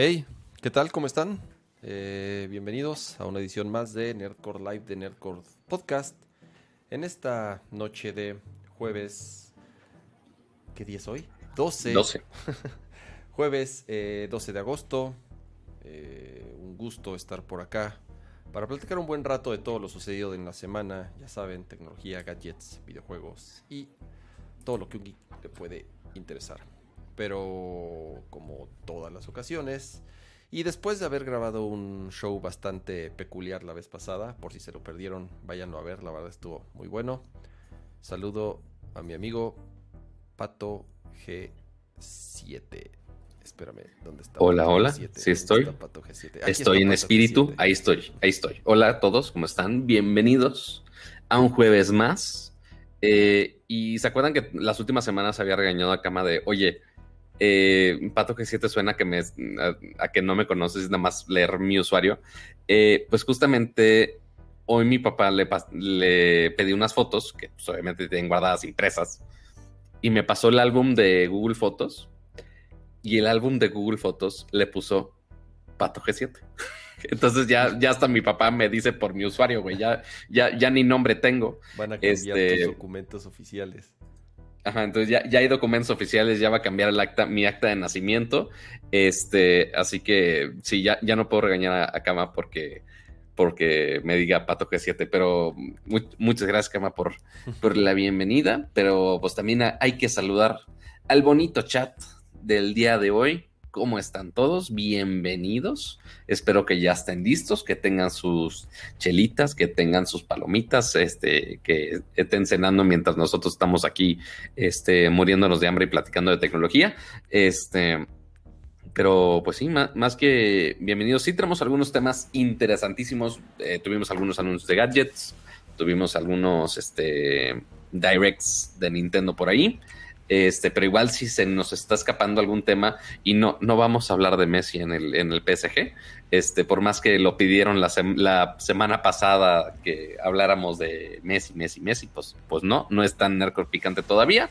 Hey, ¿qué tal? ¿Cómo están? Eh, bienvenidos a una edición más de Nerdcore Live de Nerdcore Podcast. En esta noche de jueves. ¿Qué día es hoy? 12. 12. jueves eh, 12 de agosto. Eh, un gusto estar por acá para platicar un buen rato de todo lo sucedido en la semana. Ya saben, tecnología, gadgets, videojuegos y todo lo que un geek le puede interesar. Pero como todas las ocasiones, y después de haber grabado un show bastante peculiar la vez pasada, por si se lo perdieron, váyanlo a ver, la verdad estuvo muy bueno. Saludo a mi amigo Pato G7. Espérame, ¿dónde está? Hola, Pato hola. G7? Sí, estoy. Pato G7? Estoy en espíritu. G7. Ahí estoy, ahí estoy. Hola a todos, ¿cómo están? Bienvenidos a un jueves más. Eh, y se acuerdan que las últimas semanas había regañado a Cama de, oye, eh, Pato G7 suena que me, a, que no me conoces, nada más leer mi usuario. Eh, pues justamente hoy mi papá le, le pedí unas fotos, que pues, obviamente tienen guardadas impresas, y me pasó el álbum de Google Fotos, y el álbum de Google Fotos le puso Pato G7. Entonces ya, ya hasta mi papá me dice por mi usuario, güey, ya, ya, ya ni nombre tengo. Van a cambiar este, tus documentos oficiales. Ajá, entonces ya, ya, hay documentos oficiales, ya va a cambiar el acta, mi acta de nacimiento. Este, así que sí, ya, ya no puedo regañar a, a Kama porque, porque me diga Pato G7, pero muchas gracias, Kama, por, por la bienvenida. Pero pues también hay que saludar al bonito chat del día de hoy. ¿Cómo están todos? Bienvenidos. Espero que ya estén listos, que tengan sus chelitas, que tengan sus palomitas, este, que estén cenando mientras nosotros estamos aquí, este, muriéndonos de hambre y platicando de tecnología. Este, pero pues sí, más, que bienvenidos. Sí tenemos algunos temas interesantísimos. Eh, tuvimos algunos anuncios de gadgets, tuvimos algunos este, directs de Nintendo por ahí. Este, pero igual si se nos está escapando algún tema y no, no vamos a hablar de Messi en el, en el PSG, este, por más que lo pidieron la, la semana pasada que habláramos de Messi, Messi, Messi, pues, pues no, no es tan nerco picante todavía.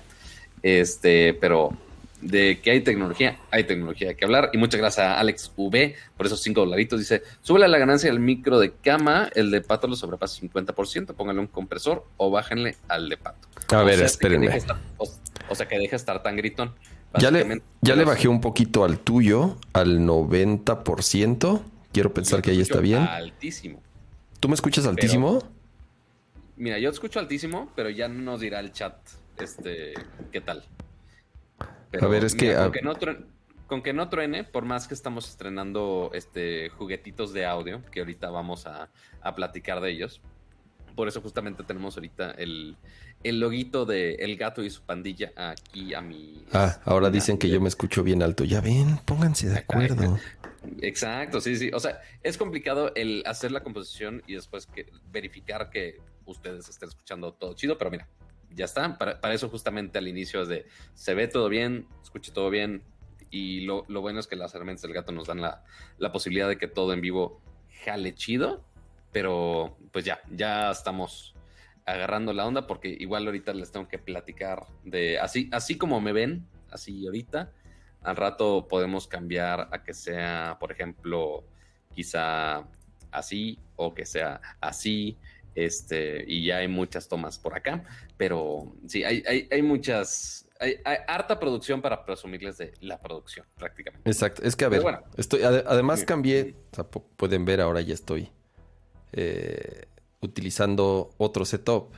Este, pero de que hay tecnología, hay tecnología que hablar. Y muchas gracias a Alex V por esos cinco dolaritos. Dice, súbele la ganancia del micro de cama, el de pato lo sobrepasa 50%, póngale un compresor o bájenle al de pato. A ver, espérenme. o, sea, que deje estar tan gritón. Ya le, ya le bajé un poquito al tuyo, al 90%. Quiero pensar que ahí está bien. Altísimo. ¿Tú me escuchas altísimo? mira, yo escucho altísimo, pero ya nos dirá el chat este qué tal a ver, es que... Con que, no truene, por más que estamos estrenando este juguetitos de audio, que ahorita vamos a, platicar de ellos. Por eso justamente tenemos ahorita el, el loguito de El Gato y su pandilla aquí a mi... Ah, ahora dicen que yo me escucho bien alto. Ya ven, pónganse de acuerdo. Exacto, sí, sí. O sea, es complicado el hacer la composición y después que verificar que ustedes estén escuchando todo chido, pero mira, ya está. Para, eso justamente al inicio es de, se ve todo bien, escuche todo bien. Y lo, bueno es que las herramientas del gato nos dan la, posibilidad de que todo en vivo jale chido. Pero pues ya, ya estamos agarrando la onda porque igual ahorita les tengo que platicar de, así, así como me ven, así ahorita, al rato podemos cambiar a que sea, por ejemplo, quizá así o que sea así este, y ya hay muchas tomas por acá, pero sí, hay, hay, muchas, hay, harta producción para presumirles de la producción, prácticamente. Exacto, es que a ver, estoy, además cambié, pueden ver ahora ya estoy eh, utilizando otro setup,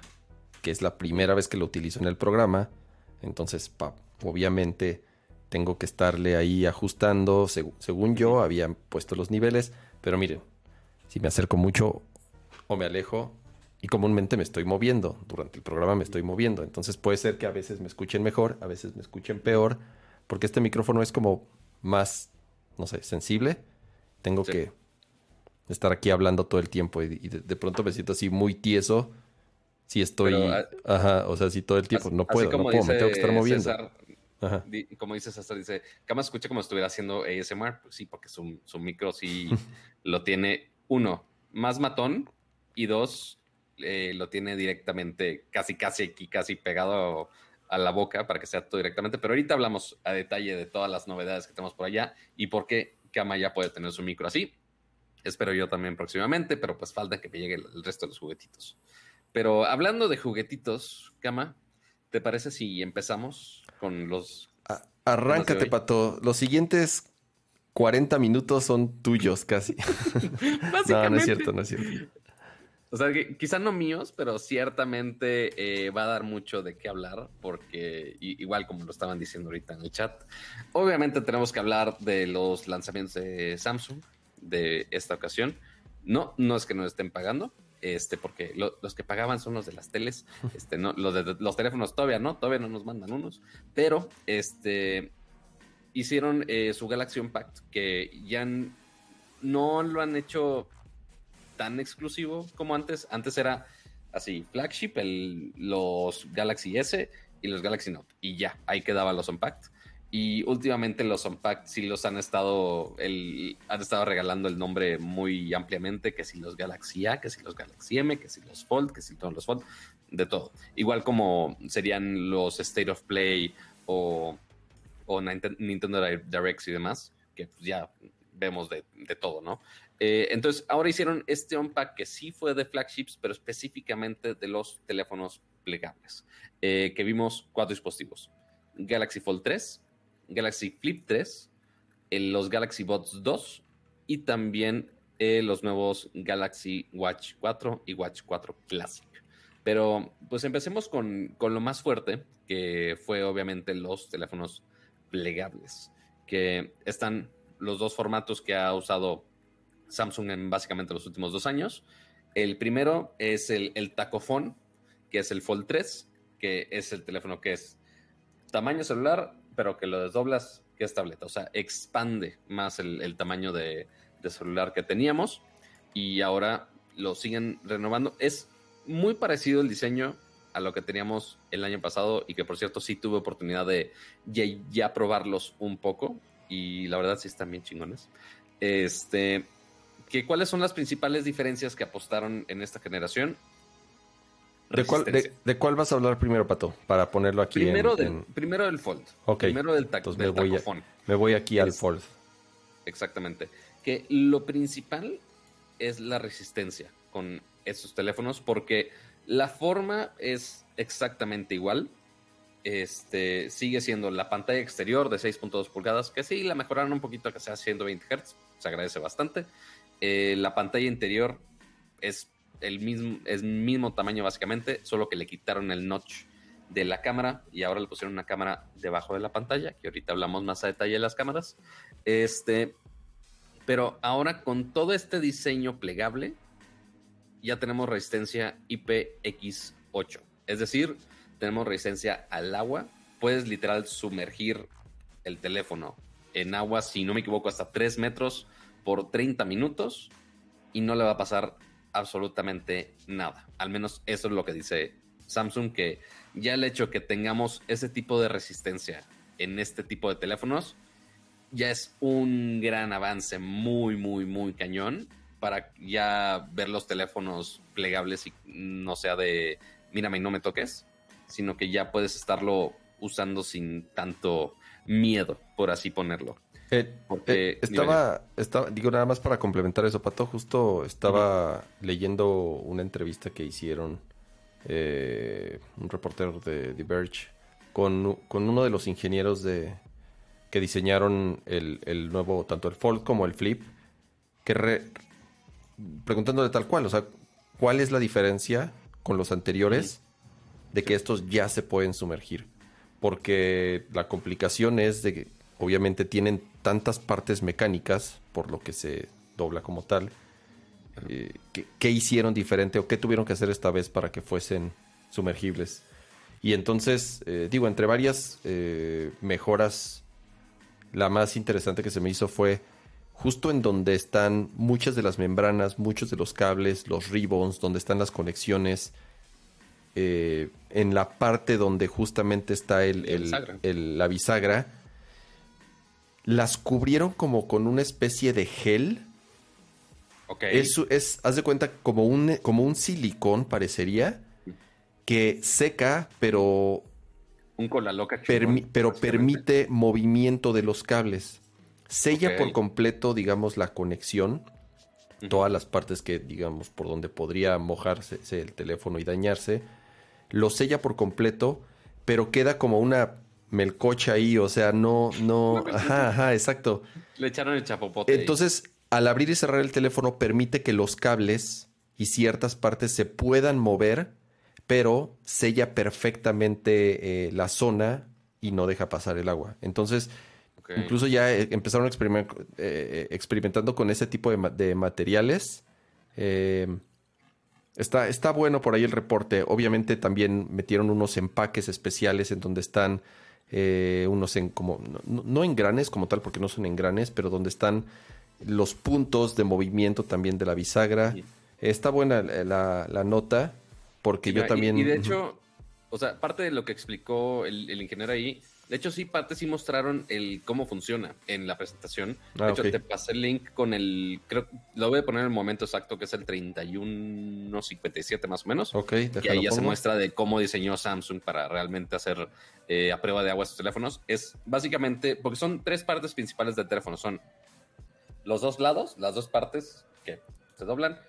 que es la primera vez que lo utilizo en el programa, entonces obviamente tengo que estarle ahí ajustando, según yo había puesto los niveles, pero miren, si me acerco mucho o me alejo, y comúnmente me estoy moviendo, durante el programa me estoy moviendo, entonces puede ser que a veces me escuchen mejor, a veces me escuchen peor, porque este micrófono es como más, no sé, sensible, tengo que estar aquí hablando todo el tiempo y, de, pronto me siento así muy tieso, si estoy, ah, ajá, o sea, si todo el tiempo, no puedo, no puedo, me tengo que estar moviendo. ajá. como dice César, dice, Cama escucha como si estuviera haciendo ASMR, pues sí, porque su, su micro sí lo tiene, uno, más matón, y dos, eh, lo tiene directamente, casi, casi aquí, casi pegado a la boca para que sea todo directamente. Pero ahorita hablamos a detalle de todas las novedades que tenemos por allá y por qué Kama ya puede tener su micro así. Espero yo también próximamente, pero pues falta que me llegue el resto de los juguetitos. Pero hablando de juguetitos, Kama, ¿te parece si empezamos con los... arráncate, Pato. Los siguientes 40 minutos son tuyos casi. no, no es cierto, no es cierto. O sea, que quizá no míos, pero ciertamente eh, va a dar mucho de qué hablar, porque igual como lo estaban diciendo ahorita en el chat, obviamente tenemos que hablar de los lanzamientos de Samsung de esta ocasión. No, no es que nos estén pagando, este, porque los que pagaban son los de las teles, este, no, los de los teléfonos todavía no, todavía no nos mandan unos, pero este, hicieron eh, su Galaxy Unpacked, que ya no lo han hecho tan exclusivo como antes. Antes era así, flagship, el, los Galaxy S y los Galaxy Note. Y ya, ahí quedaban los Unpacked. Y últimamente los Unpacked sí los han estado, el, han estado regalando el nombre muy ampliamente, que si los Galaxy A, que si los Galaxy M, que si los Fold, que si todos los Fold, de todo. Igual como serían los State of Play o, o Nintendo Directs y demás, que pues ya vemos de, de todo, ¿no? Eh, entonces, ahora hicieron este unpack que sí fue de flagships, pero específicamente de los teléfonos plegables, eh, que vimos cuatro dispositivos. Galaxy Fold 3, Galaxy Flip 3, los Galaxy Buds 2 y también eh, los nuevos Galaxy Watch 4 y Watch 4 Classic. Pero pues empecemos con, con lo más fuerte, que fue obviamente los teléfonos plegables, que están los dos formatos que ha usado Samsung en básicamente los últimos dos años. El primero es el, el Tacofón, que es el Fold 3, que es el teléfono que es tamaño celular, pero que lo desdoblas, que es tableta. O sea, expande más el, tamaño de, celular que teníamos y ahora lo siguen renovando. Es muy parecido el diseño a lo que teníamos el año pasado y que por cierto sí tuve oportunidad de ya, ya probarlos un poco y la verdad sí están bien chingones. Este, ¿Cuáles son las principales diferencias que apostaron en esta generación? ¿De cuál, vas a hablar primero, Pato? Para ponerlo aquí primero en, Primero del Fold. Primero del, tac, me, voy me voy aquí al Fold. Exactamente. Que lo principal es la resistencia con estos teléfonos porque la forma es exactamente igual. Este sigue siendo la pantalla exterior de 6.2 pulgadas, que sí la mejoraron un poquito que sea 120 Hz, se agradece bastante. Eh, la pantalla interior es el mismo, es mismo tamaño básicamente, solo que le quitaron el notch de la cámara y ahora le pusieron una cámara debajo de la pantalla, que ahorita hablamos más a detalle de las cámaras. Este, pero ahora con todo este diseño plegable, ya tenemos resistencia IPX8. Es decir, tenemos resistencia al agua. Puedes literal sumergir el teléfono en agua, si no me equivoco, hasta 3 metros por 30 minutos y no le va a pasar absolutamente nada. Al menos eso es lo que dice Samsung, que ya el hecho que tengamos ese tipo de resistencia en este tipo de teléfonos ya es un gran avance muy, muy, muy cañón para ya ver los teléfonos plegables y no sea de mírame y no me toques, sino que ya puedes estarlo usando sin tanto miedo, por así ponerlo. Eh, eh, estaba, estaba, digo nada más para complementar eso, Pato, justo estaba leyendo una entrevista que hicieron eh, un reportero de The Verge con, uno de los ingenieros de que diseñaron el, nuevo, tanto el Fold como el Flip, que preguntándole tal cual, o sea, ¿cuál es la diferencia con los anteriores de que estos ya se pueden sumergir? Porque la complicación es de que obviamente tienen tantas partes mecánicas, por lo que se dobla como tal. Eh, ¿qué, hicieron diferente o qué tuvieron que hacer esta vez para que fuesen sumergibles? Y entonces, eh, digo, entre varias eh, mejoras, la más interesante que se me hizo fue justo en donde están muchas de las membranas, muchos de los cables, los ribbons, donde están las conexiones. en la parte donde justamente está el, la bisagra, las cubrieron como con una especie de gel. Ok. Eso es, haz de cuenta, como un, como un silicón parecería, que seca, pero... Un cola loca. pero permite movimiento de los cables. Sella por completo, digamos, la conexión. Todas las partes que, digamos, por donde podría mojarse el teléfono y dañarse. Lo sella por completo, pero queda como una melcocha ahí, o sea, no, no, ajá, ajá, exacto. Le echaron el chapopote. Entonces, al abrir y cerrar el teléfono permite que los cables y ciertas partes se puedan mover, pero sella perfectamente eh, la zona y no deja pasar el agua. Entonces, incluso ya eh, empezaron eh, experimentando con ese tipo de, materiales. está, está bueno por ahí el reporte. Obviamente también metieron unos empaques especiales en donde están unos en como, no, no engranes como tal, porque no son engranes, pero donde están los puntos de movimiento también de la bisagra. Está buena la, nota, porque yo también... Y, de hecho, o sea, parte de lo que explicó el, ingeniero ahí, de hecho sí, parte sí mostraron el cómo funciona en la presentación. De ah, hecho, te pasé el link con el, creo, lo voy a poner en el momento exacto, que es el 3157 más o menos. Ok, Que ahí ya se muestra de cómo diseñó Samsung para realmente hacer eh, a prueba de agua sus teléfonos. Es básicamente, porque son tres partes principales del teléfono, son los dos lados, las dos partes que se doblan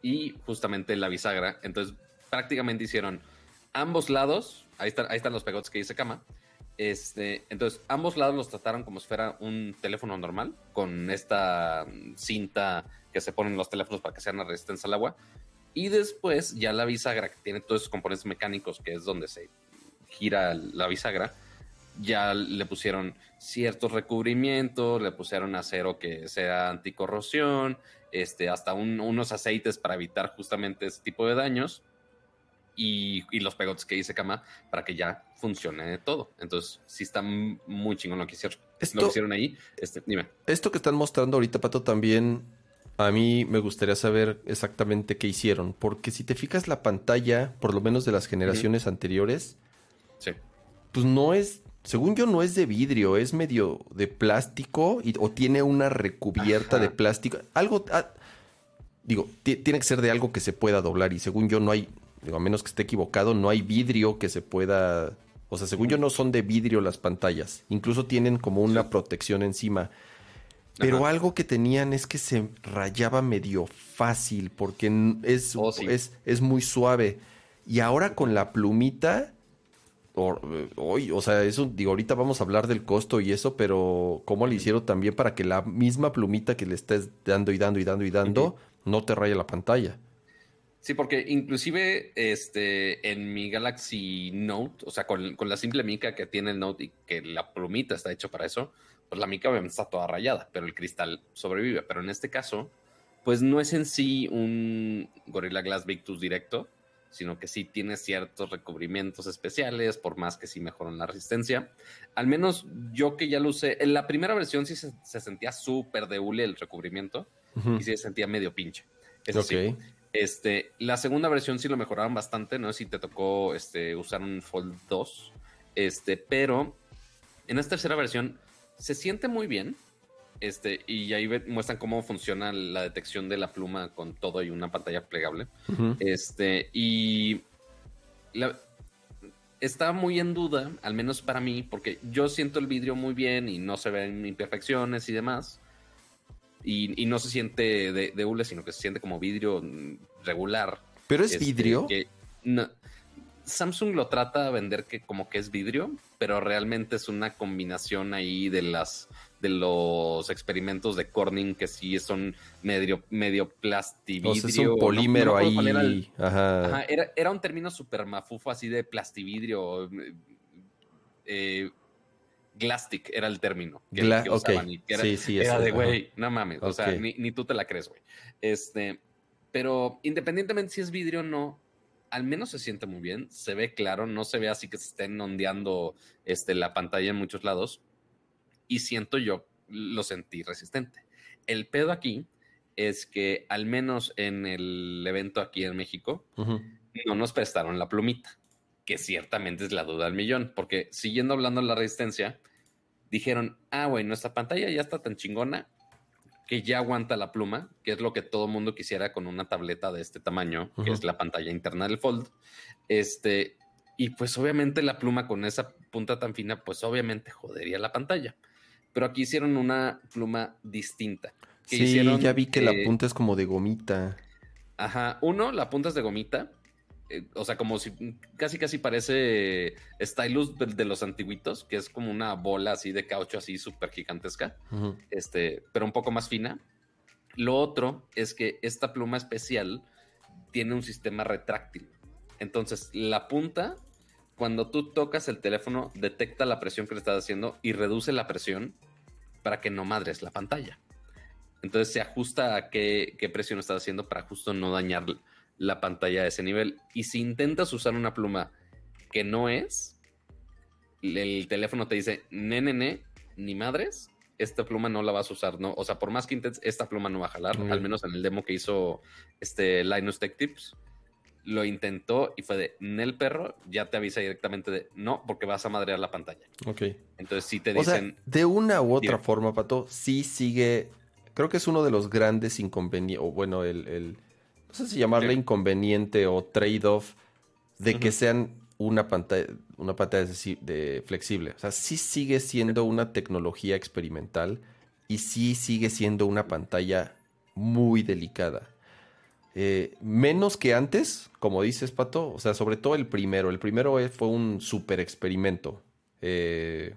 y justamente la bisagra. Entonces, prácticamente hicieron ambos lados. Ahí están, ahí están los pegotes que dice cama. Este, entonces, ambos lados los trataron como si fuera un teléfono normal, con esta cinta que se ponen los teléfonos para que sean resistentes al agua. Y después, ya la bisagra, que tiene todos esos componentes mecánicos, que es donde se gira la bisagra, ya le pusieron ciertos recubrimientos, le pusieron acero que sea anticorrosión, este, hasta unos aceites para evitar justamente ese tipo de daños y, los pegotes que hice cama para que ya funcione todo. Entonces, sí está muy chingón lo que hicieron. lo que hicieron ahí. Este, dime. Esto que están mostrando ahorita, Pato, también a mí me gustaría saber exactamente qué hicieron, porque si te fijas la pantalla, por lo menos de las generaciones anteriores, sí. pues no es según yo no es de vidrio, es medio de plástico y, o tiene una recubierta de plástico. Algo, ah, digo, tiene que ser de algo que se pueda doblar y según yo no hay, digo, a menos que esté equivocado, no hay vidrio que se pueda... O sea, según yo no son de vidrio las pantallas. Incluso tienen como una protección encima. Pero algo que tenían es que se rayaba medio fácil porque es, oh, es, es muy suave. Y ahora con la plumita hoy, o sea, eso, digo, ahorita vamos a hablar del costo y eso, pero ¿cómo le hicieron también para que la misma plumita que le estés dando y dando y dando y dando no te raya la pantalla? Sí, porque inclusive este, en mi Galaxy Note, o sea, con, la simple mica que tiene el Note y que la plumita está hecho para eso, pues la mica obviamente está toda rayada, pero el cristal sobrevive. Pero en este caso, pues no es en sí un Gorilla Glass Victus directo, sino que sí tiene ciertos recubrimientos especiales, por más que sí mejoran la resistencia. Al menos yo que ya lo usé, en la primera versión sí se, sentía súper de hule el recubrimiento y sí se sentía medio pinche. Eso sí. Este, la segunda versión sí lo mejoraron bastante, no sé si te tocó este, usar un Fold 2, este, pero en esta tercera versión se siente muy bien, este, y ahí muestran cómo funciona la detección de la pluma con todo y una pantalla plegable. Este, y está muy en duda, al menos para mí, porque yo siento el vidrio muy bien y no se ven imperfecciones y demás. Y, no se siente de, hule, sino que se siente como vidrio regular. ¿Pero es este, vidrio? Samsung lo trata de vender que como que es vidrio, pero realmente es una combinación ahí de las de los experimentos de Corning que sí son medio, medio plastividrio. O es un polímero ahí. Ajá. era, un término súper mafufo así de plastividrio. Eh, Glastic era el término que, usaban. era, sí, sí, era de, güey, no mames, o sea, ni, ni, tú te la crees, güey. Este, pero independientemente si es vidrio o no, al menos se siente muy bien, se ve claro, no se ve así que se estén ondeando este, la pantalla en muchos lados y siento yo, lo sentí resistente. El pedo aquí es que al menos en el evento aquí en México, no nos prestaron la plumita, que ciertamente es la duda al millón, porque siguiendo hablando de la resistencia, dijeron, ah, bueno, nuestra pantalla ya está tan chingona que ya aguanta la pluma, que es lo que todo mundo quisiera con una tableta de este tamaño, que es la pantalla interna del Fold. Este, y pues obviamente la pluma con esa punta tan fina, pues obviamente jodería la pantalla. Pero aquí hicieron una pluma distinta. sí, ya vi que la punta es como de gomita. Ajá, uno, la punta es de gomita, eh, o sea, como si casi casi parece stylus de, los antiguitos, que es como una bola así de caucho así súper gigantesca, este, pero un poco más fina. Lo otro es que esta pluma especial tiene un sistema retráctil. Entonces, la punta, cuando tú tocas el teléfono, detecta la presión que le estás haciendo y reduce la presión para que no madres la pantalla. Entonces se ajusta a qué, presión estás haciendo para justo no dañar la pantalla a ese nivel. Y si intentas usar una pluma que no es, el teléfono te dice, nene, ni madres, esta pluma no la vas a usar, ¿no? O sea, por más que intentes, esta pluma no va a jalar, al menos en el demo que hizo este Linus Tech Tips. Lo intentó y fue de, Nel perro, ya te avisa directamente de, no, porque vas a madrear la pantalla. Ok. Entonces sí te dicen... de una u otra forma, Pato, sí sigue, creo que es uno de los grandes inconvenientes, o bueno, el, no sé si llamarle inconveniente o trade-off de que sean una pantalla, una pantalla de, flexible. O sea, sí sigue siendo una tecnología experimental y sí sigue siendo una pantalla muy delicada. Eh, menos que antes, como dices, Pato. O sea, sobre todo el primero. El primero fue un super experimento. Eh,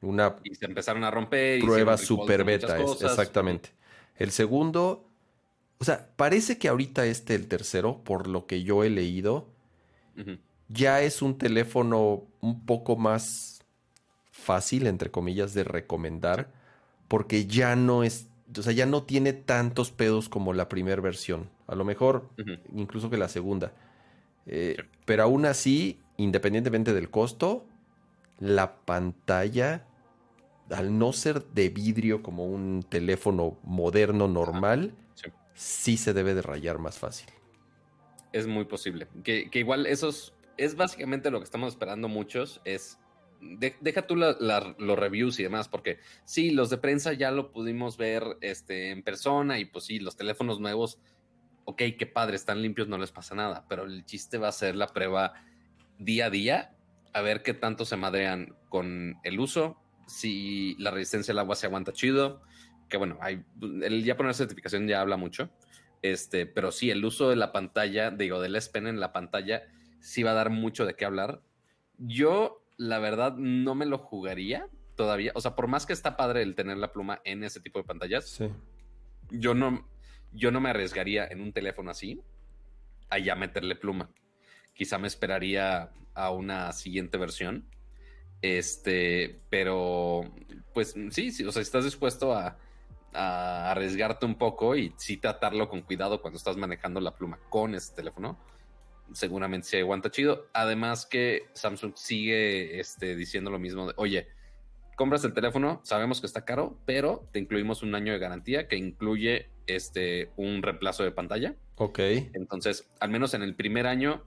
una y se empezaron a romper. Prueba super beta, exactamente. El segundo, o sea, parece que ahorita este, el tercero, por lo que yo he leído, ya es un teléfono un poco más fácil, entre comillas, de recomendar, porque ya no es, o sea, ya no tiene tantos pedos como la primera versión. A lo mejor, incluso que la segunda. Eh, pero aún así, independientemente del costo, la pantalla, al no ser de vidrio como un teléfono moderno normal, sí. se debe de rayar más fácil. Es muy posible. Que, que igual esos es básicamente lo que estamos esperando muchos, es deja tú los reviews y demás, porque sí, los de prensa ya lo pudimos ver este, en persona y pues sí, los teléfonos nuevos, ok, qué padre, están limpios, no les pasa nada, pero el chiste va a ser la prueba día a día, a ver qué tanto se madrean con el uso, si la resistencia al agua se aguanta chido, que bueno, hay, el ya poner certificación ya habla mucho, este, pero sí, el uso de la pantalla, digo, del S Pen en la pantalla, sí va a dar mucho de qué hablar. Yo, la verdad, no me lo jugaría todavía. O sea, por más que está padre el tener la pluma en ese tipo de pantallas, yo, no, yo no me arriesgaría en un teléfono así a ya meterle pluma. Quizá me esperaría a una siguiente versión. Este, pero pues sí, sí, o sea, estás dispuesto a, arriesgarte un poco y sí tratarlo con cuidado cuando estás manejando la pluma con ese teléfono, seguramente se aguanta chido. Además que Samsung sigue este, diciendo lo mismo de, oye, compras el teléfono, sabemos que está caro, pero te incluimos un año de garantía que incluye este, un reemplazo de pantalla. Ok. Entonces, al menos en el primer año,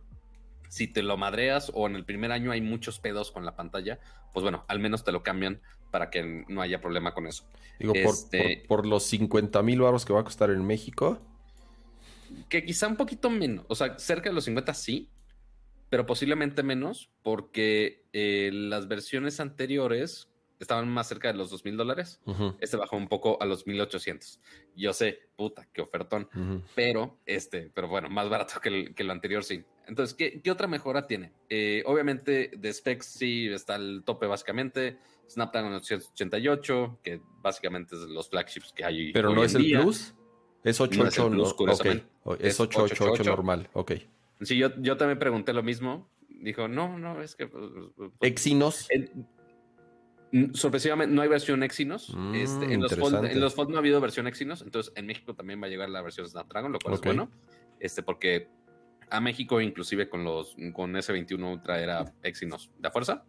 si te lo madreas o en el primer año hay muchos pedos con la pantalla, pues bueno, al menos te lo cambian para que no haya problema con eso. Digo, por, este por, los 50 mil baros que va a costar en México, que quizá un poquito menos, o sea, cerca de los 50 sí, pero posiblemente menos porque eh, las versiones anteriores estaban más cerca de los dos mil dólares. Este bajó un poco a los 1800. Yo sé, puta, qué ofertón, pero este, pero bueno, más barato que, el, que lo anterior, sí. Entonces, ¿qué, qué otra mejora tiene? Eh, obviamente, de specs sí está el tope básicamente. Snapdragon 888, que básicamente es los flagships que hay. Pero no es el Plus. Es 888 Es 888 normal, ok. Sí, yo, yo también pregunté lo mismo. Dijo, no, no, es que... Pues, pues, Exynos. Sorpresivamente no hay versión Exynos. Mm, este, en, los Fold, no ha habido versión Exynos, entonces en México también va a llegar la versión Snapdragon, lo cual es bueno. Este, porque a México, inclusive con los con S21 Ultra era Exynos de fuerza.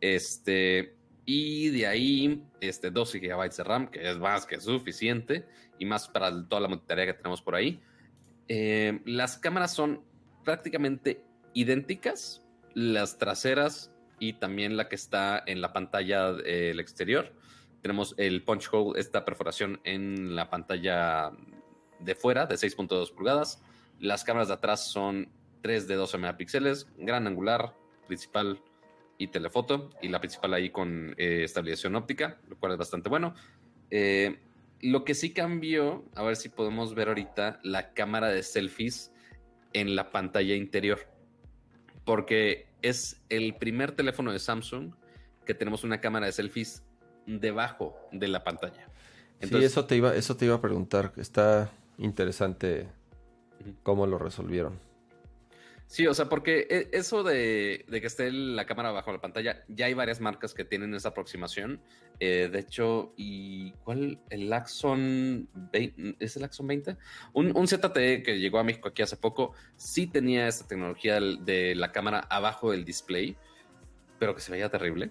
Este, y de ahí, este, 12 GB de RAM, que es más que suficiente, y más para toda la multitarea que tenemos por ahí. Eh, las cámaras son prácticamente idénticas, las traseras y también la que está en la pantalla del exterior. Tenemos el punch hole, esta perforación en la pantalla de fuera de 6.2 pulgadas. Las cámaras de atrás son 3 de 12 megapíxeles, gran angular, principal, y telefoto, y la principal ahí con eh, estabilización óptica, lo cual es bastante bueno. Eh, lo que sí cambió, a ver si podemos ver ahorita la cámara de selfies en la pantalla interior, porque es el primer teléfono de Samsung que tenemos una cámara de selfies debajo de la pantalla. Entonces, sí, eso te iba, eso te iba a preguntar. Está interesante cómo lo resolvieron. Sí, o sea, porque e, eso de, que esté la cámara bajo la pantalla, ya hay varias marcas que tienen esa aproximación. Eh, de hecho, ¿y cuál? El Axon 20, ¿es el Axon 20? Un, un, ZTE que llegó a México aquí hace poco, sí tenía esta tecnología de la cámara abajo del display, pero que se veía terrible.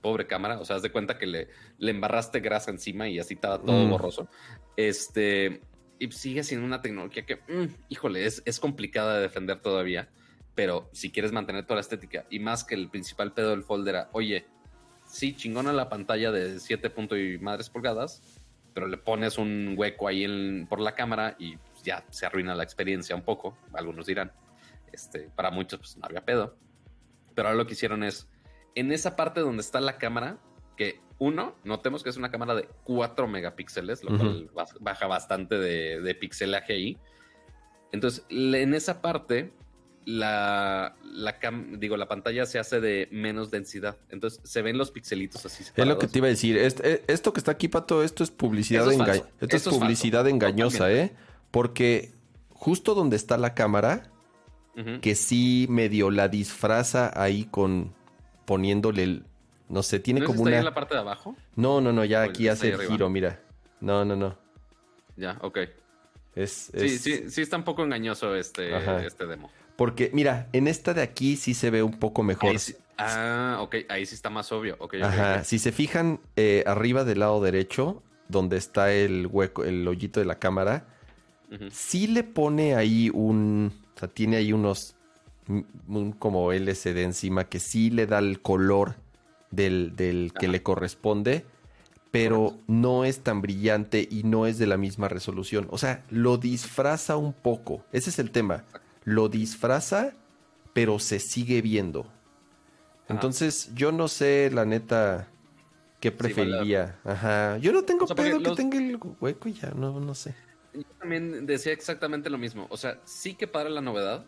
Pobre cámara, o sea, haz de cuenta que le, le embarraste grasa encima y así estaba todo mm. borroso. Este, y sigue siendo una tecnología que, mm, híjole, es, es complicada de defender todavía. Pero si quieres mantener toda la estética y más que el principal pedo del folder era, oye, sí, chingona la pantalla de 7 puntos y madres pulgadas, pero le pones un hueco ahí por la cámara y ya se arruina la experiencia un poco, algunos dirán. Este, para muchos pues no había pedo. Pero ahora lo que hicieron es, en esa parte donde está la cámara, que uno, notemos que es una cámara de 4 megapíxeles, lo cual baja bastante de, de pixelaje ahí. Entonces, en esa parte, la, la digo, la pantalla se hace de menos densidad. Entonces, se ven los pixelitos así. Es lo que te iba a decir. Eh, esto que está aquí, Pato, esto es publicidad, esto, es publicidad engañosa, ¿eh? Porque justo donde está la cámara, que sí medio la disfraza ahí con poniéndole el, no sé, tiene como está una. en la parte de abajo? No, no, no, ya aquí hace el giro, mira. No, no, no. Ya, ok. Es, Sí, sí, sí está un poco engañoso este, este demo. Porque, mira, en esta de aquí sí se ve un poco mejor. ah, ok, ahí sí está más obvio. Ajá, si se fijan eh, arriba del lado derecho, donde está el hueco, el hoyito de la cámara, sí le pone ahí un, o sea, tiene ahí unos, un, como LCD encima que sí le da el color del, que le corresponde, pero no es tan brillante y no es de la misma resolución. O sea, lo disfraza un poco. Ese es el tema. Lo disfraza, pero se sigue viendo. Entonces, yo no sé, la neta, qué preferiría. Ajá. Yo no tengo pedo que tenga el hueco y ya, no, no sé. Yo también decía exactamente lo mismo. O sea, sí que para la novedad.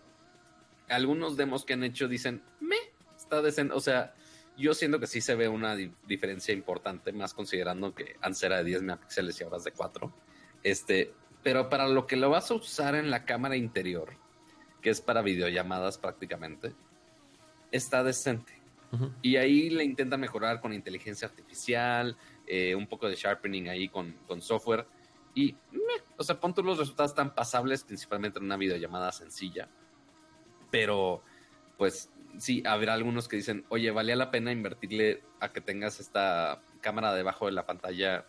Algunos demos que han hecho dicen, me, está decente. O sea, yo siento que sí se ve una diferencia importante, más considerando que antes era de 10 megapíxeles y ahora es de 4. Este, pero para lo que lo vas a usar en la cámara interior, que es para videollamadas prácticamente, está decente. Y ahí le intenta mejorar con inteligencia artificial, eh, un poco de sharpening ahí con, con software. Y, o sea, pon los resultados tan pasables, principalmente en una videollamada sencilla. Pero, pues, sí, habrá algunos que dicen, oye, valía la pena invertirle a que tengas esta cámara debajo de la pantalla,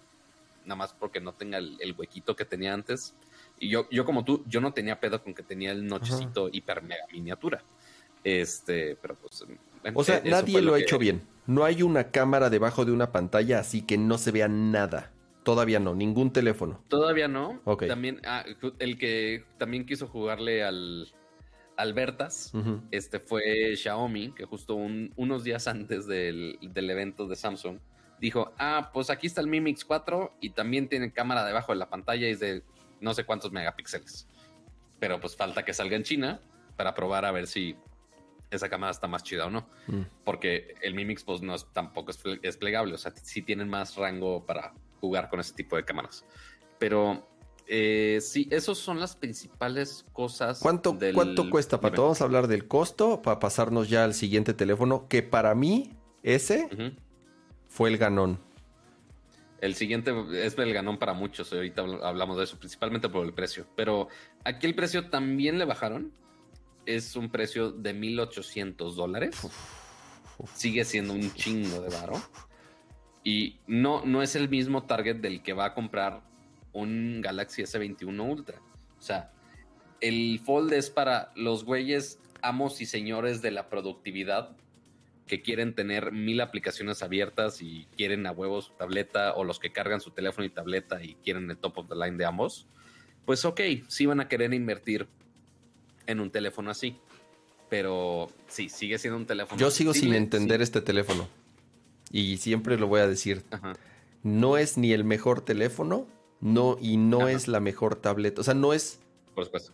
nada más porque no tenga el, huequito que tenía antes. Y yo, yo como tú, yo no tenía pedo con que tenía el nochecito hiper mega miniatura. Este, pero pues... O sea, nadie lo, ha hecho bien. No hay una cámara debajo de una pantalla así que no se vea nada. Todavía no, ningún teléfono. Todavía no. También, ah, el que también quiso jugarle al, Albertas, este fue Xiaomi, que justo unos días antes del, evento de Samsung, dijo, ah, pues aquí está el Mi Mix 4 y también tiene cámara debajo de la pantalla y es de no sé cuántos megapíxeles. Pero pues falta que salga en China para probar a ver si esa cámara está más chida o no. Mm. Porque el Mi Mix pues no es, tampoco es, plegable, o sea, sí tienen más rango para jugar con ese tipo de cámaras. Pero eh, sí, esas son las principales cosas. ¿Cuánto, ¿cuánto cuesta, Pato? Vamos a hablar del costo para pasarnos ya al siguiente teléfono, que para mí ese fue el ganón. El siguiente es el ganón para muchos, ahorita hablamos de eso, principalmente por el precio. Pero aquí el precio también le bajaron. Es un precio de 1.800 dólares. Sigue siendo un chingo de varo. Y no, no es el mismo target del que va a comprar un Galaxy S21 Ultra. O sea, el Fold es para los güeyes amos y señores de la productividad que quieren tener mil aplicaciones abiertas y quieren a huevos su tableta o los que cargan su teléfono y tableta y quieren el top of the line de ambos, pues ok, sí van a querer invertir en un teléfono así. Pero sí, sigue siendo un teléfono. Yo sigo sin entender este teléfono. Y siempre lo voy a decir. No es ni el mejor teléfono, no, y no es la mejor tableta. O sea, no es. Por supuesto.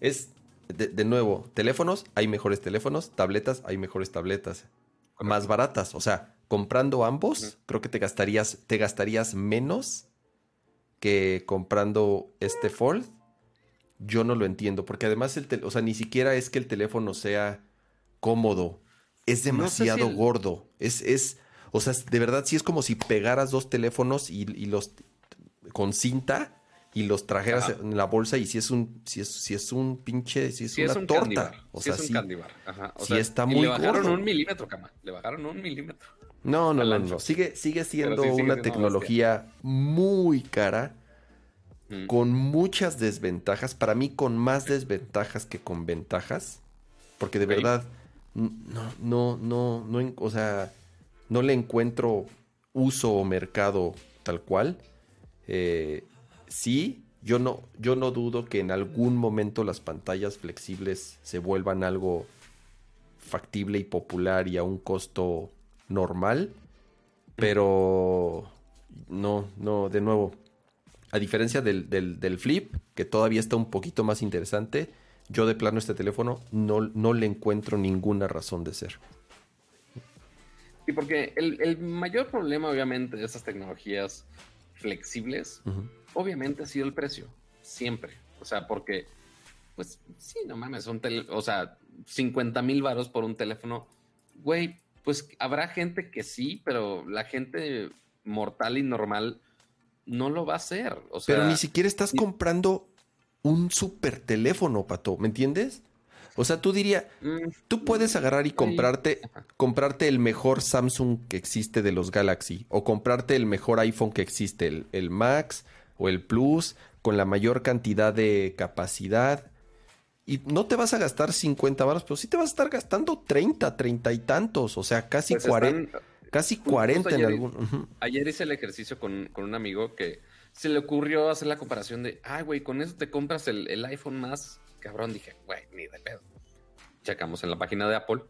Es, de, nuevo, teléfonos, hay mejores teléfonos, tabletas, hay mejores tabletas. Más baratas. O sea, comprando ambos, creo que te gastarías, te gastarías menos que comprando este Fold. Yo no lo entiendo, porque además, el o sea, ni siquiera es que el teléfono sea cómodo. Es demasiado gordo. Es, es, o sea, de verdad sí es como si pegaras dos teléfonos y, los con cinta y los trajeras en la bolsa y si es un si es si es un pinche si es una torta o sea es un sí, Ajá. O sea, está muy le bajaron un milímetro cama le bajaron un milímetro no no no, no sigue sigue siendo una tecnología muy cara mm. con muchas desventajas para mí con más desventajas que con ventajas porque de verdad no no no no o sea no le encuentro uso o mercado tal cual. Eh, sí, yo no, yo no dudo que en algún momento las pantallas flexibles se vuelvan algo factible y popular y a un costo normal. Pero no, no, de nuevo, a diferencia del, del, flip, que todavía está un poquito más interesante, yo de plano este teléfono no, no le encuentro ninguna razón de ser. Sí, porque el, mayor problema, obviamente, de estas tecnologías flexibles, obviamente ha sido el precio. Siempre. O sea, porque, pues, sí, no mames, o sea, 50 mil varos por un teléfono. Güey, pues habrá gente que sí, pero la gente mortal y normal no lo va a hacer. O sea, pero ni siquiera estás comprando un super teléfono, Pato, ¿me entiendes? O sea, tú dirías, mm, tú puedes agarrar y comprarte, comprarte el mejor Samsung que existe de los Galaxy, o comprarte el mejor iPhone que existe, el, Max o el Plus, con la mayor cantidad de capacidad. Y no te vas a gastar 50 baros, pero sí te vas a estar gastando 30, 30 y tantos, o sea, casi 40. Pues casi 40 en algún. Ayer hice el ejercicio con, un amigo que se le ocurrió hacer la comparación de, ay, güey, con eso te compras el, el iPhone más cabrón, dije, güey, ni de pedo. Checamos en la página de Apple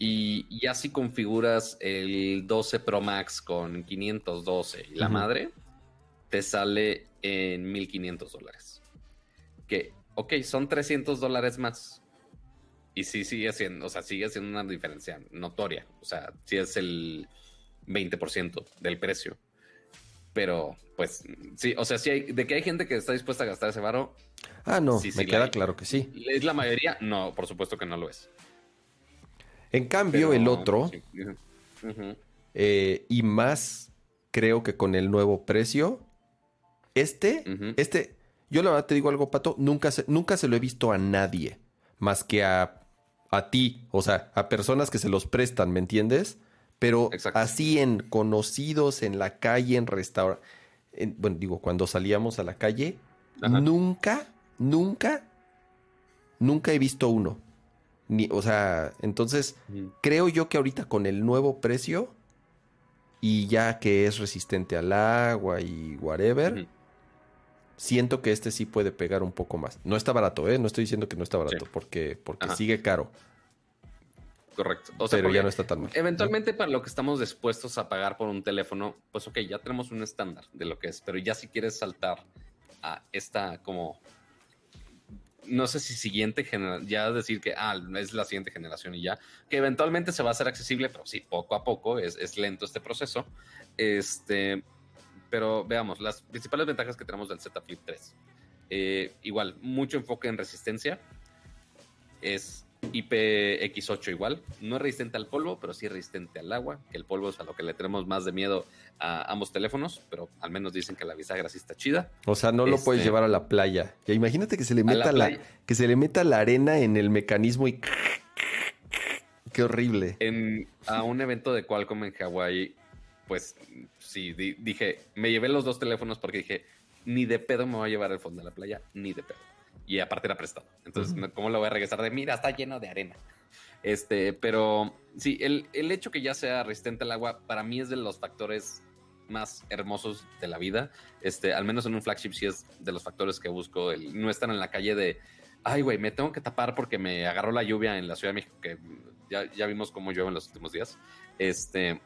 y, ya si configuras el 12 Pro Max con 512 y la madre, te sale en 1500 dólares. Que, ok, son 300 dólares más. Y sí sigue siendo, o sea, sigue siendo una diferencia notoria. O sea, sí es el 20% del precio. Pero, pues, sí, o sea, sí hay, de que hay gente que está dispuesta a gastar ese varo. Ah, no, me queda claro que sí. ¿Es la mayoría? No, por supuesto que no lo es. En cambio, el otro, eh, y más creo que con el nuevo precio, este, este, yo la verdad te digo algo, Pato, nunca se, nunca se lo he visto a nadie, más que a, a ti, o sea, a personas que se los prestan, ¿me entiendes? Pero así en conocidos, en la calle, en restaurantes. Bueno, digo, cuando salíamos a la calle, nunca, nunca, nunca he visto uno. Ni, o sea, entonces creo yo que ahorita con el nuevo precio y ya que es resistente al agua y whatever, siento que este sí puede pegar un poco más. No está barato, ¿eh? No estoy diciendo que no está barato porque, porque sigue caro. Correcto. pero ya no está tan mal. Eventualmente, para lo que estamos dispuestos a pagar por un teléfono, pues ok, ya tenemos un estándar de lo que es, pero ya si quieres saltar a esta como no sé si siguiente generación, ya decir que ah, es la siguiente generación y ya, que eventualmente se va a hacer accesible, pero sí, poco a poco, es, lento este proceso. Este, pero veamos, las principales ventajas que tenemos del Z Flip 3. Eh, igual, mucho enfoque en resistencia. Es IPX8 igual, no es resistente al polvo, pero sí es resistente al agua, que el polvo es a lo que le tenemos más de miedo a ambos teléfonos, pero al menos dicen que la bisagra sí está chida. O sea, no lo puedes este, llevar a la playa. Ya imagínate que se le meta la, que se le meta la arena en el mecanismo y qué horrible. En, a un evento de Qualcomm en Hawái, pues sí, dije, me llevé los dos teléfonos porque dije, ni de pedo me voy a llevar el fondo de la playa, ni de pedo y aparte era prestado. Entonces, ¿cómo lo voy a regresar de mira, está lleno de arena? Este, pero sí, el, el, hecho que ya sea resistente al agua, para mí es de los factores más hermosos de la vida. Este, al menos en un flagship sí es de los factores que busco. El no estar en la calle de ay, güey, me tengo que tapar porque me agarró la lluvia en la Ciudad de México, que ya, ya vimos cómo llueve en los últimos días. Este,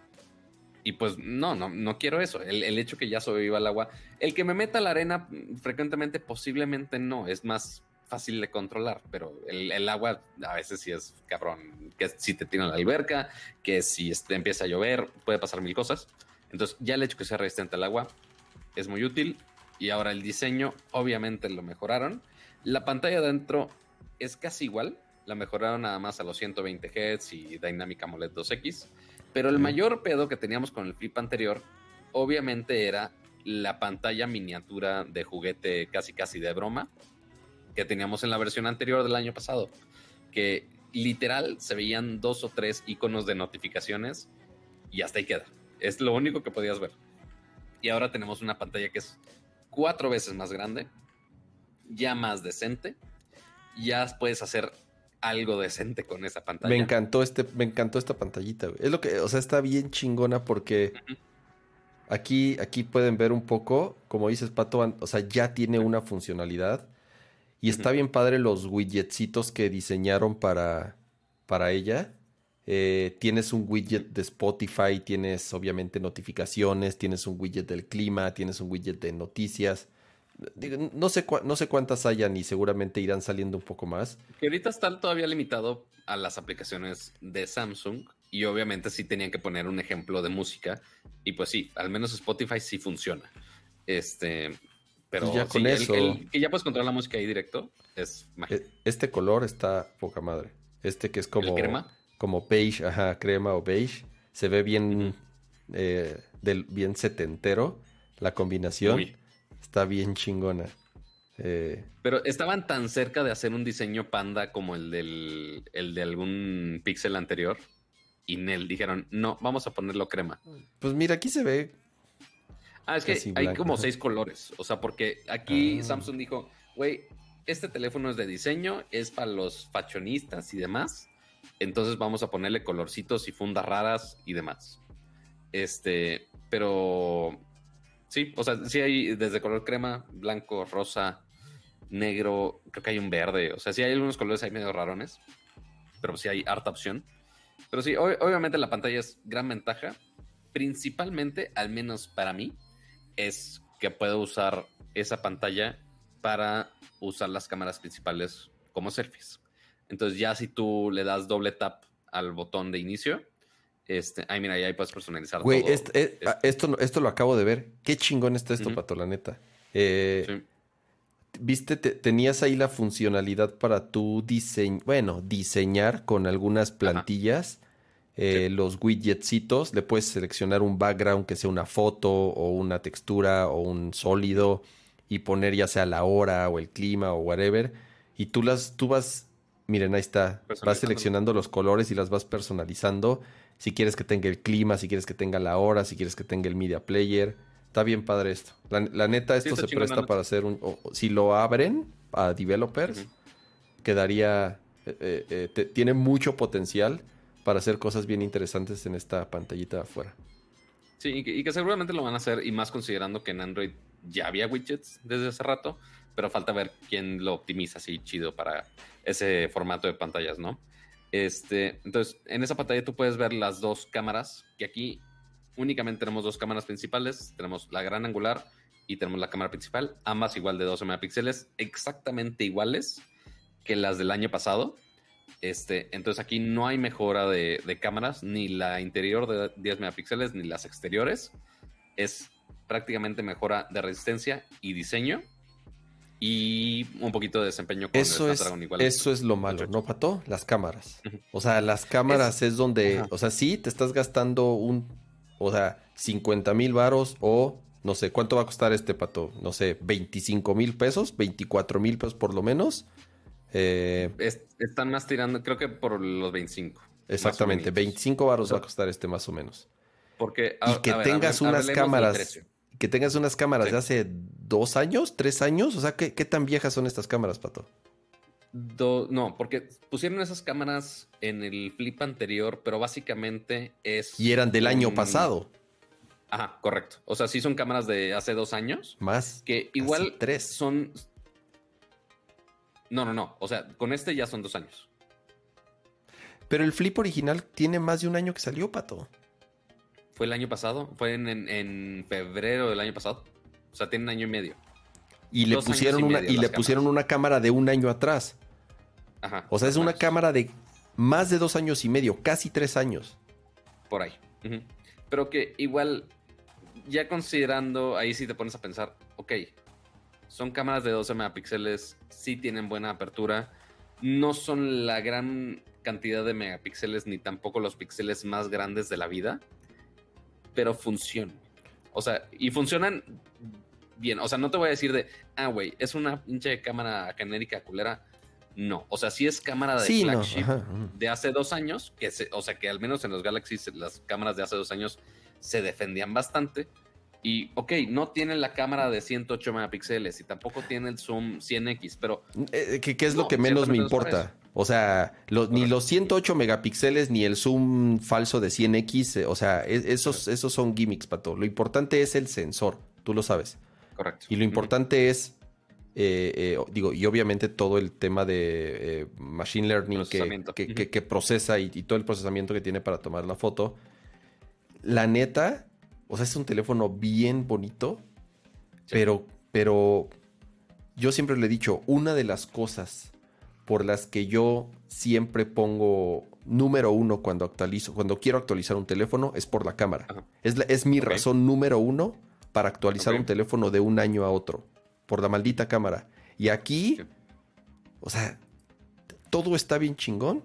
y pues no, no, no quiero eso. El, el hecho que ya sobreviva el agua. El que me meta a la arena frecuentemente, posiblemente no. Es más fácil de controlar, pero el, agua a veces sí es cabrón. Que si te tiran la alberca, que si empieza a llover, puede pasar mil cosas. Entonces, ya el hecho que sea resistente al agua es muy útil. Y ahora el diseño, obviamente lo mejoraron. La pantalla adentro es casi igual. La mejoraron nada más a los 120 Hz y Dynamic AMOLED 2X. Pero el mayor pedo que teníamos con el flip anterior, obviamente era la pantalla miniatura de juguete casi casi de broma que teníamos en la versión anterior del año pasado, que literal se veían dos o tres iconos de notificaciones y hasta ahí queda. Es lo único que podías ver. Y ahora tenemos una pantalla que es cuatro veces más grande, ya más decente, ya puedes hacer algo decente con esa pantalla. Me encantó este, me encantó esta pantallita, güey. Es lo que, o sea, está bien chingona porque uh -huh. aquí, aquí pueden ver un poco, como dices, Pato, o sea, ya tiene una funcionalidad. Y uh -huh. está bien padre los widgetsitos que diseñaron para, para ella. Eh, tienes un widget de Spotify, tienes obviamente notificaciones, tienes un widget del clima, tienes un widget de noticias. No sé, no sé cuántas hayan y seguramente irán saliendo un poco más. Que ahorita están todavía limitado a las aplicaciones de Samsung y obviamente sí tenían que poner un ejemplo de música y pues sí, al menos Spotify sí funciona. Este, pero ya con eso. El, el, que ya puedes controlar la música ahí directo es mágico. Este color está poca madre. Este que es como, crema? como beige, ajá, crema o beige, se ve bien, uh -huh. eh, del, bien setentero la combinación. Uy está bien chingona. Eh, Pero estaban tan cerca de hacer un diseño panda como el, del, el de algún pixel anterior. Y Nel dijeron, no, vamos a ponerlo crema. Pues mira, aquí se ve. Ah, es que hay como seis colores. O sea, porque aquí ah. Samsung dijo, güey, este teléfono es de diseño, es para los fashionistas y demás. Entonces vamos a ponerle colorcitos y fundas raras y demás. Este, pero Sí, o sea, sí hay desde color crema, blanco, rosa, negro, creo que hay un verde. O sea, sí hay algunos colores ahí medio rarones, pero sí hay harta opción. Pero sí, obviamente la pantalla es gran ventaja. Principalmente, al menos para mí, es que puedo usar esa pantalla para usar las cámaras principales como selfies. Entonces ya si tú le das doble tap al botón de inicio, este, ay, mira, ahí puedes personalizar Güey, todo. Esto, esto, esto, esto, lo acabo de ver. Qué chingón está esto, uh -huh. Pato, la neta. Eh, sí. Viste, te, tenías ahí la funcionalidad para tu diseño, bueno, diseñar con algunas plantillas. Eh, sí. Los widgetsitos, le puedes seleccionar un background que sea una foto o una textura o un sólido y poner ya sea la hora o el clima o whatever. Y tú las, tú vas, miren, ahí está, vas seleccionando los colores y las vas personalizando si quieres que tenga el clima, si quieres que tenga la hora, si quieres que tenga el media player. Está bien padre esto. La, la neta, esto sí, se presta para hacer un... Si lo abren a developers, uh -huh. quedaría... Eh, eh, te, tiene mucho potencial para hacer cosas bien interesantes en esta pantallita de afuera. Sí, y que, y que, seguramente lo van a hacer, y más considerando que en Android ya había widgets desde hace rato, pero falta ver quién lo optimiza así chido para ese formato de pantallas, ¿no? Este, entonces, en esa pantalla tú puedes ver las dos cámaras, que aquí únicamente tenemos dos cámaras principales. Tenemos la gran angular y tenemos la cámara principal, ambas igual de 12 megapíxeles, exactamente iguales que las del año pasado. Este, entonces aquí no hay mejora de, de cámaras, ni la interior de 10 megapíxeles, ni las exteriores. Es prácticamente mejora de resistencia y diseño y un poquito de desempeño con eso el es, igual. Eso es lo malo, ¿no, Pato? Las cámaras. O sea, las cámaras es, es donde, o sea, sí, te estás gastando un, o sea, 50 mil varos o, no sé, ¿cuánto va a costar este, Pato? No sé, 25 mil pesos, 24 mil pesos por lo menos. Eh, es, están más tirando, creo que por los 25. Exactamente, 25 varos o sea, va a costar este más o menos. Porque, a, y que ver, tengas unas cámaras que tengas unas cámaras sí. de hace dos años, tres años. O sea, ¿qué, qué tan viejas son estas cámaras, Pato? Do, no, porque pusieron esas cámaras en el flip anterior, pero básicamente es. Y eran del un... año pasado. Ajá, correcto. O sea, sí son cámaras de hace dos años. Más. Que igual tres. son. No, no, no. O sea, con este ya son dos años. Pero el Flip original tiene más de un año que salió, Pato. Fue el año pasado. Fue en, febrero del año pasado. O sea, tiene un año y medio. Y le pusieron, una, y le pusieron una cámara de un año atrás. Ajá. O sea, es una cámara de más de dos años y medio, casi tres años. Por ahí. Pero que igual, ya considerando, ahí sí te pones a pensar, ok, son cámaras de 12 megapíxeles, sí tienen buena apertura, no son la gran cantidad de megapíxeles ni tampoco los píxeles más grandes de la vida, pero funcionan. O sea, y funcionan bien. O sea, no te voy a decir de, ah, güey, es una pinche cámara genérica culera. No, o sea, sí es cámara de flagship de hace dos años, que se, o sea, que al menos en los Galaxies las cámaras de hace dos años se defendían bastante. Y, ok, no tiene la cámara de 108 megapíxeles y tampoco tiene el zoom 100x, pero... Eh, ¿Qué, es lo que menos me importa? O sea, ni los 108 megapíxeles ni el zoom falso de 100x, eh, o sea, esos, esos son gimmicks, Pato. Lo importante es el sensor, tú lo sabes. Correcto. Y lo importante es, eh, digo, y obviamente todo el tema de machine learning que, que, procesa y, y todo el procesamiento que tiene para tomar la foto. La neta, o sea, es un teléfono bien bonito, pero, pero yo siempre le he dicho, una de las cosas por las que yo siempre pongo número uno cuando actualizo, cuando quiero actualizar un teléfono, es por la cámara. Es, es, mi razón número uno para actualizar un teléfono de un año a otro, por la maldita cámara. Y aquí, o sea, todo está bien chingón,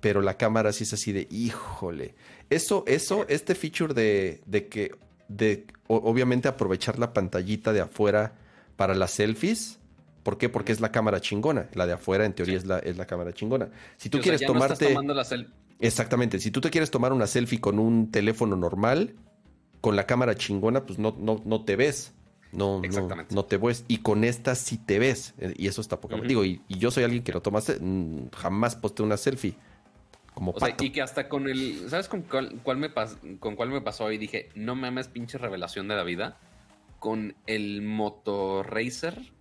pero la cámara sí es así de, híjole. Eso, eso, este feature de, de que, de obviamente aprovechar la pantallita de afuera para las selfies. ¿Por qué? Porque es la cámara chingona. La de afuera, en teoría, es, la, es la cámara chingona. Si tú quieres tomarte. exactamente. Si tú te quieres tomar una selfie con un teléfono normal, con la cámara chingona, pues no, no, no te ves. No, no, te ves. Y con esta sí te ves. Eh, y eso está poca. Digo, y, yo soy alguien que lo tomaste. Mm, jamás posté una selfie. Como y que hasta con el. ¿Sabes con cuál, me con cuál me pasó? Y dije, no mames, pinche revelación de la vida. Con el Moto Racer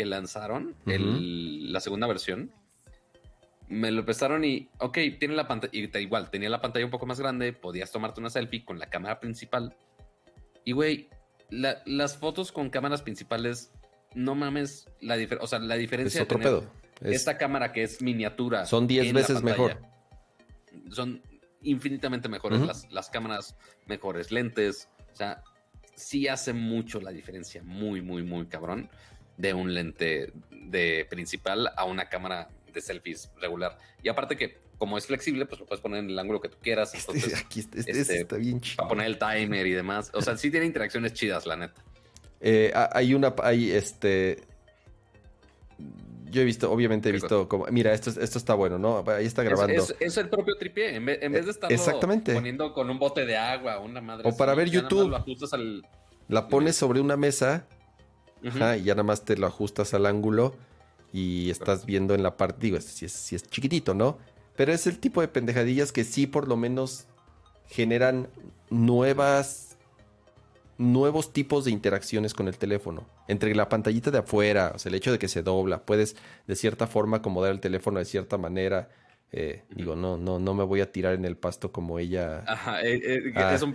que lanzaron, la segunda versión. Me lo empezaron y, ok, tiene la pantalla, y igual, tenía la pantalla un poco más grande, podías tomarte una selfie con la cámara principal. Y, güey, las fotos con cámaras principales, no mames, la, o sea, la diferencia es otro pedo. esta cámara que es miniatura. Son 10 veces mejor son infinitamente mejores las, cámaras, mejores lentes. O sea, sí hace mucho la diferencia, muy, muy, muy cabrón, de un lente de principal a una cámara de selfies regular. Y aparte que como es flexible, pues lo puedes poner en el ángulo que tú quieras. Este, entonces, aquí este, este, está bien chido. Para poner el timer y demás. O sea, sí tiene interacciones chidas, la neta. Eh, hay una, hay este, yo he visto, obviamente he visto como, mira, esto, esto está bueno, ¿no? Ahí está grabando. Es, el propio tripié, en vez, de estar poniendo con un bote de agua, una madre. O para ver YouTube. La pones sobre una mesa y ya nada más te lo ajustas al ángulo y estás viendo en la parte, digo, si es, si es chiquitito, ¿no? Pero es el tipo de pendejadillas que sí por lo menos generan nuevas nuevos tipos de interacciones con el teléfono. Entre la pantallita de afuera, o sea, el hecho de que se dobla, puedes de cierta forma acomodar el teléfono de cierta manera. Eh, digo, no, no, no me voy a tirar en el pasto como ella. Ajá, eh, eh, es un,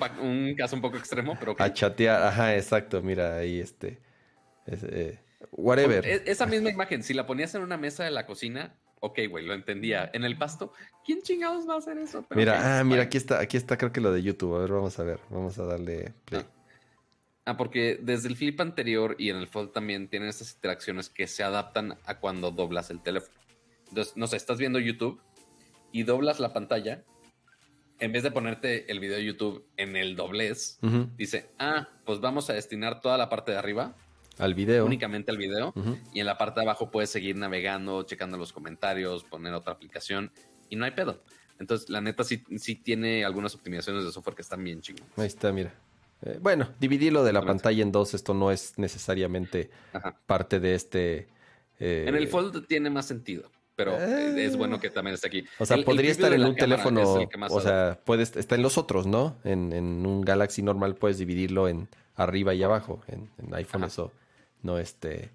caso un poco extremo, pero. A chatear, ajá, exacto, mira, ahí este. Whatever. E, esa misma imagen, si la ponías en una mesa de la cocina, ok, güey, lo entendía. En el pasto, ¿quién chingados va a hacer eso? mira, ah, mira, aquí está, aquí está, creo que lo de YouTube. A ver, vamos a ver, vamos a darle play. Ah. Ah, porque desde el flip anterior y en el fold también tienen estas interacciones que se adaptan a cuando doblas el teléfono. Entonces, no sé, estás viendo YouTube y doblas la pantalla. En vez de ponerte el video de YouTube en el doblez, dice, ah, pues vamos a destinar toda la parte de arriba al video. Únicamente al video. Y en la parte de abajo puedes seguir navegando, checando los comentarios, poner otra aplicación y no hay pedo. Entonces, la neta sí, sí tiene algunas optimizaciones de software que están bien chingos. Ahí está, mira. Eh, bueno, dividirlo de la pantalla en dos, esto no es necesariamente parte de este. Eh, en el Fold tiene más sentido, pero es eh. bueno que también esté aquí. O sea, podría estar en un teléfono, o sea, puedes, está en los otros, ¿no? En, un Galaxy normal puedes dividirlo en arriba y abajo. En, iPhone eso no este.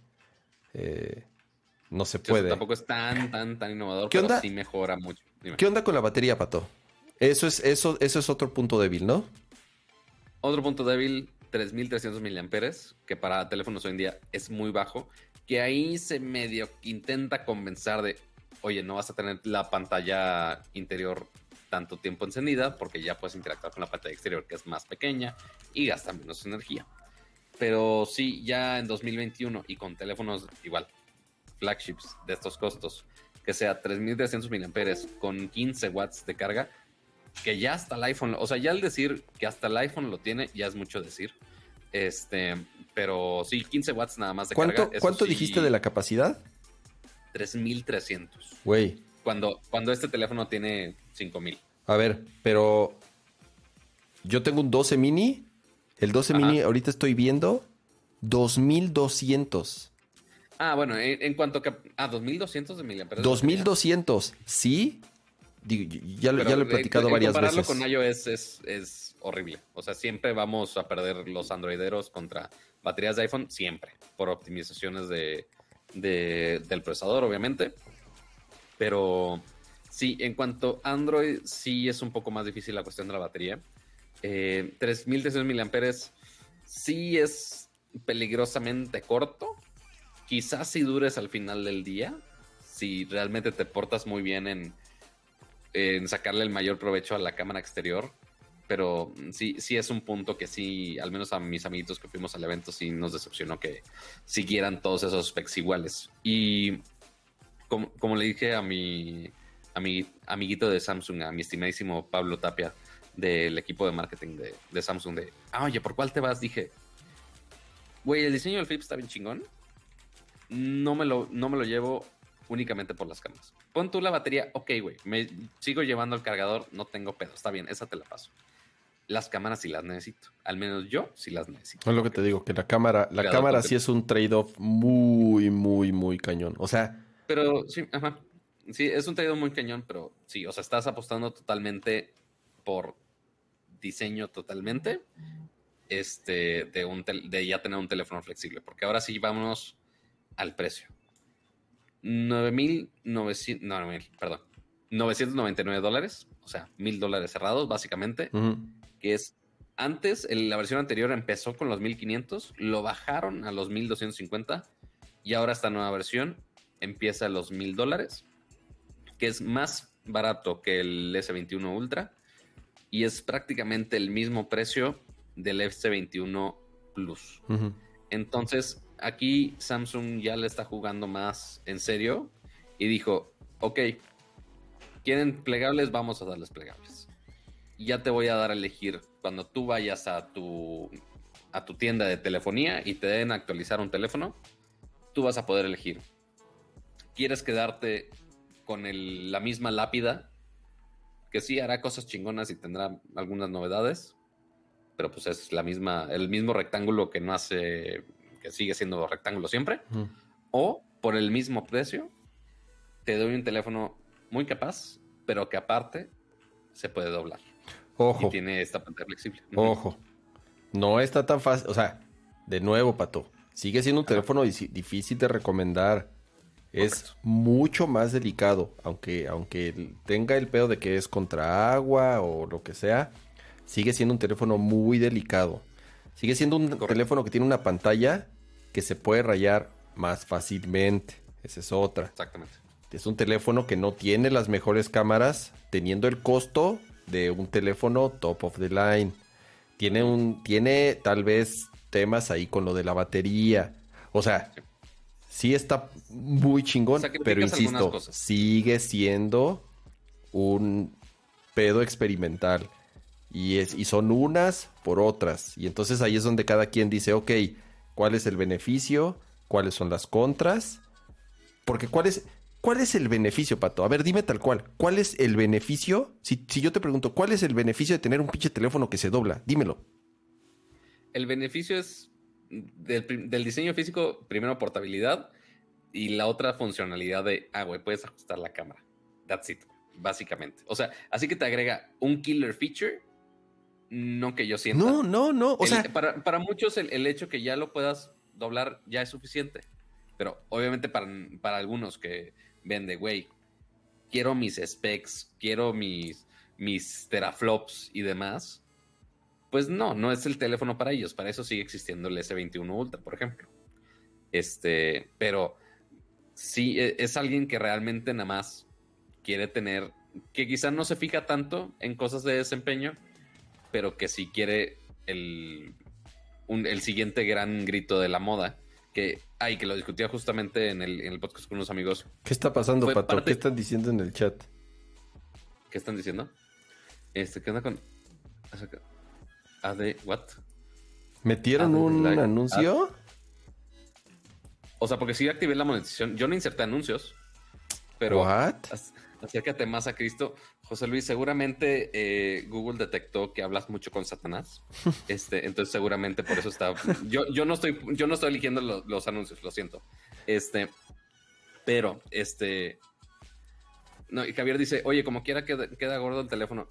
no se puede. tampoco es tan, tan, tan innovador, ¿Qué pero onda? sí mejora mucho. ¿Qué onda con la batería, Pato? Eso es, eso, eso es otro punto débil, ¿no? Otro punto débil, 3300 miliamperes, que para teléfonos hoy en día es muy bajo, que ahí se medio intenta convencer de, oye, no vas a tener la pantalla interior tanto tiempo encendida porque ya puedes interactuar con la pantalla exterior que es más pequeña y gasta menos energía. Pero sí, ya en 2021 y con teléfonos igual, flagships de estos costos, que sea 3300 miliamperes con 15 watts de carga, que ya hasta el iPhone, o sea, ya al decir que hasta el iPhone lo tiene, ya es mucho decir. Este, pero sí, 15 watts nada más de ¿Cuánto, carga. eso ¿cuánto sí, dijiste de la capacidad? 3300. Güey, Cuando, cuando este teléfono tiene 5000. a ver, pero yo tengo un 12 mini. El 12 Ajá. mini ahorita estoy viendo 2200. Ah, bueno, en, en cuanto que. Ah, 2200 de miliamperes. 2200, ¿sí? Digo, ya, lo- Pero ya lo he el- platicado el varias compararlo veces. con iOS es, es horrible. O sea, siempre vamos a perder los androideros contra baterías de iPhone, siempre, por optimizaciones de, de- del procesador, obviamente. Pero sí, en cuanto a Android, sí es un poco más difícil la cuestión de la batería. Eh, 3300 miliamperes sí es peligrosamente corto. Quizás si dures al final del día, si realmente te portas muy bien en, en sacarle el mayor provecho a la cámara exterior. Pero sí, sí es un punto que sí, al menos a mis amiguitos que fuimos al evento, sí nos decepcionó que siguieran todos esos specs iguales. Y como, como le dije a mi, a mi amiguito de Samsung, a mi estimadísimo Pablo Tapia, del equipo de marketing de, de Samsung, de, ah, oye, ¿por cuál te vas? Dije, güey, el diseño del flip está bien chingón. No me lo, no me lo llevo únicamente por las cámaras. Pon tú la batería, ok, güey, me sigo llevando el cargador, no tengo pedo, está bien, esa te la paso. Las cámaras sí las necesito, al menos yo sí las necesito. Es lo que te digo, que la cámara, la cámara sí es un trade-off muy, muy, muy cañón. O sea, Pero sí, ajá. Sí, es un traído muy cañón, pero sí, o sea, estás apostando totalmente por diseño totalmente este de un de ya tener un teléfono flexible, porque ahora sí vámonos al precio. 9.900, no, 9,000, perdón. 999 dólares, o sea, mil dólares cerrados, básicamente, que es antes, la versión anterior empezó con los 1500, lo bajaron a los 1250 y ahora esta nueva versión empieza a los 1000 dólares, que es más barato que el S21 Ultra y es prácticamente el mismo precio del S21 Plus. Entonces, aquí Samsung ya le está jugando más en serio y dijo, ok, quieren plegables, vamos a darles plegables. Ya te voy a dar a elegir cuando tú vayas a tu, a tu tienda de telefonía y te den a actualizar un teléfono, tú vas a poder elegir. ¿Quieres quedarte con el- la misma lápida? Que sí hará cosas chingonas y tendrá algunas novedades, pero pues es la misma, el mismo rectángulo que no hace, que sigue siendo rectángulo siempre, o por el mismo precio, te doy un teléfono muy capaz, pero que aparte se puede doblar Ojo, y tiene esta pantalla flexible. ojo. No está tan fácil. O sea, de nuevo, Pato. Sigue siendo un teléfono difícil de recomendar. Es Correcto. mucho más delicado. Aunque, aunque tenga el pedo de que es contra agua o lo que sea, sigue siendo un teléfono muy delicado. Sigue siendo un Correcto. teléfono que tiene una pantalla que se puede rayar más fácilmente. Esa es otra. Exactamente. Es un teléfono que no tiene las mejores cámaras, teniendo el costo de un teléfono top of the line. Tiene un, tiene tal vez temas ahí con lo de la batería. O sea, sí está muy chingón, pero insisto, cosas. sigue siendo un pedo experimental. Y, es, y son unas por otras. Y entonces ahí es donde cada quien dice, ok, ¿cuál es el beneficio? ¿Cuáles son las contras? Porque ¿cuál es, cuál es el beneficio, Pato? A ver, dime tal cual. ¿Cuál es el beneficio? Si, si yo te pregunto, ¿cuál es el beneficio de tener un pinche teléfono que se dobla? Dímelo. El beneficio es del, del diseño físico, primero portabilidad y la otra funcionalidad de, ah, güey, puedes ajustar la cámara. That's it, básicamente. O sea, así que te agrega un killer feature, no que yo sienta. No, no, no. O El- sea, para, para muchos el, el hecho que ya lo puedas doblar ya es suficiente. Pero obviamente para, para algunos que vende, güey, quiero mis specs, quiero mis, mis teraflops y demás, pues no, no es el teléfono para ellos. Para eso sigue existiendo el S21 Ultra, por ejemplo. Este, pero sí e, es alguien que realmente nada más quiere tener, que quizás no se fija tanto en cosas de desempeño, pero que sí quiere el, el siguiente gran grito de la moda. Que, ay, que lo discutía justamente en el, en el podcast con unos amigos. ¿Qué está pasando, Pato? ¿Qué están diciendo en el chat? ¿Qué están diciendo? Este, ¿qué onda con. AD, what? ¿Metieron un anuncio? O sea, porque sí activé la monetización. Yo no inserté anuncios. Pero. ¿What? Acércate más a Cristo. José Luis, seguramente eh, Google detectó que hablas mucho con Satanás. Este, entonces seguramente por eso está. Yo, yo no estoy, yo no estoy eligiendo los, anuncios, lo siento. Este, pero, este. No, y Javier dice, oye, como quiera queda, queda gordo el teléfono.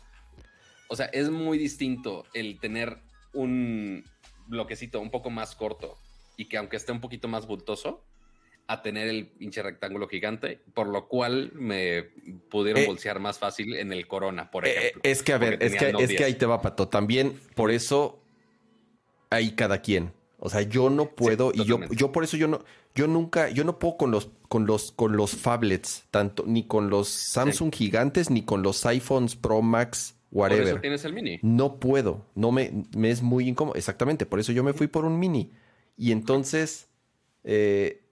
O sea, es muy distinto el tener un bloquecito un poco más corto y que aunque esté un poquito más bultoso, a tener el pinche rectángulo gigante, por lo cual me pudieron eh, bolsear más fácil en el Corona, por eh, ejemplo. es que, a ver, es que, es que ahí te va, Pato. También por eso hay cada quien. O sea, yo no puedo, y yo, yo por eso yo no, yo nunca, yo no puedo con los, con los, con los phablets, tanto, ni con los Samsung gigantes, ni con los iPhones Pro Max, whatever. Por eso tienes el mini. No puedo, no me, me es muy incómodo. Exactamente, por eso yo me fui por un mini. Y entonces, eh,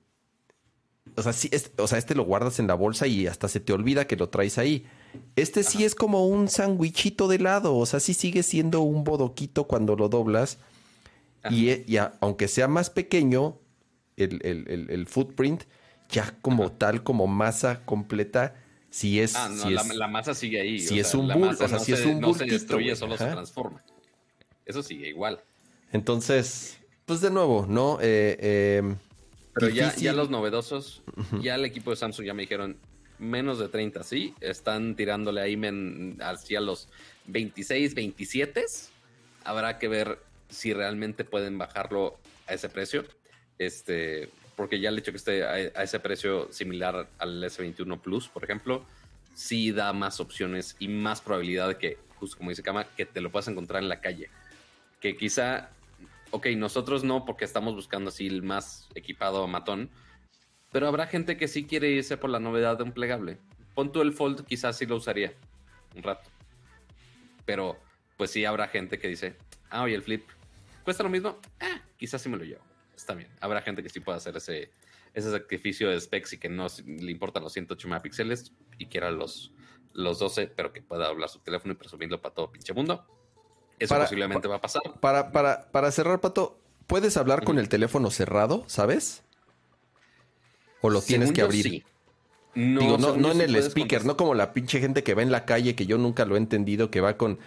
o sea, sí, o sea, este lo guardas en la bolsa y hasta se te olvida que lo traes ahí. Este sí es como un sandwichito de lado, o sea, sí sigue siendo un bodoquito cuando lo doblas. Y, aunque sea más pequeño, el, footprint, ya como tal, como masa completa, si es. Ah, no, la, masa sigue ahí. Si es un bulto, o sea, si es un No se destruye, solo se transforma. Eso sigue igual. Entonces, pues de nuevo, ¿no? Eh, eh pero ya, ya, los novedosos, ya el equipo de Samsung ya me dijeron menos de 30, sí, están tirándole ahí hacia los 26, 27. Habrá que ver si realmente pueden bajarlo a ese precio. Este, porque ya el hecho que esté a, ese precio similar al S21 Plus, por ejemplo, sí da más opciones y más probabilidad de que, justo como dice Kama, que te lo puedas encontrar en la calle. Que quizá ok, nosotros no, porque estamos buscando así el más equipado matón, pero habrá gente que sí quiere irse por la novedad de un plegable. Pon tú el Fold, quizás sí lo usaría un rato. Pero, pues sí habrá gente que dice, ah, oye, el Flip, ¿cuesta lo mismo? Ah, quizás sí me lo llevo. Está bien. Habrá gente que sí pueda hacer ese, ese sacrificio de specs y que no le importan los 108 megapíxeles y quiera los, los 12, pero que pueda hablar su teléfono y presumirlo para todo pinche mundo. Eso posiblemente va a pasar. Para, para, para cerrar, Pato, ¿puedes hablar con el teléfono cerrado, sabes? ¿O lo tienes que abrir? No, Digo, no, no en el speaker, no como la pinche gente que va en la calle, que yo nunca lo he entendido, que va con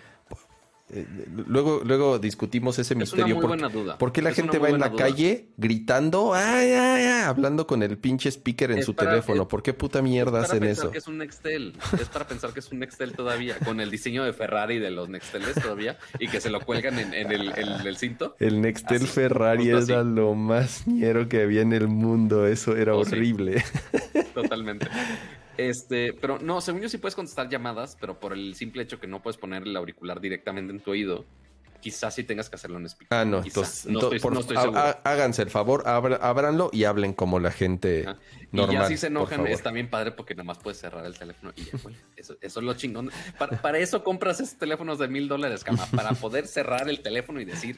eh, luego, luego discutimos ese misterio. Una muy buena duda. ¿Por qué la gente va en la calle gritando, ay, ay, ay, hablando con el pinche speaker en su teléfono? ¿Por qué puta mierda hacen eso? Es para pensar que es un Nextel. Es para pensar que es un Nextel todavía, con el diseño de Ferrari de los Nexteles todavía, y que se lo cuelgan en, el, cinto. El Nextel Ferrari era lo más ñero que había en el mundo. Eso era oh, horrible. Totalmente. Este, pero no, según yo sí puedes contestar llamadas, pero por el simple hecho que no puedes poner el auricular directamente en tu oído, quizás sí tengas que hacerlo en speaker. Ah, no, entonces, no, estoy, Háganse el favor, ábranlo y hablen como la gente normal. Y ya si se enojan, es también padre porque nomás puedes cerrar el teléfono y ya. Eso, es lo chingón. Para, eso compras esos teléfonos de mil dólares, cama, para poder cerrar el teléfono y decir,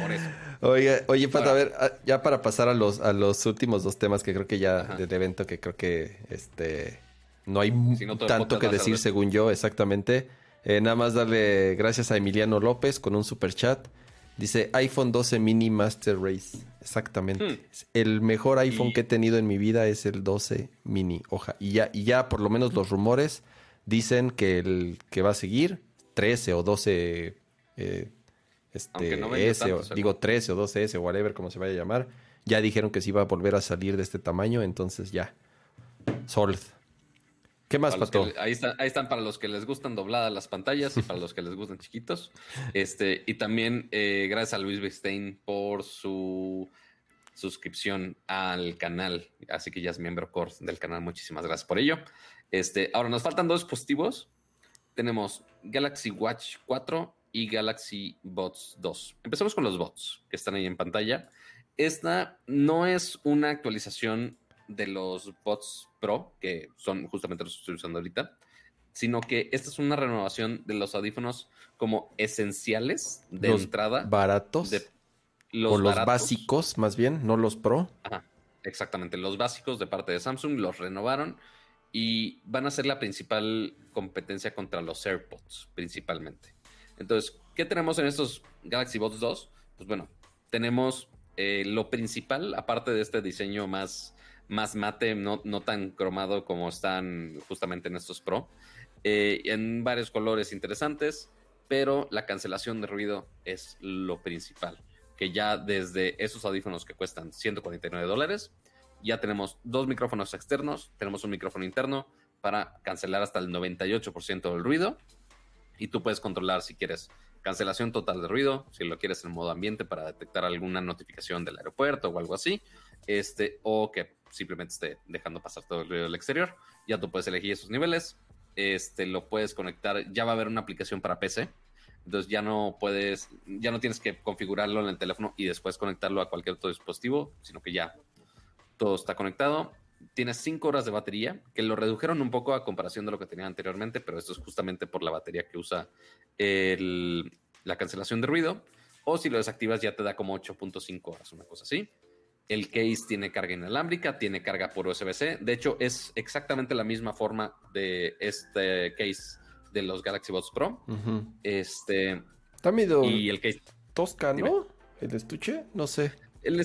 por eso. Oye, oye, Pato, a ver, ah, ya para pasar a los, a los últimos dos temas que creo que ya del evento, que creo que este no hay tanto que decir según yo, exactamente. Eh, nada más darle gracias a Emiliano López con un super chat. Dice iPhone 12 Mini Master Race. Exactamente. Hmm. El mejor iPhone que he tenido en mi vida es el 12 Mini. Oja. Y ya, y ya por lo menos los rumores dicen que el que va a seguir, 13 o 12 eh, este, S, o, digo 13 o 12S, whatever, como se vaya a llamar, ya dijeron que se iba a volver a salir de este tamaño, entonces ya. Sold. ¿Qué más, Pato? ahí, están para los que les gustan dobladas las pantallas y para los que les gustan chiquitos. Este, y también eh, gracias a Luis Bestein por su suscripción al canal. Así que ya es miembro core del canal. Muchísimas gracias por ello. Este, ahora nos faltan dos dispositivos. Tenemos Galaxy Watch 4 y Galaxy Bots 2. Empecemos con los bots que están ahí en pantalla. Esta no es una actualización de los bots Pro, que son justamente los que estoy usando ahorita, sino que esta es una renovación de los audífonos como esenciales de entrada. Baratos. De los o los básicos, más bien, no los Pro. Ajá, exactamente. Los básicos de parte de Samsung los renovaron y van a ser la principal competencia contra los AirPods, principalmente. Entonces, ¿qué tenemos en estos Galaxy Buds 2? Pues bueno, tenemos eh, lo principal, aparte de este diseño más, más mate, no, no, tan cromado como están justamente en estos Pro, eh, en varios colores interesantes, pero la cancelación de ruido es lo principal, que ya desde esos audífonos que cuestan 149 dólares, ya tenemos dos micrófonos externos, tenemos un micrófono interno para cancelar hasta el 98% del ruido y tú puedes controlar si quieres cancelación total de ruido, si lo quieres en modo ambiente para detectar alguna notificación del aeropuerto o algo así, este, o que simplemente esté dejando pasar todo el ruido del exterior. Ya tú puedes elegir esos niveles, este, lo puedes conectar, ya va a haber una aplicación para PC, entonces ya no puedes, ya no tienes que configurarlo en el teléfono y después conectarlo a cualquier otro dispositivo, sino que ya todo está conectado tiene 5 horas de batería, que lo redujeron un poco a comparación de lo que tenía anteriormente, pero esto es justamente por la batería que usa la cancelación de ruido. O si lo desactivas ya te da como 8.5 horas, una cosa así. El case tiene carga inalámbrica, tiene carga por USB-C. De hecho, es exactamente la misma forma de este case de los Galaxy Buds Pro. Este. Está medio y el case tosca, ¿no? El estuche, no sé. El,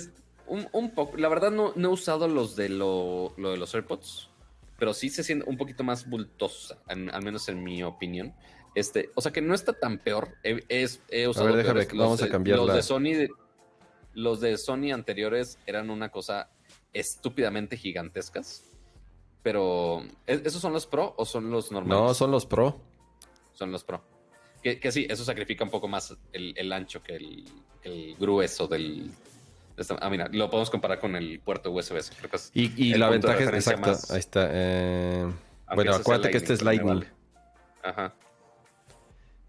un, poco. La verdad no, he usado los de lo, de los AirPods, pero sí se siente un poquito más bultosa, al menos en mi opinión. Este, o sea que no está tan peor. He, usado. vamos a cambiar los de Sony. los de Sony anteriores eran una cosa estúpidamente gigantescas. Pero, ¿e-, ¿esos son los Pro o son los normales? No, son los Pro. Son los Pro. Que, sí, eso sacrifica un poco más el, ancho que el, el grueso del, ah, mira, lo podemos comparar con el puerto USB. y, la ventaja es exacto. Ahí está. Eh, bueno, acuérdate que este es Lightning. Ajá.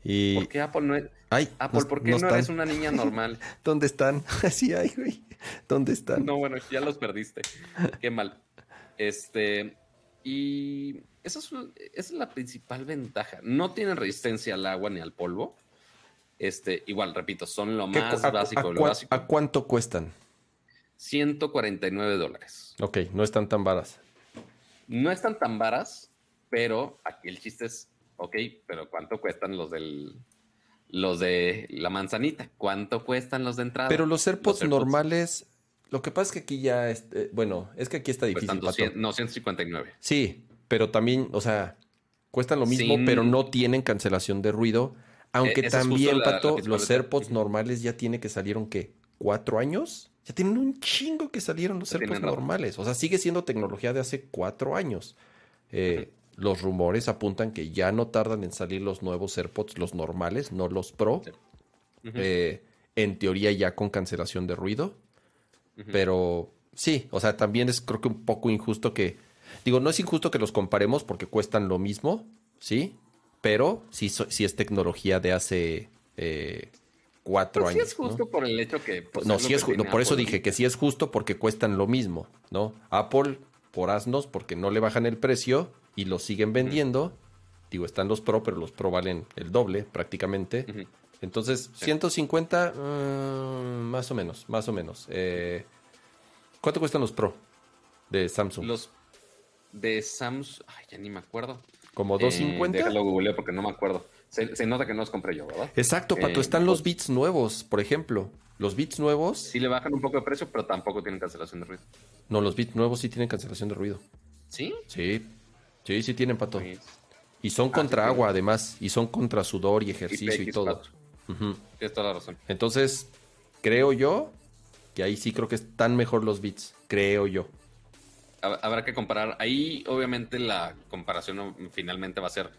Y... ¿Por qué Apple no es? Apple, ¿por qué no, eres una niña normal? ¿Dónde están? Así hay, güey. ¿Dónde están? No, bueno, ya los perdiste. qué mal. Este. Y esa es, esa es la principal ventaja. No tienen resistencia al agua ni al polvo. Este, igual, repito, son lo más básico, lo básico. ¿A cuánto cuestan? 149 dólares. Ok, no están tan varas. No están tan varas, pero aquí el chiste es, ok, pero ¿cuánto cuestan los del los de la manzanita? ¿Cuánto cuestan los de entrada? Pero los AirPods, normales, lo que pasa es que aquí ya, eh, bueno, es que aquí está difícil. no, 159. Sí, pero también, o sea, cuestan lo mismo, pero no tienen cancelación de ruido. Aunque e-, también, Pato, los AirPods normales ya tiene que salieron, ¿qué? ¿Cuatro años? Ya tienen un chingo que salieron los AirPods normales. O sea, sigue siendo tecnología de hace cuatro años. Eh, los rumores apuntan que ya no tardan en salir los nuevos AirPods, los normales, no los Pro. Eh, en teoría ya con cancelación de ruido. Pero sí, o sea, también es creo que un poco injusto que... Digo, no es injusto que los comparemos porque cuestan lo mismo, ¿sí? Pero sí, es tecnología de hace eh, cuatro pues años. Sí es justo por el hecho que... Pues, no, sí es por eso dije que sí es justo porque cuestan lo mismo, ¿no? Apple por asnos porque no le bajan el precio y lo siguen vendiendo. Digo, están los Pro, pero los Pro valen el doble prácticamente. Entonces, 150, mm, más o menos, más o menos. Eh, ¿Cuánto cuestan los Pro de Samsung? Los de Samsung, ay, ya ni me acuerdo. ¿Como 250? Eh, déjalo googleo porque no me acuerdo. Se, nota que no los compré yo, ¿verdad? Exacto, Pato. Eh, están los bits nuevos, por ejemplo. Los bits nuevos. Sí le bajan un poco de precio, pero tampoco tienen cancelación de ruido. No, los bits nuevos sí tienen cancelación de ruido. ¿Sí? Sí. Sí, sí tienen, Pato. Y son ah, contra agua, además. Y son contra sudor y ejercicio y, todo. Tienes toda la razón. Entonces, creo yo que ahí sí creo que están mejor los bits. Creo yo habrá que comparar. Ahí, obviamente, la comparación finalmente va a ser,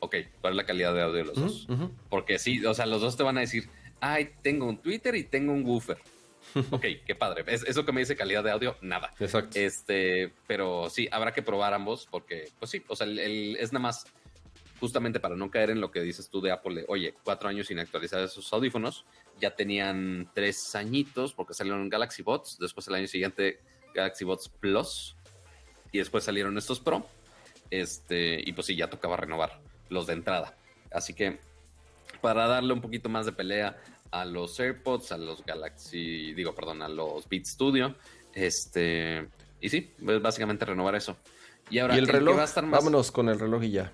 ok, ¿cuál es la calidad de audio de los dos? Porque sí, o sea, los dos te van a decir, ay, tengo un Twitter y tengo un woofer. ok, qué padre. Es, eso que me dice calidad de audio, nada. Exacto. Este, pero sí, habrá que probar ambos porque, pues sí, o sea, es nada más justamente para no caer en lo que dices tú de Apple, oye, cuatro años sin actualizar esos audífonos, ya tenían tres añitos porque salieron Galaxy Bots, después el año siguiente Galaxy Bots Plus y después salieron estos Pro, este, y pues sí, ya tocaba renovar los de entrada. Así que para darle un poquito más de pelea a los AirPods, a los Galaxy, digo, perdón, a los Beat Studio, este, y sí, pues básicamente renovar eso. Y ahora el, reloj, va a estar más... vámonos con el reloj y ya.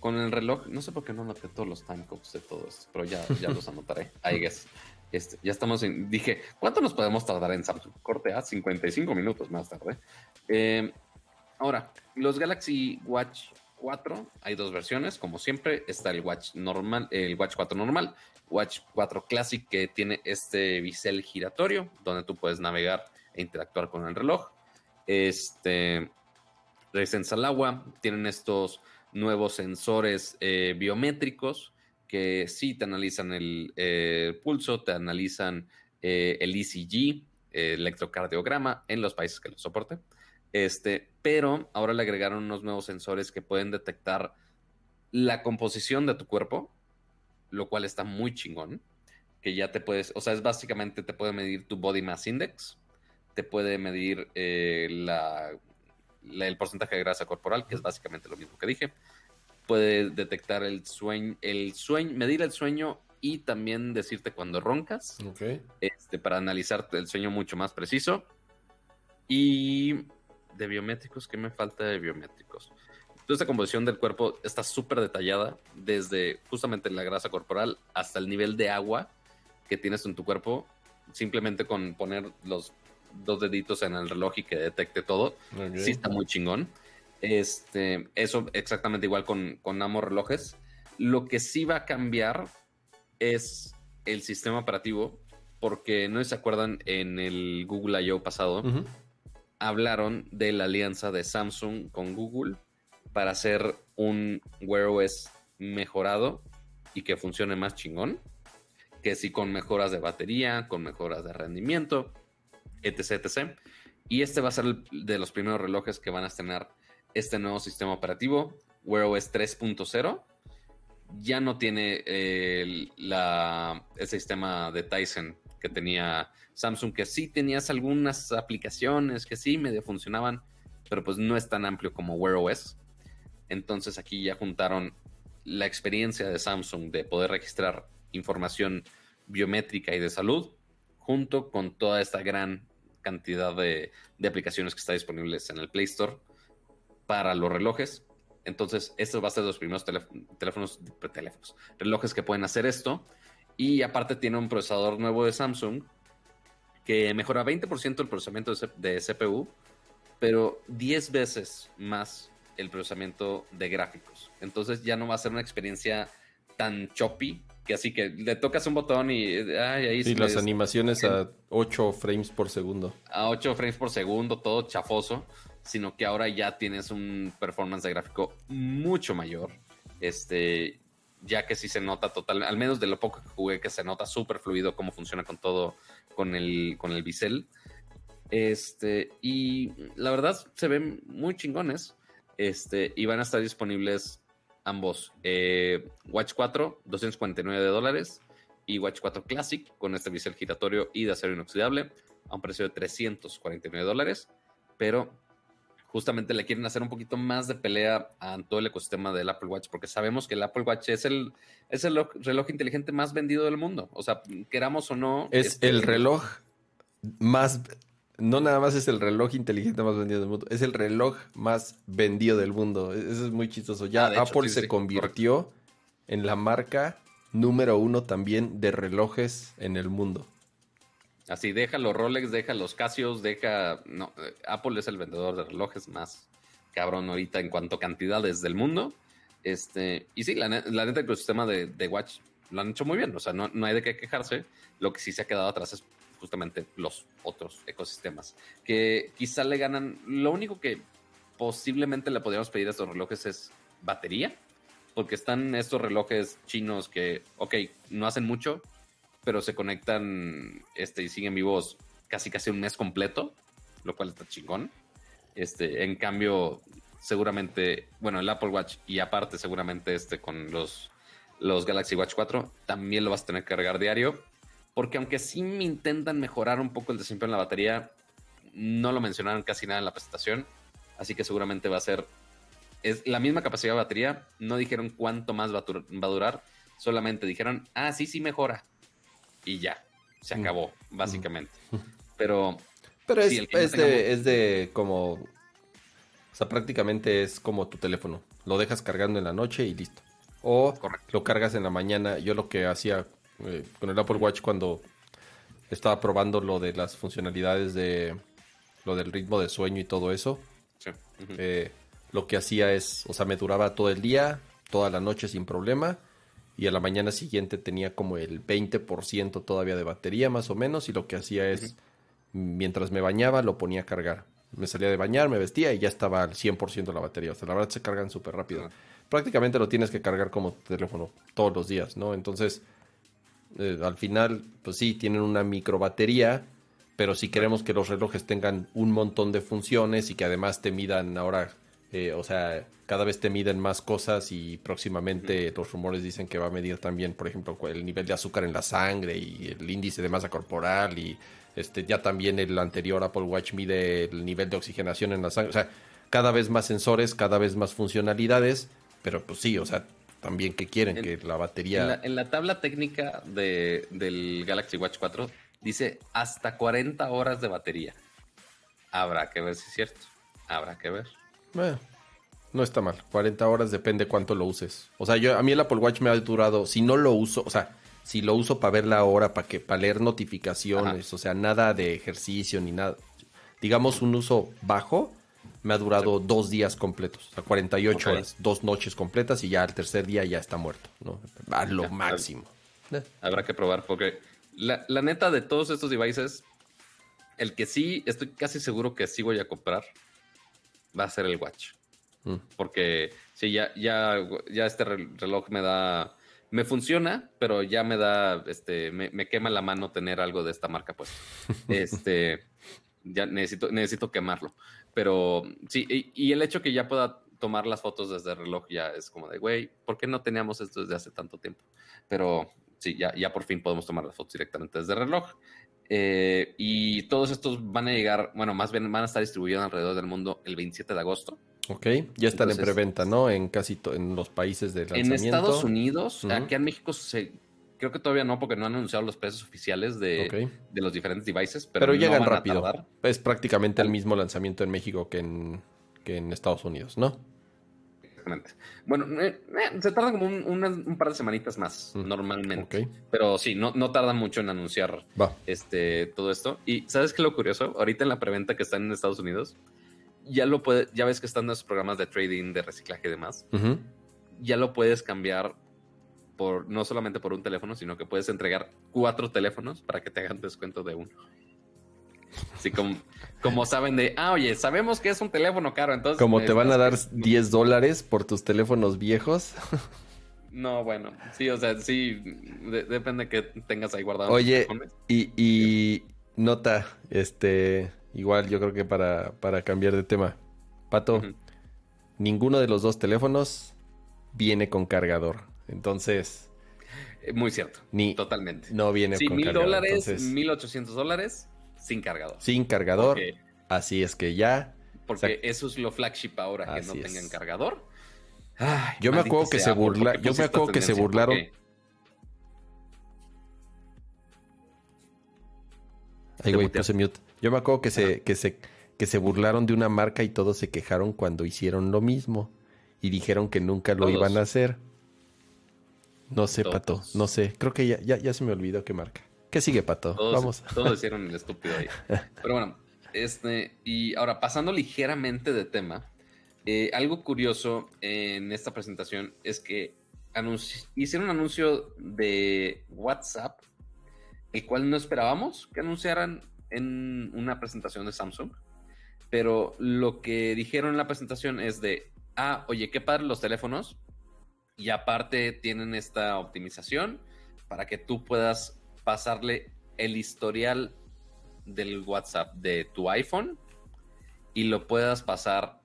Con el reloj, no sé por qué no anoté todos los timecodes de todo esto, pero ya, ya los anotaré. I guess. Este, ya estamos en. Dije, ¿cuánto nos podemos tardar en Samsung? Corte a 55 minutos más tarde. Eh, ahora, los Galaxy Watch 4, hay dos versiones, como siempre. Está el Watch normal, el Watch 4 normal, Watch 4 Classic, que tiene este bisel giratorio, donde tú puedes navegar e interactuar con el reloj. Este resistente al agua, tienen estos nuevos sensores eh, biométricos que sí te analizan el eh, pulso, te analizan eh, el ECG, electrocardiograma, en los países que lo soporte. Este, pero ahora le agregaron unos nuevos sensores que pueden detectar la composición de tu cuerpo, lo cual está muy chingón. Que ya te puedes, o sea, es básicamente te puede medir tu body mass index, te puede medir la el porcentaje de grasa corporal, que es básicamente lo mismo que dije. Puede detectar el sueño, el sueño, medir el sueño y también decirte cuando roncas. Este, para analizar el sueño mucho más preciso. Y de biométricos, ¿qué me falta de biométricos? Toda esta composición del cuerpo está súper detallada, desde justamente la grasa corporal hasta el nivel de agua que tienes en tu cuerpo, simplemente con poner los dos deditos en el reloj y que detecte todo. Sí está muy chingón. Este, eso exactamente igual con, con ambos relojes. Lo que sí va a cambiar es el sistema operativo, porque no se acuerdan en el Google I.O. pasado, hablaron de la alianza de Samsung con Google para hacer un Wear OS mejorado y que funcione más chingón, que sí con mejoras de batería, con mejoras de rendimiento, etc, etc. Y este va a ser de los primeros relojes que van a tener este nuevo sistema operativo, Wear OS 3.0. Ya no tiene el, sistema de Tyson que tenía Samsung, que sí tenías algunas aplicaciones que sí medio funcionaban, pero pues no es tan amplio como Wear OS. Entonces aquí ya juntaron la experiencia de Samsung de poder registrar información biométrica y de salud junto con toda esta gran cantidad de, aplicaciones que está disponibles en el Play Store para los relojes. Entonces, estos va a ser los primeros teléfonos, teléfonos, relojes que pueden hacer esto. Y aparte tiene un procesador nuevo de Samsung que mejora 20% el procesamiento de CPU, pero 10 veces más el procesamiento de gráficos. Entonces ya no va a ser una experiencia tan choppy que así que le tocas un botón y ahí y las animaciones a 8 frames por segundo. A 8 frames por segundo, todo chafoso, sino que ahora ya tienes un performance de gráfico mucho mayor. Este, ya que sí se nota total, al menos de lo poco que jugué, que se nota súper fluido cómo funciona con todo, con el, con el bisel. Este, y la verdad se ven muy chingones. Este, y van a estar disponibles ambos. Eh, Watch 4, 249 dólares. Y Watch 4 Classic con este bisel giratorio y de acero inoxidable a un precio de 349 dólares. Pero justamente le quieren hacer un poquito más de pelea a todo el ecosistema del Apple Watch, porque sabemos que el Apple Watch es el, es el reloj inteligente más vendido del mundo. O sea, queramos o no. Es este, el reloj más no nada más es el reloj inteligente más vendido del mundo, es el reloj más vendido del mundo. E-, eso es muy chistoso. Ya ah, Apple se convirtió en la marca número uno también de relojes en el mundo. Así, deja los Rolex, deja los Casios, deja... No, eh, Apple es el vendedor de relojes más cabrón ahorita en cuanto a cantidades del mundo. Este, y sí, la, neta, el ecosistema de, de, Watch lo han hecho muy bien. O sea, no, no hay de qué quejarse. Lo que sí se ha quedado atrás es justamente los otros ecosistemas, que quizá le ganan, lo único que posiblemente le podríamos pedir a estos relojes es batería, porque están estos relojes chinos que, ok, no hacen mucho, pero se conectan este, y siguen vivos casi casi un mes completo, lo cual está chingón. Este, en cambio, seguramente, bueno, el Apple Watch y aparte seguramente este con los, los Galaxy Watch 4 también lo vas a tener que cargar diario. Porque aunque sí me intentan mejorar un poco el desempeño en la batería, no lo mencionaron casi nada en la presentación. Así que seguramente va a ser es la misma capacidad de batería. No dijeron cuánto más va a, durar. Solamente dijeron, ah, sí, sí mejora. Y ya, se acabó, básicamente. Pero... Pero es, es, de, es de como... O sea, prácticamente es como tu teléfono. Lo dejas cargando en la noche y listo. O lo cargas en la mañana. Yo lo que hacía eh, con el Apple Watch cuando estaba probando lo de las funcionalidades de lo del ritmo de sueño y todo eso. Sí. eh, lo que hacía es, o sea, me duraba todo el día, toda la noche sin problema, y a la mañana siguiente tenía como el 20% todavía de batería más o menos, y lo que hacía es, mientras me bañaba, lo ponía a cargar. Me salía de bañar, me vestía y ya estaba al 100% la batería. O sea, la verdad se cargan súper rápido. Prácticamente lo tienes que cargar como teléfono todos los días, ¿no? Entonces, eh, al final, pues sí, tienen una micro batería, pero si queremos que los relojes tengan un montón de funciones y que además te midan ahora eh, o sea, cada vez te miden más cosas y próximamente los rumores dicen que va a medir también, por ejemplo, el nivel de azúcar en la sangre y el índice de masa corporal y este ya también el anterior Apple Watch mide el nivel de oxigenación en la sangre. O sea, cada vez más sensores, cada vez más funcionalidades, pero pues sí, o sea, también que quieren que la batería... En la, tabla técnica de, del Galaxy Watch 4 dice hasta 40 horas de batería. Habrá que ver si es cierto. Habrá que ver. Bueno, no está mal. 40 horas depende cuánto lo uses. O sea, yo a mí el Apple Watch me ha durado, si no lo uso, o sea, si lo uso para ver la hora, para que para leer notificaciones, o sea, nada de ejercicio ni nada. Digamos un uso bajo, me ha durado dos días completos, o sea, 48 horas, dos noches completas y ya al tercer día ya está muerto, ¿no? A lo máximo. Habrá que probar porque la, la neta de todos estos devices, el que sí estoy casi seguro que sí voy a comprar va a ser el watch. Mm. Porque sí, ya, ya, ya este reloj me da. Me funciona, pero ya me da. Este, me, quema la mano tener algo de esta marca, pues. este. Ya necesito, necesito quemarlo. Pero sí, y, el hecho que ya pueda tomar las fotos desde el reloj ya es como de, güey, ¿por qué no teníamos esto desde hace tanto tiempo? Pero sí, ya, ya por fin podemos tomar las fotos directamente desde el reloj. Eh, y todos estos van a llegar, bueno, más bien van a estar distribuidos alrededor del mundo el 27 de agosto. Ok, ya están en preventa, ¿no? En casi en los países de lanzamiento. En Estados Unidos, aquí en México se, creo que todavía no, porque no han anunciado los precios oficiales de, de los diferentes devices. Pero, llegan rápido. Es prácticamente el mismo lanzamiento en México que en, que en Estados Unidos, ¿no? Bueno, eh, eh, se tarda como un, par de semanitas más, mm, normalmente. Pero sí, no, no tardan mucho en anunciar este todo esto. Y ¿sabes qué lo curioso? Ahorita en la preventa que están en Estados Unidos, ya lo puede, ya ves que están los programas de trading, de reciclaje y demás. Ya lo puedes cambiar por no solamente por un teléfono, sino que puedes entregar cuatro teléfonos para que te hagan descuento de uno. Así como, como saben de, ah, oye, sabemos que es un teléfono caro, entonces... Como te van a dar 10 dólares por tus teléfonos viejos. No, bueno, sí, o sea, sí, depende que tengas ahí guardado. Oye, y, y nota, este, igual yo creo que para, para cambiar de tema. Pato, ninguno de los dos teléfonos viene con cargador. Entonces... Eh, muy cierto. Ni, totalmente. No viene con mil cargador. dólares, mil ochocientos dólares sin cargador. Sin cargador. así es que ya. Porque eso es lo flagship ahora, que no tengan cargador. yo me acuerdo que se burlaron. Yo me acuerdo que se burlaron. Ay, güey, puse mute. Yo me acuerdo que se, que se, que se burlaron de una marca y todos se quejaron cuando hicieron lo mismo. Y dijeron que nunca lo iban a hacer. No sé, Pato, no sé. Creo que ya, ya, ya se me olvidó qué marca. ¿Qué sigue, Pato? Todos, Vamos. Todos hicieron el estúpido ahí. Pero bueno, este, y ahora pasando ligeramente de tema, eh, algo curioso en esta presentación es que hicieron un anuncio de WhatsApp, el cual no esperábamos que anunciaran en una presentación de Samsung. Pero lo que dijeron en la presentación es de, ah, oye, qué padre los teléfonos. Y aparte tienen esta optimización para que tú puedas pasarle el historial del WhatsApp de tu iPhone y lo puedas pasar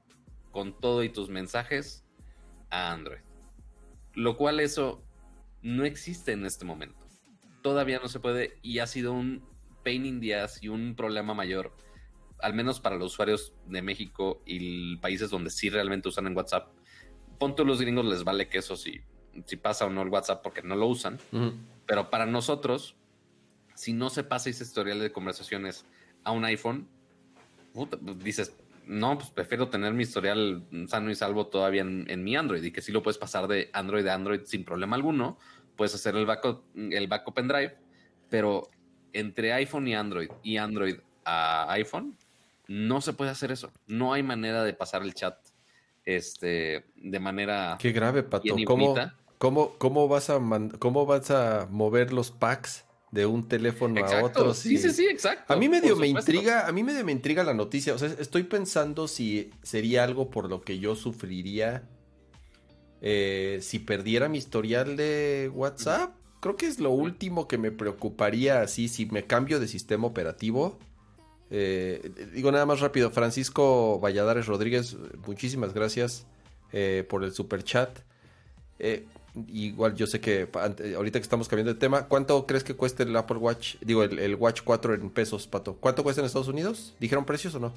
con todo y tus mensajes a Android. Lo cual eso no existe en este momento. Todavía no se puede y ha sido un pain in the ass y un problema mayor, al menos para los usuarios de México y países donde sí realmente usan en WhatsApp. Ponte los gringos les vale que eso si, si pasa o no el WhatsApp porque no lo usan. Pero para nosotros, si no se pasa ese historial de conversaciones a un iPhone, dices, no, pues prefiero tener mi historial sano y salvo todavía en, mi Android y que sí lo puedes pasar de Android a Android sin problema alguno. Puedes hacer el backup, el backup en Drive, pero entre iPhone y Android y Android a iPhone, no se puede hacer eso. No hay manera de pasar el chat este, de manera. Qué grave, Pato. ¿Cómo, cómo, cómo, vas a ¿Cómo vas a mover los packs de un teléfono a otro. Sí, sí, sí, exacto. A mí medio me intriga, a mí medio me intriga la noticia. O sea, estoy pensando si sería algo por lo que yo sufriría eh, si perdiera mi historial de WhatsApp. Creo que es lo último que me preocuparía así si me cambio de sistema operativo. Eh, digo nada más rápido, Francisco Valladares Rodríguez, muchísimas gracias eh, por el super chat. Eh, igual yo sé que ahorita que estamos cambiando de tema, ¿cuánto crees que cueste el Apple Watch? Digo, el, Watch 4 en pesos, Pato. ¿Cuánto cuesta en Estados Unidos? ¿Dijeron precios o no?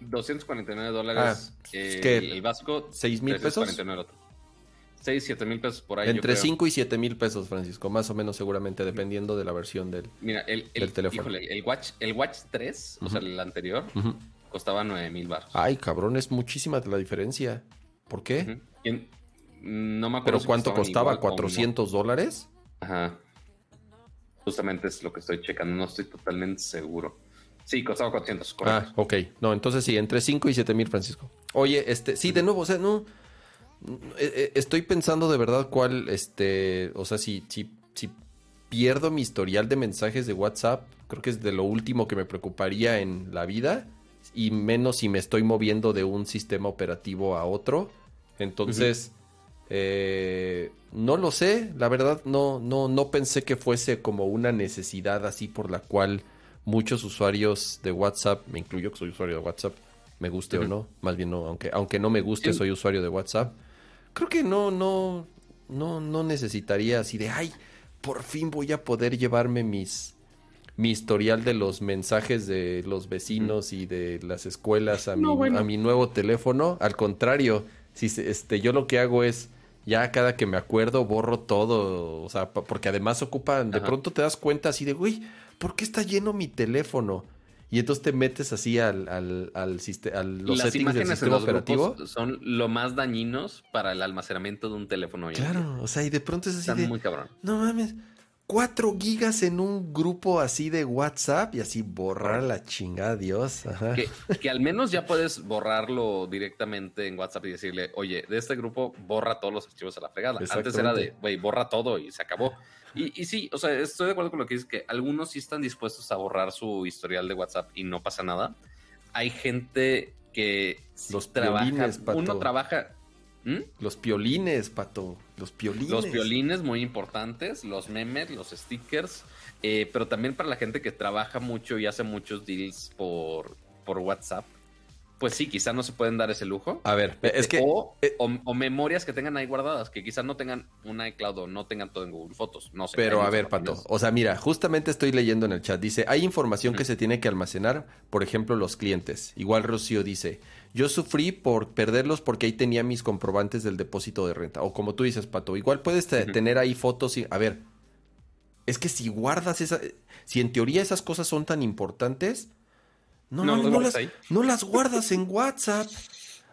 249 dólares. Ah, el, el, básico. ¿6 mil pesos? 6, 7 mil pesos por ahí. Entre 5 y 7 mil pesos, Francisco, más o menos seguramente, dependiendo de la versión del, Mira, el, teléfono. el, Watch, el Watch 3, o sea, el anterior, costaba 9 mil baros. Ay, cabrón, es muchísima la diferencia. ¿Por qué? No me acuerdo. ¿Pero cuánto costaba? ¿400 dólares? Ajá. Justamente es lo que estoy checando, no estoy totalmente seguro. Sí, costaba 400. Ah, ok. No, entonces sí, entre 5 y 7 mil, Francisco. Oye, este, sí, de nuevo, o sea, no. Eh, eh, estoy pensando de verdad cuál, este, o sea, si, si, si pierdo mi historial de mensajes de WhatsApp, creo que es de lo último que me preocuparía en la vida, y menos si me estoy moviendo de un sistema operativo a otro. Entonces, eh, no lo sé, la verdad no, no, no pensé que fuese como una necesidad así por la cual muchos usuarios de WhatsApp, me incluyo que soy usuario de WhatsApp, me guste o no, más bien no, aunque, aunque no me guste, soy usuario de WhatsApp. Creo que no, no, no, no necesitaría así de, ay, por fin voy a poder llevarme mis, mi historial de los mensajes de los vecinos y de las escuelas a, mi, a mi nuevo teléfono. Al contrario, si este, yo lo que hago es ya cada que me acuerdo borro todo, o sea, porque además ocupan, de pronto te das cuenta así de, uy, ¿por qué está lleno mi teléfono? Y entonces te metes así al, al, al, al los settings del sistema operativo. Son lo más dañinos para el almacenamiento de un teléfono. claro, o sea, y de pronto es así de, muy cabrón. No mames, 4 gigas en un grupo así de WhatsApp y así borrar la chingada, Dios. Que, al menos ya puedes borrarlo directamente en WhatsApp y decirle, oye, de este grupo borra todos los archivos a la fregada. Antes era de, güey, borra todo y se acabó. Y, y, sí, o sea, estoy de acuerdo con lo que dices, que algunos sí están dispuestos a borrar su historial de WhatsApp y no pasa nada. Hay gente que los trabaja, uno trabaja ¿Mm? Los piolines, pato. Los piolines. Los piolines muy importantes, los memes, los stickers, eh, pero también para la gente que trabaja mucho y hace muchos deals por, por WhatsApp pues sí, quizá no se pueden dar ese lujo. A ver, es que... Eh, o, memorias que tengan ahí guardadas, que quizás no tengan un iCloud o no tengan todo en Google Fotos, no sé. Pero a ver, Pato, o sea, mira, justamente estoy leyendo en el chat, dice, hay información que se tiene que almacenar, por ejemplo, los clientes. Igual Rocío dice, yo sufrí por perderlos porque ahí tenía mis comprobantes del depósito de renta. O como tú dices, Pato, igual puedes tener ahí fotos y... A ver, es que si guardas esa... Si en teoría esas cosas son tan importantes no, no, no, las, no, las, guardas en WhatsApp.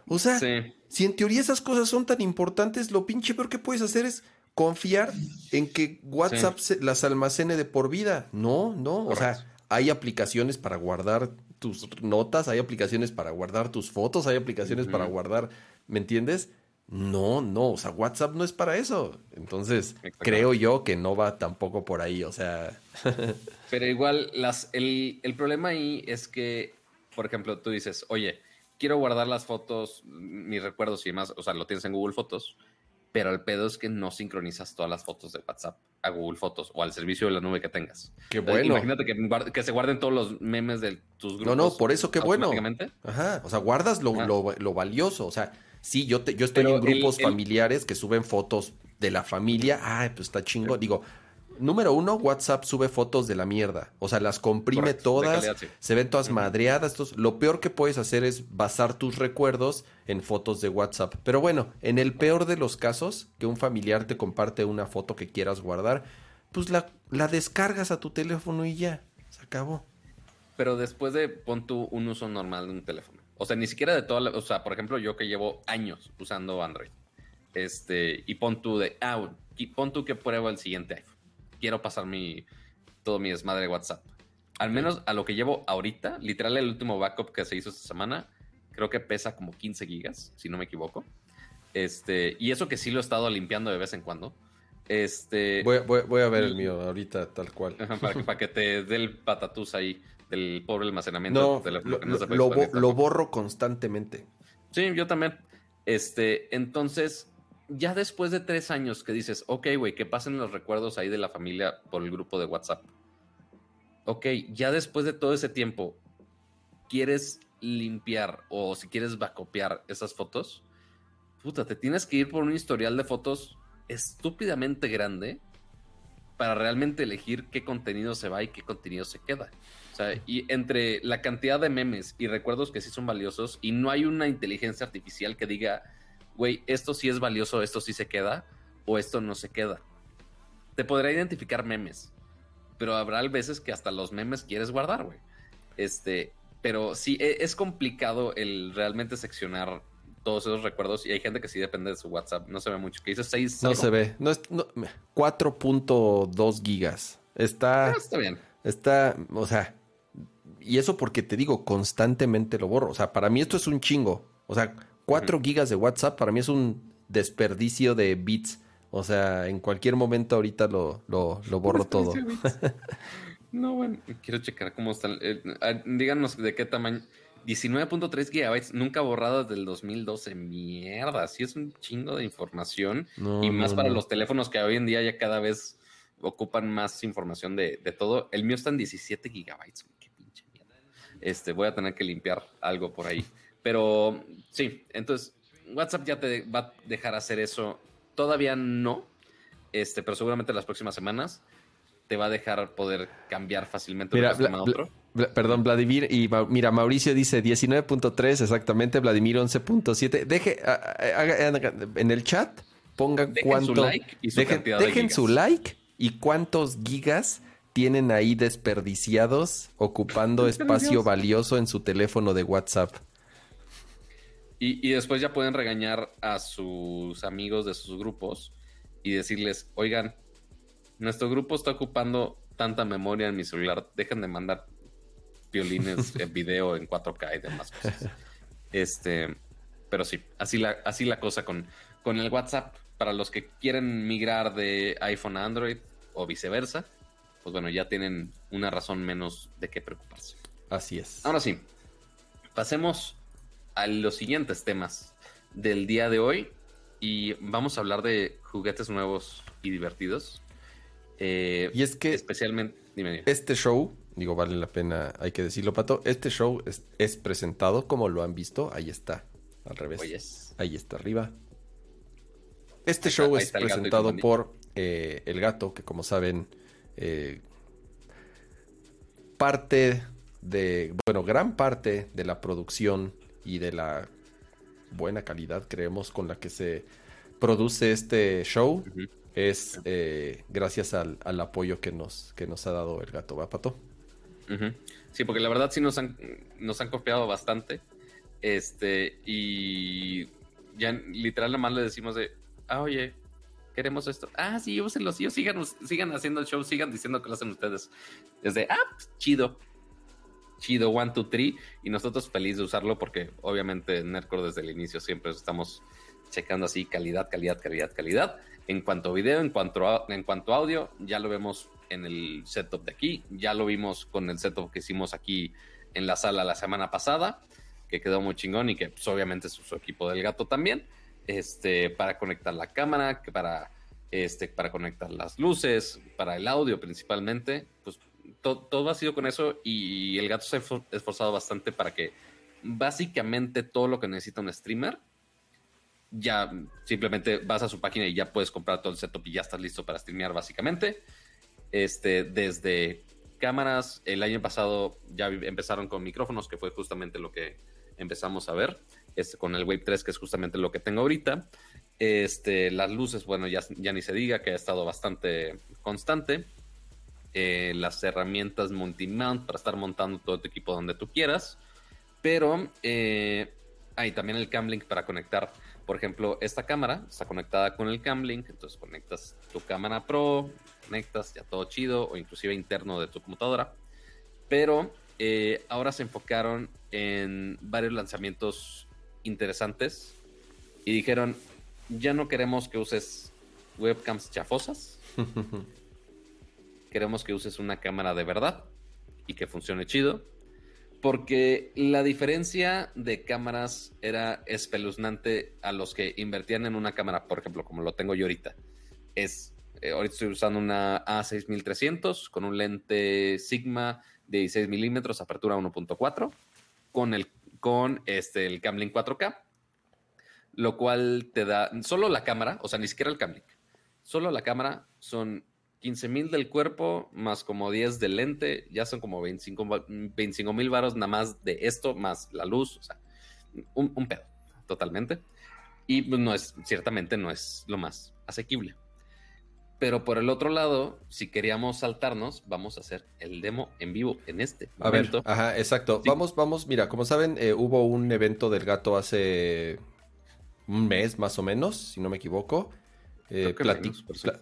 O sea, si en teoría esas cosas son tan importantes, lo pinche peor que puedes hacer es confiar en que WhatsApp las almacene de por vida. No, no. O sea, hay aplicaciones para guardar tus notas, hay aplicaciones para guardar tus fotos, hay aplicaciones para guardar, ¿me entiendes? No, no, o sea, WhatsApp no es para eso. Entonces, creo yo que no va tampoco por ahí, o sea. Pero igual, las, el, el, problema ahí es que, por ejemplo, tú dices, oye, quiero guardar las fotos, mis recuerdos y demás, o sea, lo tienes en Google Fotos, pero el pedo es que no sincronizas todas las fotos de WhatsApp a Google Fotos o al servicio de la nube que tengas. Qué bueno. imagínate que, se guarden todos los memes de tus grupos. No, no, por eso qué bueno. Ajá, o sea, guardas lo, valioso. O sea, sí, yo, te, yo estoy en grupos familiares que suben fotos de la familia. Ay, pues está chingo. Digo, Número uno, WhatsApp sube fotos de la mierda. O sea, las comprime todas, se ven todas madreadas. lo peor que puedes hacer es basar tus recuerdos en fotos de WhatsApp. Pero bueno, en el peor de los casos, que un familiar te comparte una foto que quieras guardar, pues la, la descargas a tu teléfono y ya, se acabó. Pero después de pon tú un uso normal de un teléfono. O sea, ni siquiera de toda la, O sea, por ejemplo, yo que llevo años usando Android. Este, y pon tú de. Ah, y pon tú que pruebo el siguiente iPhone quiero pasar mi, todo mi desmadre de WhatsApp. Al menos a lo que llevo ahorita, literal el último backup que se hizo esta semana, creo que pesa como 15 gigas, si no me equivoco. Este, y eso que sí lo he estado limpiando de vez en cuando. Este, voy, a ver el mío ahorita tal cual. Para, que te dé el patatús ahí del pobre almacenamiento. No, lo, borro constantemente. Sí, yo también. Este, entonces, ya después de tres años que dices, ok, güey, que pasen los recuerdos ahí de la familia por el grupo de WhatsApp. Ok, ya después de todo ese tiempo, ¿quieres limpiar o si quieres bacopiar esas fotos? Puta, te tienes que ir por un historial de fotos estúpidamente grande para realmente elegir qué contenido se va y qué contenido se queda. O sea, y entre la cantidad de memes y recuerdos que sí son valiosos y no hay una inteligencia artificial que diga, güey, esto sí es valioso, esto sí se queda, o esto no se queda. Te podrá identificar memes, pero habrá veces que hasta los memes quieres guardar, güey. Este, pero sí, e, es complicado el realmente seccionar todos esos recuerdos y hay gente que sí depende de su WhatsApp. No se ve mucho. Que dice 6. No se ve. No es, 4.2 gigas. Está. Ah, está bien. Está, o sea, y eso porque te digo, constantemente lo borro. O sea, para mí esto es un chingo. O sea, 4 gigas de WhatsApp para mí es un desperdicio de bits. O sea, en cualquier momento ahorita lo, lo, borro todo. no, bueno, quiero checar cómo están. Eh, díganos de qué tamaño. 19.3 gigabytes, nunca borrado desde el 2012. Mierda, sí es un chingo de información. y más para los teléfonos que hoy en día ya cada vez ocupan más información de, de todo. El mío está en 17 gigabytes. Qué pinche mierda. Este, voy a tener que limpiar algo por ahí. Pero sí, entonces WhatsApp ya te va a dejar hacer eso. Todavía no, este, pero seguramente las próximas semanas te va a dejar poder cambiar fácilmente de un a otro. perdón, Vladimir. Y mira, Mauricio dice 19.3 exactamente, Vladimir 11.7. Deje, en el chat, pongan cuánto. Su like y su dejen, su like y cuántos gigas tienen ahí desperdiciados ocupando espacio valioso en su teléfono de WhatsApp. Y, después ya pueden regañar a sus amigos de sus grupos y decirles, oigan, nuestro grupo está ocupando tanta memoria en mi celular, dejen de mandar violines en video en 4K y demás cosas. Este, pero sí, así la, así la cosa con, con el WhatsApp. Para los que quieren migrar de iPhone a Android o viceversa, pues bueno, ya tienen una razón menos de qué preocuparse. Así es. Ahora sí, pasemos a los siguientes temas del día de hoy y vamos a hablar de juguetes nuevos y divertidos. Eh, y es que especialmente este show, digo, vale la pena, hay que decirlo, Pato, este show es, presentado como lo han visto, ahí está, al revés. Ahí está arriba. Este show es presentado por eh, El Gato, que como saben, eh, parte de, bueno, gran parte de la producción y de la buena calidad, creemos, con la que se produce este show, es eh, gracias al, apoyo que nos, que nos ha dado el gato, ¿va, Pato? Sí, porque la verdad sí nos han, nos han copiado bastante. Este, y ya literal nada más le decimos de, ah, oye, queremos esto. Ah, sí, úsenlo, sí, sigan, sigan haciendo el show, sigan diciendo que lo hacen ustedes. Desde, ah, pues, chido chido, one, two, three, y nosotros felices de usarlo porque obviamente en Nerdcore desde el inicio siempre estamos checando así calidad, calidad, calidad, calidad. En cuanto a video, en cuanto a, en cuanto a audio, ya lo vemos en el setup de aquí, ya lo vimos con el setup que hicimos aquí en la sala la semana pasada, que quedó muy chingón y que pues, obviamente es su equipo del gato también. este, para conectar la cámara, para, este, para conectar las luces, para el audio principalmente. Pues todo ha sido con eso y el gato se ha esforzado bastante para que básicamente todo lo que necesita un streamer ya simplemente vas a su página y ya puedes comprar todo el setup y ya estás listo para streamear básicamente. Este, desde cámaras, el año pasado ya empezaron con micrófonos, que fue justamente lo que empezamos a ver, este, con el Wave 3, que es justamente lo que tengo ahorita. Este, las luces, bueno, ya, ya ni se diga que ha estado bastante constante. Eh, las herramientas multi-mount para estar montando todo tu equipo donde tú quieras. Pero eh, hay también el Camlink para conectar por ejemplo, esta cámara está conectada con el Camlink, entonces conectas tu cámara Pro, conectas ya todo chido, o inclusive interno de tu computadora. Pero eh, ahora se enfocaron en varios lanzamientos interesantes y dijeron, ya no queremos que uses webcams chafosas, queremos que uses una cámara de verdad y que funcione chido porque la diferencia de cámaras era espeluznante a los que invertían en una cámara, por ejemplo, como lo tengo yo ahorita. Es, eh, ahorita estoy usando una A6300 con un lente Sigma de 16 milímetros, apertura 1.4, con el, con este, el Camlink 4K, lo cual te da solo la cámara, o sea, ni siquiera el Camlink, solo la cámara son 15 mil del cuerpo más como 10 del lente, ya son como 25 mil varos nada más de esto, más la luz, o sea, un, pedo, totalmente. Y pues, no es, ciertamente no es lo más asequible. Pero por el otro lado, si queríamos saltarnos, vamos a hacer el demo en vivo en este a Ver, ajá, exacto. Vamos, vamos, mira, como saben, eh, hubo un evento del gato hace un mes más o menos, si no me equivoco. Eh,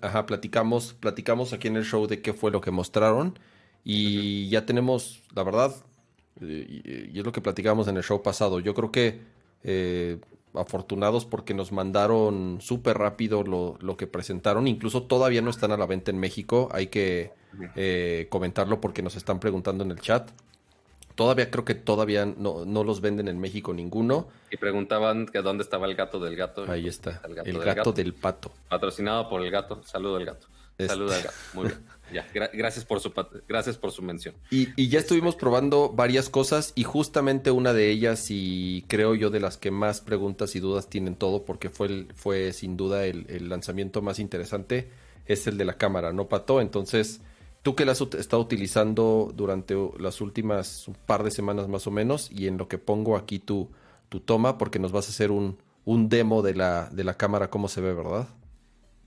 ajá, platicamos, platicamos aquí en el show de qué fue lo que mostraron y ya tenemos, la verdad, eh, y, es lo que platicamos en el show pasado. Yo creo que eh, afortunados porque nos mandaron súper rápido lo, lo, que presentaron. Incluso todavía no están a la venta en México. Hay que comentarlo porque nos están preguntando en el chat. Todavía creo que todavía no, no, los venden en México ninguno. Y preguntaban que dónde estaba el gato del gato. Ahí está. El gato, del, pato. Patrocinado por el gato. Saludo al gato. Saludo al gato. Muy bien. Ya. gracias por su gracias por su mención. Y, y, ya estuvimos probando varias cosas y justamente una de ellas y creo yo de las que más preguntas y dudas tienen todo porque fue fue sin duda el, el lanzamiento más interesante es el de la cámara, ¿no, Pato? Entonces Tú que la has estado utilizando durante las últimas un par de semanas más o menos y en lo que pongo aquí tu, tu toma porque nos vas a hacer un, un demo de la, de la cámara, cómo se ve, ¿verdad?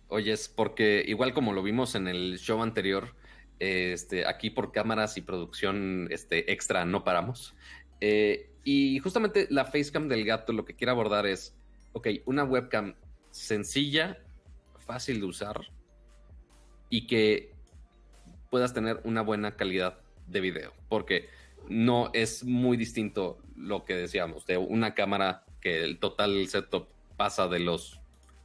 Oye, es porque igual como lo vimos en el show anterior, este, aquí por cámaras y producción este, extra no paramos. Eh, y justamente la facecam del gato lo que quiere abordar es, ok, una webcam sencilla, fácil de usar y que puedas tener una buena calidad de video, porque no es muy distinto lo que decíamos de una cámara que el total setup pasa de los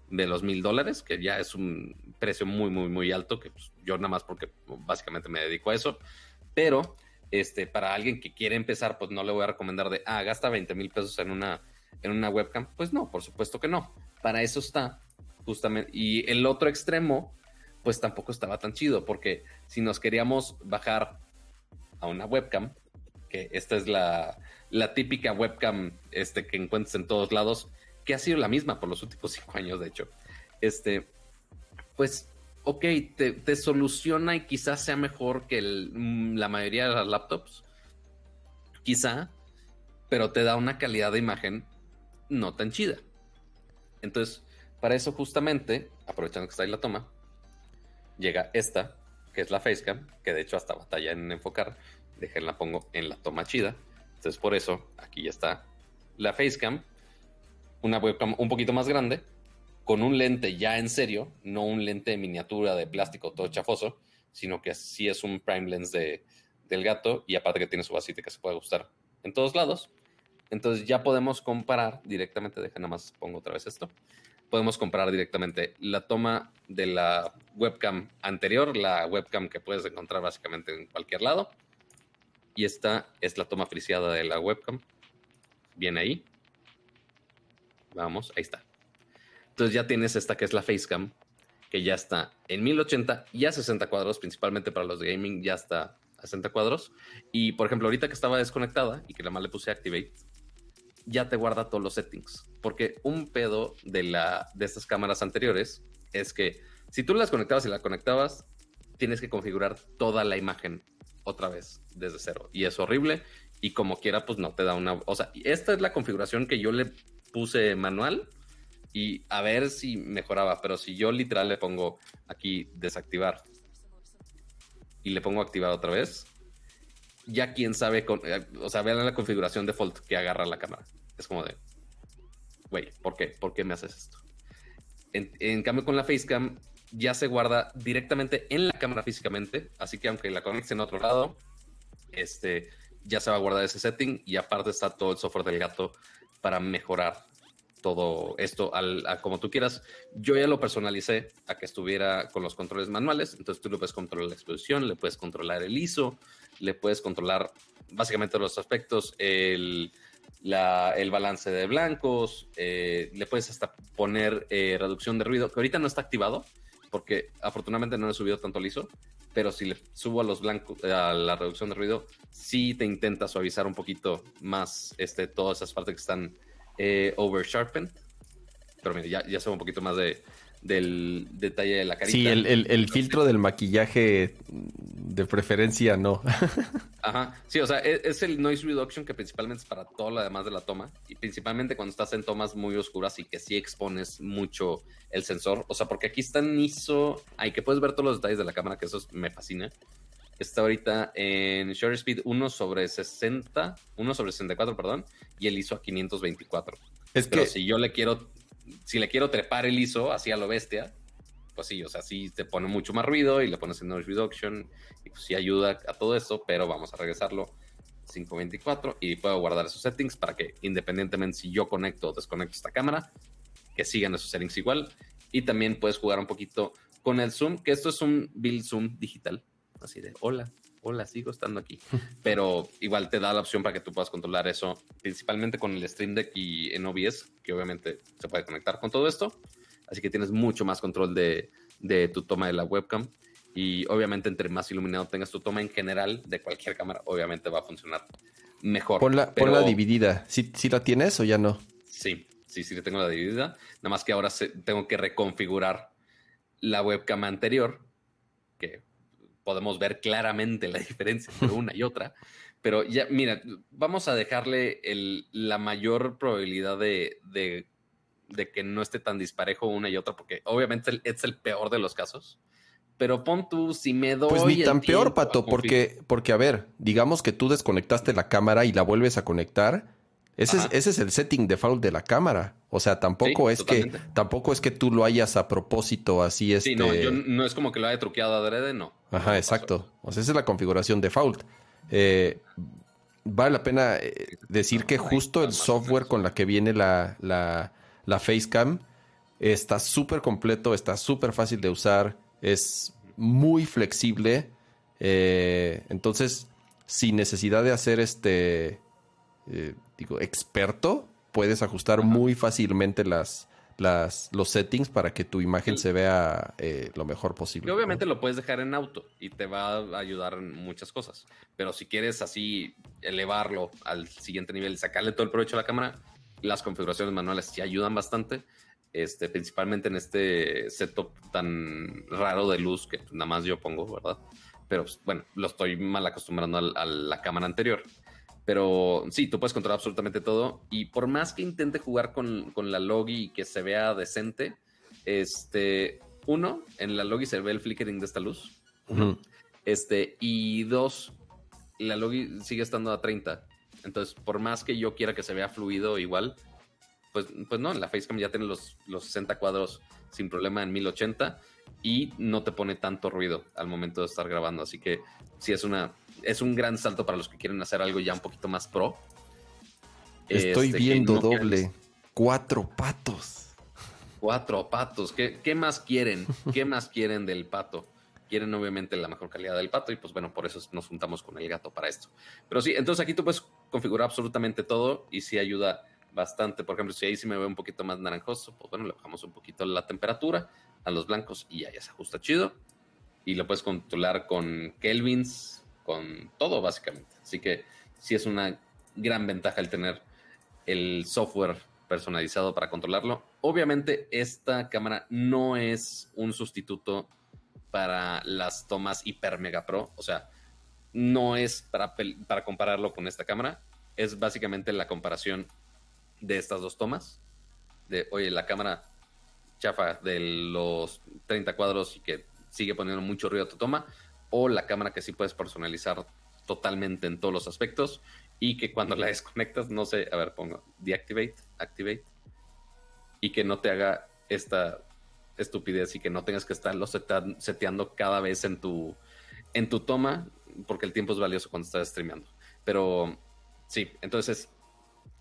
de los mil dólares, que ya es un precio muy, muy, muy alto, que pues, yo nada más porque básicamente me dedico a eso, pero este, para alguien que quiere empezar, pues no le voy a recomendar de, ah, gasta 20 mil pesos en una, en una webcam, pues no, por supuesto que no, para eso está justamente, y el otro extremo pues tampoco estaba tan chido, porque si nos queríamos bajar a una webcam, que esta es la, típica webcam este, que encuentras en todos lados, que ha sido la misma por los últimos cinco años, de hecho, este, pues, ok, te, soluciona y quizás sea mejor que mm, la mayoría de las laptops, quizá, pero te da una calidad de imagen no tan chida. Entonces, para eso justamente, aprovechando que está ahí la toma, llega esta, que es la facecam, que de hecho hasta batalla en enfocar. Déjenla pongo en la toma chida. Entonces por eso aquí ya está la facecam, una webcam un poquito más grande, con un lente ya en serio, no un lente de miniatura de plástico todo chafoso, sino que sí es un prime lens de, del gato y aparte que tiene su vasita que se puede gustar en todos lados. Entonces ya podemos comparar directamente, dejen nada más pongo otra vez esto podemos comprar directamente la toma de la webcam anterior, la webcam que puedes encontrar básicamente en cualquier lado. Y esta es la toma friseada de la webcam. Viene ahí. Vamos, ahí está. Entonces ya tienes esta que es la Facecam, que ya está en 1080 y a 60 cuadros, principalmente para los de gaming, ya está a 60 cuadros. Y por ejemplo, ahorita que estaba desconectada y que la más le puse Activate, ya te guarda todos los settings. Porque un pedo de, la, de estas cámaras anteriores es que si tú las conectabas y la conectabas, tienes que configurar toda la imagen otra vez desde cero. Y es horrible. Y como quiera, pues no te da una. O sea, esta es la configuración que yo le puse manual y a ver si mejoraba. Pero si yo literal le pongo aquí desactivar y le pongo activar otra vez, ya quién sabe, con, eh, o sea, vean la configuración default que agarra la cámara. Es como de, güey, ¿por qué? ¿Por qué me haces esto? En, cambio, con la Facecam ya se guarda directamente en la cámara físicamente, así que aunque la conectes en otro lado, este, ya se va a guardar ese setting y aparte está todo el software del gato para mejorar todo esto al, como tú quieras. Yo ya lo personalicé a que estuviera con los controles manuales, entonces tú le puedes controlar la exposición, le puedes controlar el ISO, le puedes controlar básicamente los aspectos, el, el balance de blancos, eh, le puedes hasta poner eh, reducción de ruido, que ahorita no está activado, porque afortunadamente no he subido tanto el ISO, pero si le subo a los blancos, a la reducción de ruido, sí te intenta suavizar un poquito más este, todas esas partes que están eh, over sharpened. Pero mire, ya, ya un poquito más de, del detalle de la carita. Sí, el, filtro del maquillaje de preferencia no. Ajá, sí, o sea, e, es, el noise reduction que principalmente es para todo lo demás de la toma y principalmente cuando estás en tomas muy oscuras y que sí expones mucho el sensor, o sea, porque aquí está en ISO, hay que puedes ver todos los detalles de la cámara, que eso me fascina. Está ahorita en shutter speed 1 sobre 60, 1 sobre 64, perdón, y el ISO a 524. Es Pero que si yo le quiero, si le quiero trepar el ISO así a lo bestia, pues sí, o sea, sí te pone mucho más ruido y le pones en noise reduction y pues sí ayuda a todo eso, pero vamos a regresarlo 524 y puedo guardar esos settings para que independientemente si yo conecto o desconecto esta cámara, que sigan esos settings igual. Y también puedes jugar un poquito con el zoom, que esto es un build zoom digital así de hola, hola, sigo estando aquí. Pero igual te da la opción para que tú puedas controlar eso, principalmente con el Stream Deck y en OBS, que obviamente se puede conectar con todo esto. Así que tienes mucho más control de, tu toma de la webcam. Y obviamente, entre más iluminado tengas tu toma en general de cualquier cámara, obviamente va a funcionar mejor. Ponla, la dividida. ¿Sí, la tienes o ya no? Sí, sí, sí, tengo la dividida. Nada más que ahora tengo que reconfigurar la webcam anterior, que podemos ver claramente la diferencia entre una y otra. Pero ya, mira, vamos a dejarle la mayor probabilidad de, que no esté tan disparejo una y otra, porque obviamente es el peor de los casos. Pero pon tú, si me doy. Pues ni tan peor, Pato, porque, porque, a ver, digamos que tú desconectaste la cámara y la vuelves a conectar ese es, el setting default de la cámara. O sea, tampoco es que tampoco es que tú lo hayas a propósito así este... Sí, no, yo no es como que lo haya truqueado adrede, no. Ajá, exacto. O sea, esa es la configuración default. Eh, vale la pena eh, decir que justo el software con la que viene la, la, la Facecam está súper completo, está súper fácil de usar, es muy flexible. Eh, entonces, sin necesidad de hacer este eh, digo, experto, puedes ajustar muy fácilmente las, las, los settings para que tu imagen se vea eh, lo mejor posible. Y obviamente lo puedes dejar en auto y te va a ayudar en muchas cosas. Pero si quieres así elevarlo al siguiente nivel, sacarle todo el provecho a la cámara, las configuraciones manuales sí ayudan bastante. Este, principalmente en este setup tan raro de luz que nada más yo pongo, ¿verdad? Pero bueno, lo estoy mal acostumbrando a la cámara anterior. Pero sí, tú puedes controlar absolutamente todo. Y por más que intente jugar con, la logi y que se vea decente, este, uno, en la logi se ve el flickering de esta luz. Este, y dos, la logi sigue estando a 30. Entonces, por más que yo quiera que se vea fluido igual, pues, pues no, la Facecam ya tiene los, los 60 cuadros sin problema en 1080 y no te pone tanto ruido al momento de estar grabando. Así que sí es una es un gran salto para los que quieren hacer algo ya un poquito más pro. Estoy este, viendo doble. Cuatro patos. Cuatro patos. ¿Qué, más quieren? ¿Qué más quieren del pato? Quieren obviamente la mejor calidad del pato y pues bueno, por eso nos juntamos con el gato para esto. Pero sí, entonces aquí tú puedes configurar absolutamente todo y sí ayuda bastante. Por ejemplo, si ahí sí me veo un poquito más naranjoso, pues bueno, le bajamos un poquito la temperatura a los blancos y ya, ya se ajusta chido. Y lo puedes controlar con kelvins, con todo básicamente. Así que sí es una gran ventaja el tener el software personalizado para controlarlo. Obviamente esta cámara no es un sustituto para las tomas Hyper Mega Pro, o sea, no es para, para compararlo con esta cámara, es básicamente la comparación de estas dos tomas. De, oye, la cámara chafa de los 30 cuadros y que sigue poniendo mucho ruido a tu toma, o la cámara que sí puedes personalizar totalmente en todos los aspectos y que cuando la desconectas, no sé, a ver, pongo deactivate, activate, y que no te haga esta estupidez y que no tengas que estarlo seteando cada vez en tu, en tu toma, porque el tiempo es valioso cuando estás streameando. Pero sí, entonces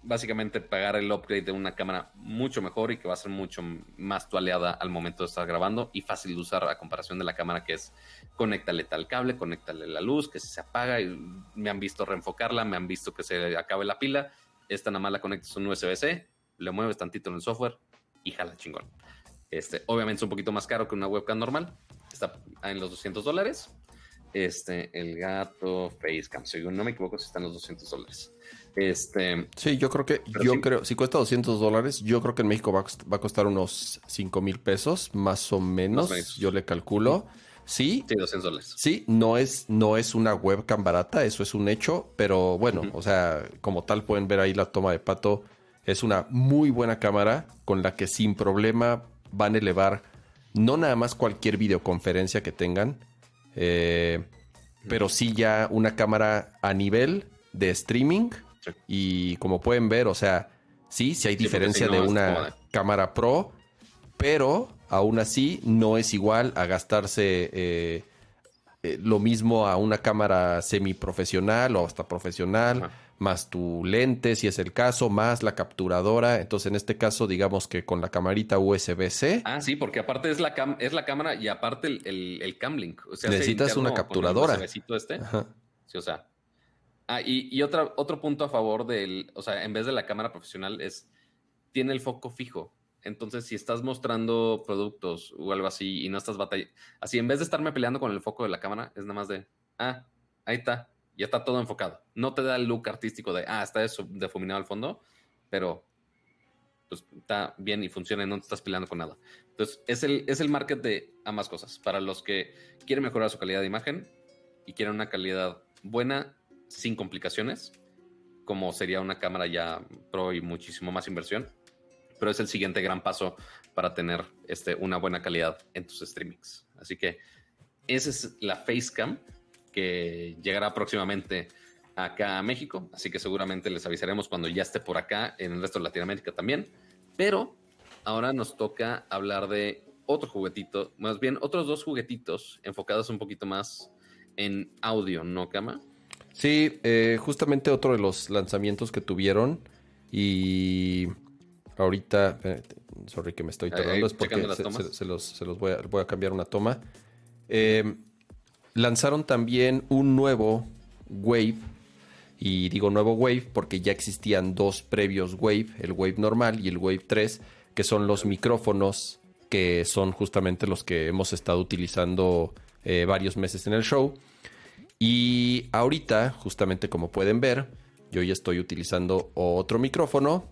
básicamente pagar el upgrade de una cámara mucho mejor y que va a ser mucho más tu al momento de estar grabando y fácil de usar a comparación de la cámara que es conéctale tal cable, conéctale la luz, que se apaga y me han visto reenfocarla, me han visto que se acabe la pila, esta nada más la conectas a un USB-C, le mueves tantito en el software y jala chingón. Este, obviamente es un poquito más caro que una webcam normal, está en los 200 dólares. Este, el gato Facecam, si no me equivoco, si están los 200 dólares. Este, sí, yo creo que, yo creo, si cuesta 200 dólares, yo creo que en México va, a costar unos 5 mil pesos, más o menos, yo le calculo. Sí, sí, 200 dólares. Sí, no es, no es una webcam barata, eso es un hecho, pero bueno, o sea, como tal pueden ver ahí la toma de pato, es una muy buena cámara con la que sin problema van a elevar no nada más cualquier videoconferencia que tengan, eh, pero sí ya una cámara a nivel de streaming y como pueden ver, o sea, sí, sí hay diferencia de una cámara pro, pero aún así no es igual a gastarse eh, eh, lo mismo a una cámara semiprofesional o hasta profesional, más tu lente, si es el caso, más la capturadora. Entonces, en este caso, digamos que con la camarita USB-C. Ah, sí, porque aparte es la, es la cámara y aparte el, el, cam link. necesitas una capturadora. este. Sí, o sea, Ah, y, otra, otro punto a favor del, o sea, en vez de la cámara profesional es, tiene el foco fijo. Entonces, si estás mostrando productos o algo así y no estás batallando, así en vez de estarme peleando con el foco de la cámara, es nada más de, ah, ahí está, ya está todo enfocado. No te da el look artístico de, ah, está eso difuminado al fondo, pero pues está bien y funciona y no te estás peleando con nada. Entonces, es el, es el market de ambas cosas. Para los que quieren mejorar su calidad de imagen y quieren una calidad buena sin complicaciones, como sería una cámara ya pro y muchísimo más inversión. Pero es el siguiente gran paso para tener este, una buena calidad en tus streamings. Así que esa es la Facecam que llegará próximamente acá a México. Así que seguramente les avisaremos cuando ya esté por acá en el resto de Latinoamérica también. Pero ahora nos toca hablar de otro juguetito, más bien otros dos juguetitos enfocados un poquito más en audio, ¿no, Cama? Sí, eh, justamente otro de los lanzamientos que tuvieron y ahorita, sorry que me estoy tardando, es porque se, los, voy, a, cambiar una toma. Eh, lanzaron también un nuevo Wave, y digo nuevo Wave porque ya existían dos previos Wave, el Wave normal y el Wave 3, que son los micrófonos que son justamente los que hemos estado utilizando eh, varios meses en el show. Y ahorita, justamente como pueden ver, yo ya estoy utilizando otro micrófono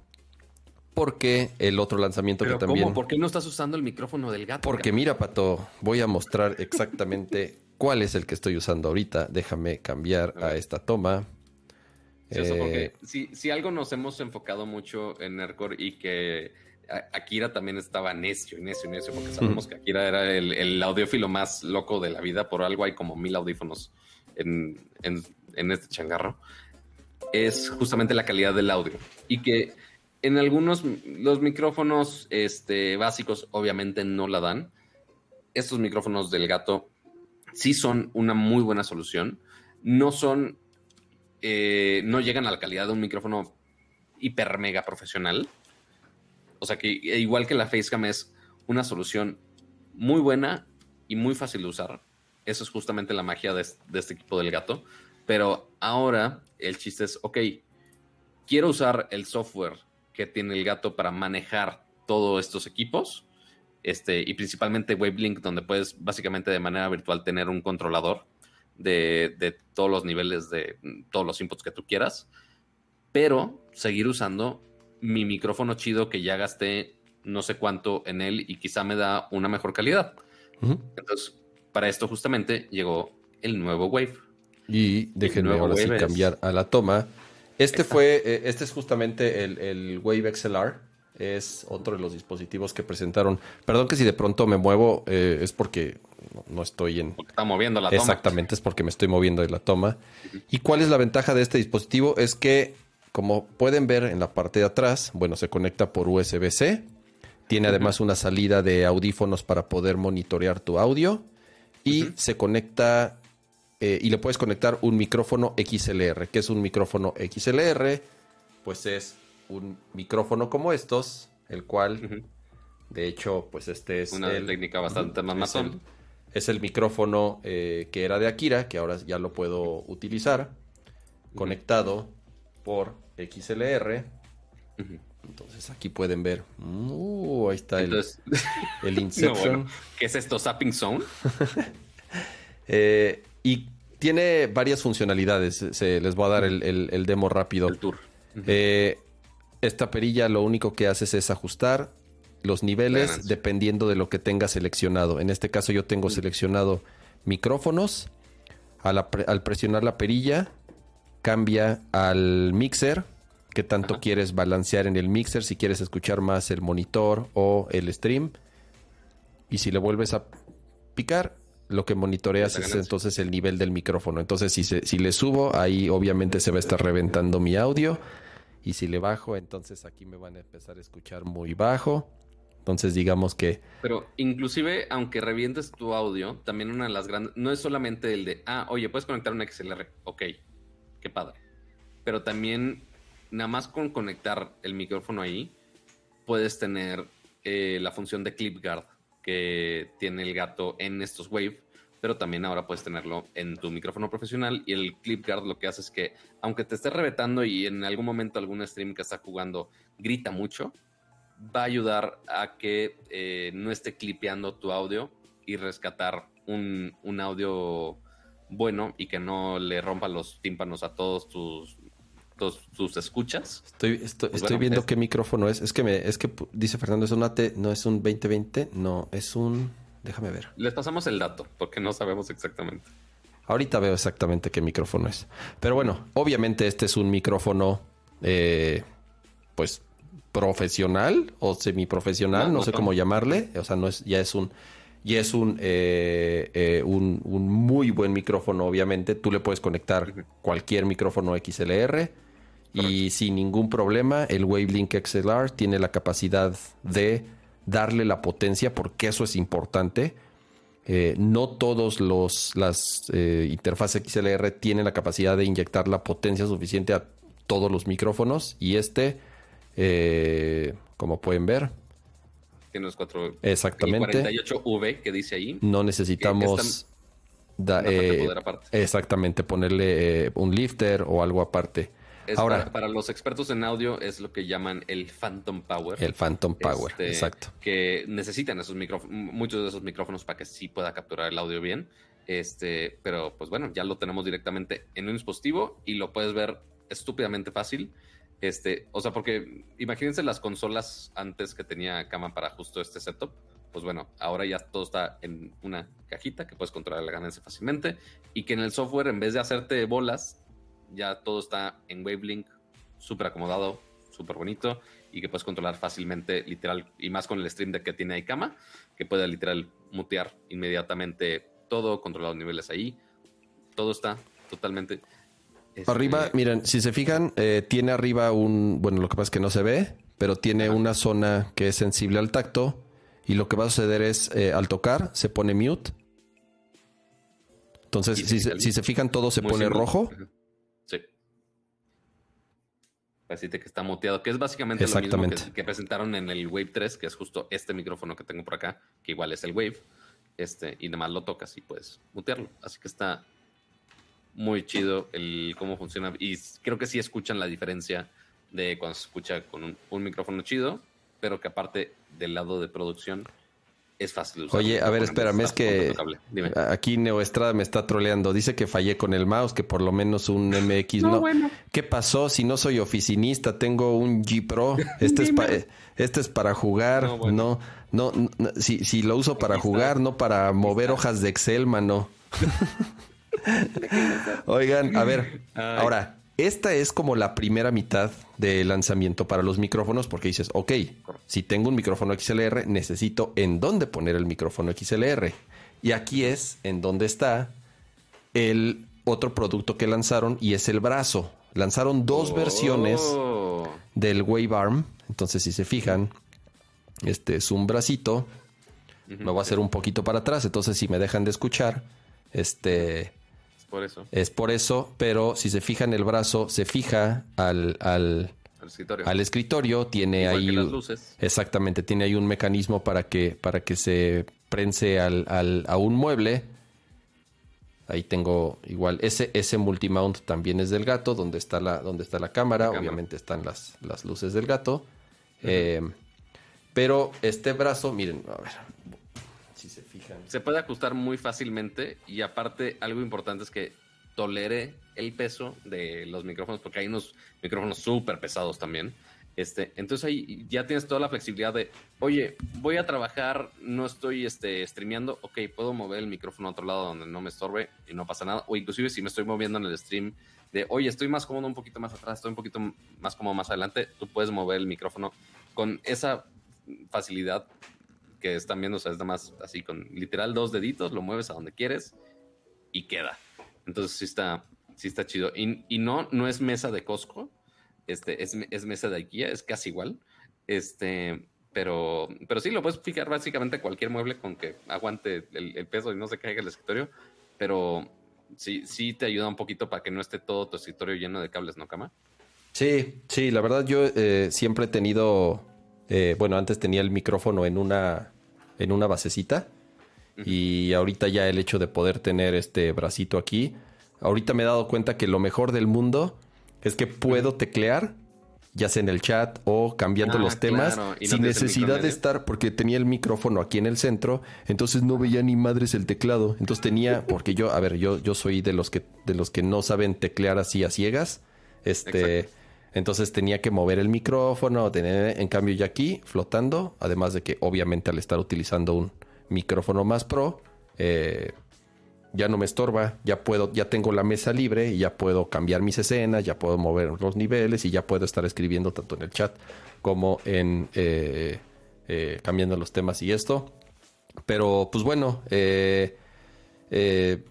porque el otro lanzamiento que también... ¿cómo? ¿Por qué no estás usando el micrófono del gato? Porque mira, Pato, voy a mostrar exactamente cuál es el que estoy usando ahorita. Déjame cambiar a, esta toma. Eh, si, algo nos hemos enfocado mucho en Nerdcore y que Akira también estaba necio, necio, necio, porque sabemos que Akira era el, el, audiófilo más loco de la vida. Por algo hay como mil audífonos en, este changarro es justamente la calidad del audio. Y que en algunos, los micrófonos este, básicos obviamente no la dan. Estos micrófonos del gato sí son una muy buena solución. No son, eh, no llegan a la calidad de un micrófono hiper mega profesional. O sea que igual que la Facecam es una solución muy buena y muy fácil de usar. Eso es justamente la magia de, este equipo del gato. Pero ahora el chiste es, ok, quiero usar el software que tiene el gato para manejar todos estos equipos. Este, y principalmente WaveLink, donde puedes básicamente de manera virtual tener un controlador de, de todos los niveles de todos los inputs que tú quieras, pero seguir usando mi micrófono chido que ya gasté no sé cuánto en él y quizá me da una mejor calidad. Entonces, para esto justamente llegó el nuevo Wave. Y déjenme ahora sí cambiar a la toma. Este fue, eh, este es justamente el, el, Wave XLR. Es otro de los dispositivos que presentaron. Perdón que si de pronto me muevo, eh, es porque no, estoy en. está moviendo la toma. Exactamente, es porque me estoy moviendo de la toma. ¿Y cuál es la ventaja de este dispositivo? Es que, como pueden ver en la parte de atrás, bueno, se conecta por USB-C tiene además una salida de audífonos para poder monitorear tu audio. Y se conecta eh, y le puedes conectar un micrófono XLR. ¿Qué es un micrófono XLR? Pues es un micrófono como estos, el cual, de hecho, pues este es... Una técnica bastante más es es el micrófono eh, que era de Akira, que ahora ya lo puedo utilizar, conectado por XLR. Entonces aquí pueden ver. Uh, ahí está el, el Inception. ¿Qué es esto? ¿Zapping Zone? Eh, y tiene varias funcionalidades. Se, les voy a dar el, demo rápido. El tour. Eh, esta perilla lo único que haces es ajustar los niveles dependiendo de lo que tenga seleccionado. En este caso yo tengo seleccionado micrófonos. al presionar la perilla cambia al mixer qué tanto quieres balancear en el mixer, si quieres escuchar más el monitor o el stream. Y si le vuelves a picar, lo que monitoreas es entonces el nivel del micrófono. Entonces, si, si le subo, ahí obviamente se va a estar reventando mi audio. Y si le bajo, entonces aquí me van a empezar a escuchar muy bajo. Entonces, digamos que. Pero inclusive, aunque revientes tu audio, también una de las grandes. No es solamente el de, ah, oye, puedes conectar un XLR. Ok, qué padre. Pero también nada más con conectar el micrófono ahí, puedes tener eh, la función de clip guard que tiene el gato en estos Wave, pero también ahora puedes tenerlo en tu micrófono profesional. Y el clip guard lo que hace es que aunque te esté reventando y en algún momento algún stream que está jugando grita mucho, va a ayudar a que eh, no esté clipeando tu audio y rescatar un, un audio bueno y que no le rompa los tímpanos a todos tus tus, escuchas. Estoy, estoy, pues viendo qué micrófono es. Es que me, es que dice Fernando, es un AT, no es un 2020, no, es un. Déjame ver. Les pasamos el dato, porque no sabemos exactamente. Ahorita veo exactamente qué micrófono es. Pero bueno, obviamente este es un micrófono, eh, pues, profesional o semiprofesional, no, no sé cómo llamarle. O sea, no es, ya es un y es un, eh, eh, un, un, muy buen micrófono, obviamente. Tú le puedes conectar cualquier micrófono XLR y sin ningún problema, el Wavelink XLR tiene la capacidad de darle la potencia, porque eso es importante. Eh, no todos los las eh, interfaces XLR tienen la capacidad de inyectar la potencia suficiente a todos los micrófonos y este, eh, como pueden ver, tiene los cuatro. Exactamente. 48V que dice ahí. No necesitamos. exactamente, ponerle un lifter o algo aparte. Ahora, para, los expertos en audio es lo que llaman el Phantom Power. El Phantom Power, este, exacto. Que necesitan esos muchos de esos micrófonos para que sí pueda capturar el audio bien. Este, pero pues bueno, ya lo tenemos directamente en un dispositivo y lo puedes ver estúpidamente fácil. Este, o sea, porque imagínense las consolas antes que tenía cama para justo este setup. Pues bueno, ahora ya todo está en una cajita que puedes controlar la ganancia fácilmente y que en el software, en vez de hacerte bolas, ya todo está en Wavelink, súper acomodado, súper bonito y que puedes controlar fácilmente, literal, y más con el stream de que tiene ahí cama, que puede literal mutear inmediatamente todo, controlar los niveles ahí. Todo está totalmente. Este, arriba, miren, si se fijan, eh, tiene arriba un. Bueno, lo que pasa es que no se ve, pero tiene una zona que es sensible al tacto. Y lo que va a suceder es, eh, al tocar, se pone mute. Entonces, si, se, fijan, todo se pone rojo. Así que está muteado, que es básicamente lo mismo que, presentaron en el Wave 3, que es justo este micrófono que tengo por acá, que igual es el Wave, este, y nada más lo tocas y puedes mutearlo. Así que está muy chido el cómo funciona y creo que sí escuchan la diferencia de cuando se escucha con un, micrófono chido, pero que aparte del lado de producción es fácil usar. Oye, a ver, espérame, es que aquí Neoestrada me está troleando. Dice que fallé con el mouse, que por lo menos un MX no. ¿Qué pasó si no soy oficinista? Tengo un G Pro. Este, es, este es para jugar. No, no, si, si, lo uso para jugar, no para mover hojas de Excel, mano. Oigan, a ver, ahora, esta es como la primera mitad de lanzamiento para los micrófonos porque dices, ok, si tengo un micrófono XLR, necesito en dónde poner el micrófono XLR. Y aquí es en donde está el otro producto que lanzaron y es el brazo. Lanzaron dos versiones oh. del Wave Arm. Entonces, si se fijan, este es un bracito. Me voy a hacer un poquito para atrás. Entonces, si me dejan de escuchar, este por eso. Es por eso, pero si se fija en el brazo, se fija al, al, escritorio. Al escritorio tiene ahí. las luces. Exactamente, tiene ahí un mecanismo para que, para que se prense al, al, a un mueble. Ahí tengo igual. Ese, ese multimount también es del gato, donde está la, donde está la cámara. Obviamente están las, las luces del gato. Eh, pero este brazo, miren, a ver, se puede ajustar muy fácilmente y aparte algo importante es que tolere el peso de los micrófonos porque hay unos micrófonos súper pesados también. Este, entonces ahí ya tienes toda la flexibilidad de, oye, voy a trabajar, no estoy este, streameando, ok, puedo mover el micrófono a otro lado donde no me estorbe y no pasa nada. O inclusive si me estoy moviendo en el stream de, oye, estoy más cómodo un poquito más atrás, estoy un poquito más cómodo más adelante, tú puedes mover el micrófono con esa facilidad que están viendo, o sea, es nada más así con literal dos deditos, lo mueves a donde quieres y queda. Entonces sí está, sí está chido. Y, no, no es mesa de Costco, este, es, es, mesa de IKEA, es casi igual. Este, pero, pero sí lo puedes fijar básicamente cualquier mueble con que aguante el, peso y no se caiga el escritorio. Pero sí, sí te ayuda un poquito para que no esté todo tu escritorio lleno de cables, ¿no, Cama? Sí, sí, la verdad yo eh, siempre he tenido eh, bueno, antes tenía el micrófono en una, en una basecita. Y ahorita ya el hecho de poder tener este bracito aquí. Ahorita me he dado cuenta que lo mejor del mundo es que puedo teclear, ya sea en el chat o cambiando ah, los temas, sin necesidad de estar, porque tenía el micrófono aquí en el centro, entonces no veía ni madres el teclado. Entonces tenía, porque yo, a ver, yo, yo soy de los que, de los que no saben teclear así a ciegas. Este. Entonces tenía que mover el micrófono, tener, en cambio ya aquí flotando, además de que obviamente al estar utilizando un micrófono más pro, eh, ya no me estorba, ya puedo, ya tengo la mesa libre y ya puedo cambiar mis escenas, ya puedo mover los niveles y ya puedo estar escribiendo tanto en el chat como en eh, eh, cambiando los temas y esto. Pero pues bueno, de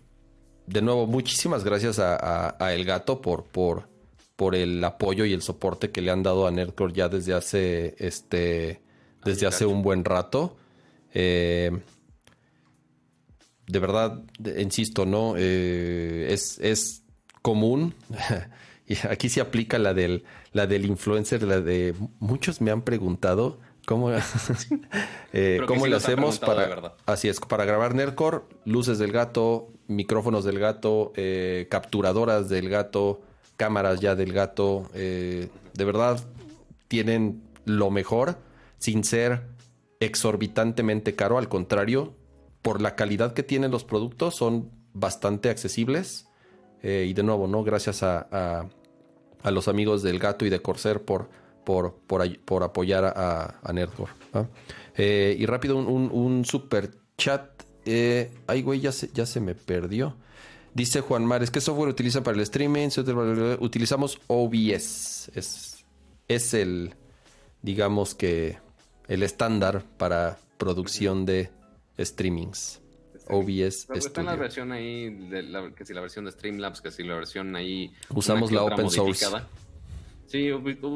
nuevo, muchísimas gracias a, a El Gato por, por por el apoyo y el soporte que le han dado a Nerdcore ya desde hace este desde hace un buen rato. Eh, de verdad, insisto, ¿no? Eh, es, es común. y aquí se aplica la del, la del influencer, la de muchos me han preguntado cómo, eh, cómo lo hacemos para. Así es, para grabar Nerdcore, luces del gato, micrófonos del gato, capturadoras del gato cámaras ya del gato. Eh, de verdad, tienen lo mejor sin ser exorbitantemente caro. Al contrario, por la calidad que tienen los productos, son bastante accesibles. Eh, y de nuevo, ¿no? Gracias a, a, los amigos del gato y de Corsair por, por, por, apoyar a, Nerdcore. Eh, y rápido, un, un, super chat. ay, güey, ya se, ya se me perdió. Dice Juan Mares, ¿qué software utilizan para el streaming? Utilizamos OBS. Es, es el, digamos que, el estándar para producción de streamings. OBS Pero está en la versión ahí, de que si la versión de Streamlabs, que si la versión ahí... Usamos la open source. Sí,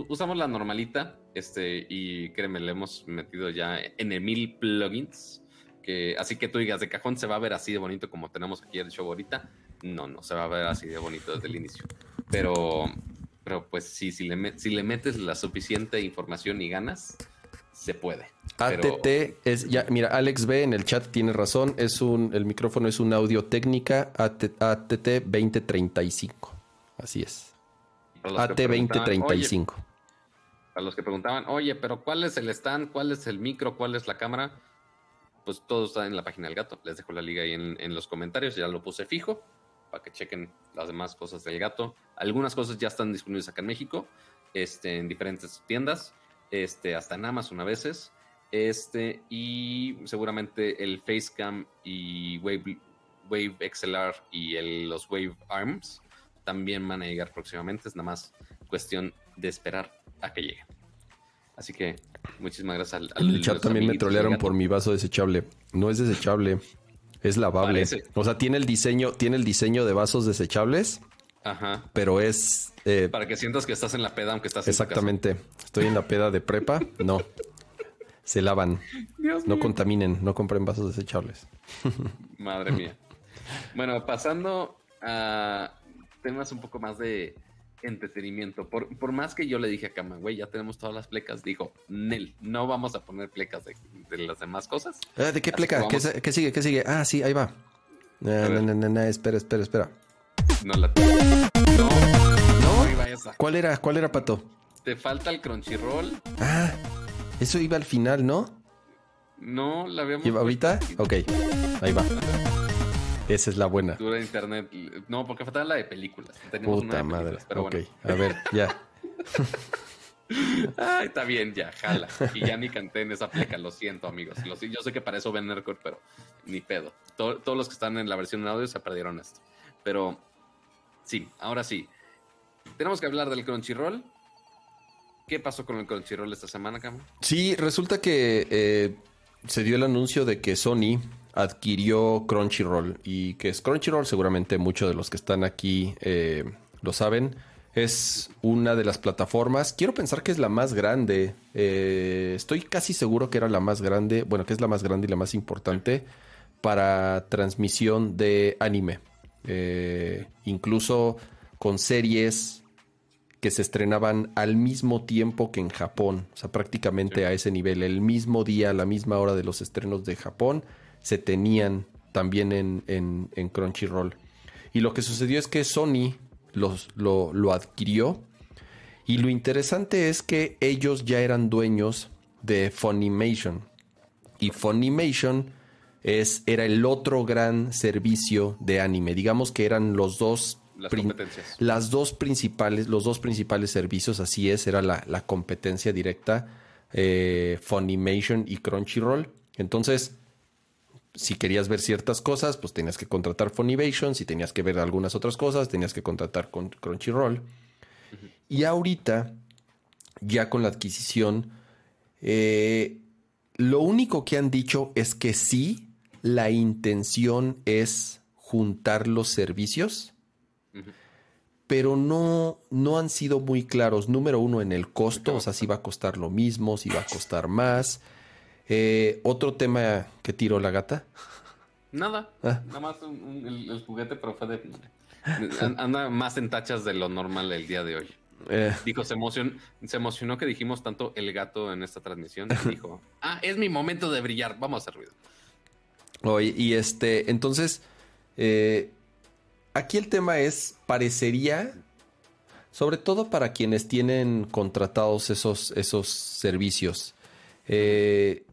usamos la normalita, este, y créeme, le hemos metido ya en mil plugins. Que, así que tú digas, de cajón se va a ver así de bonito como tenemos aquí el show ahorita no, no se va a ver así de bonito desde el inicio. Pero, pero pues sí, si le, si le metes la suficiente información y ganas, se puede. ATT es, ya, mira, Alex B en el chat tiene razón, es un, el micrófono es una audio técnica ATT 2035. Así es. AT 2035. Para los que preguntaban, oye, pero ¿cuál es el stand? ¿Cuál es el micro? ¿Cuál es la cámara? Pues todo está en la página del gato. Les dejo la liga ahí en, en los comentarios. Ya lo puse fijo para que chequen las demás cosas del gato. Algunas cosas ya están disponibles acá en México, este, en diferentes tiendas, este, hasta en Amazon a veces. Este, y seguramente el Facecam y Wave, Wave XLR y el, los Wave Arms también van a llegar próximamente. Es nada más cuestión de esperar a que lleguen. Así que muchísimas gracias al, al el chat también me trolearon por mi vaso desechable. No es desechable, es lavable. O sea, tiene el diseño, tiene el diseño de vasos desechables. Ajá. Pero es. Eh, Para que sientas que estás en la peda, aunque estás Exactamente. Estoy en la peda de prepa. No. Se lavan. no contaminen, no compren vasos desechables. Madre mía. Bueno, pasando a temas un poco más de entretenimiento. Por, por más que yo le dije a Kama, güey, ya tenemos todas las plecas, dijo, Nel, no vamos a poner plecas de, las demás cosas. Ah, ¿De qué pleca? ¿Qué, sigue? ¿Qué sigue? Ah, sí, ahí va. Ah, espera, espera, espera. No la No, no. ¿Cuál era? ¿Cuál era, Pato? Te falta el Crunchyroll. Ah, eso iba al final, ¿no? No, la habíamos. ¿Iba ahorita? Ok, ahí va. Esa es la buena. Dura internet. No, porque faltaba la de películas. Puta madre. Pero ok, a ver, ya. Ay, está bien, ya, jala. Y ya ni canté en esa pleca, lo siento, amigos. yo sé que para eso ven Nerdcore, pero ni pedo. todos los que están en la versión en audio se perdieron esto. Pero sí, ahora sí. Tenemos que hablar del Crunchyroll. ¿Qué pasó con el Crunchyroll esta semana, Cam? Sí, resulta que eh, se dio el anuncio de que Sony adquirió Crunchyroll. ¿Y que es Crunchyroll? Seguramente muchos de los que están aquí eh, lo saben. Es una de las plataformas, quiero pensar que es la más grande. Eh, estoy casi seguro que era la más grande, bueno, que es la más grande y la más importante para transmisión de anime. Eh, incluso con series que se estrenaban al mismo tiempo que en Japón, o sea, prácticamente a ese nivel, el mismo día, a la misma hora de los estrenos de Japón se tenían también en, en, Crunchyroll. Y lo que sucedió es que Sony los, lo, adquirió. Y lo interesante es que ellos ya eran dueños de Funimation. Y Funimation es, era el otro gran servicio de anime. Digamos que eran los dos las, dos principales, los dos principales servicios, así es, era la, competencia directa, eh, Funimation y Crunchyroll. Entonces, si querías ver ciertas cosas, pues tenías que contratar Funimation, si tenías que ver algunas otras cosas, tenías que contratar con Crunchyroll. Y ahorita, ya con la adquisición, eh, lo único que han dicho es que sí, la intención es juntar los servicios, pero no, no han sido muy claros. Número uno, en el costo, o sea, si va a costar lo mismo, si va a costar más. Eh, otro tema que tiró la gata. Nada, ah. nada más el, juguete, pero fue de... Anda más en tachas de lo normal el día de hoy. Eh. Dijo, se, se emocionó que dijimos tanto el gato en esta transmisión. dijo, ah, es mi momento de brillar, vamos a hacer ruido. Oye, y este, entonces, eh, aquí el tema es, parecería, sobre todo para quienes tienen contratados esos, esos servicios, eh,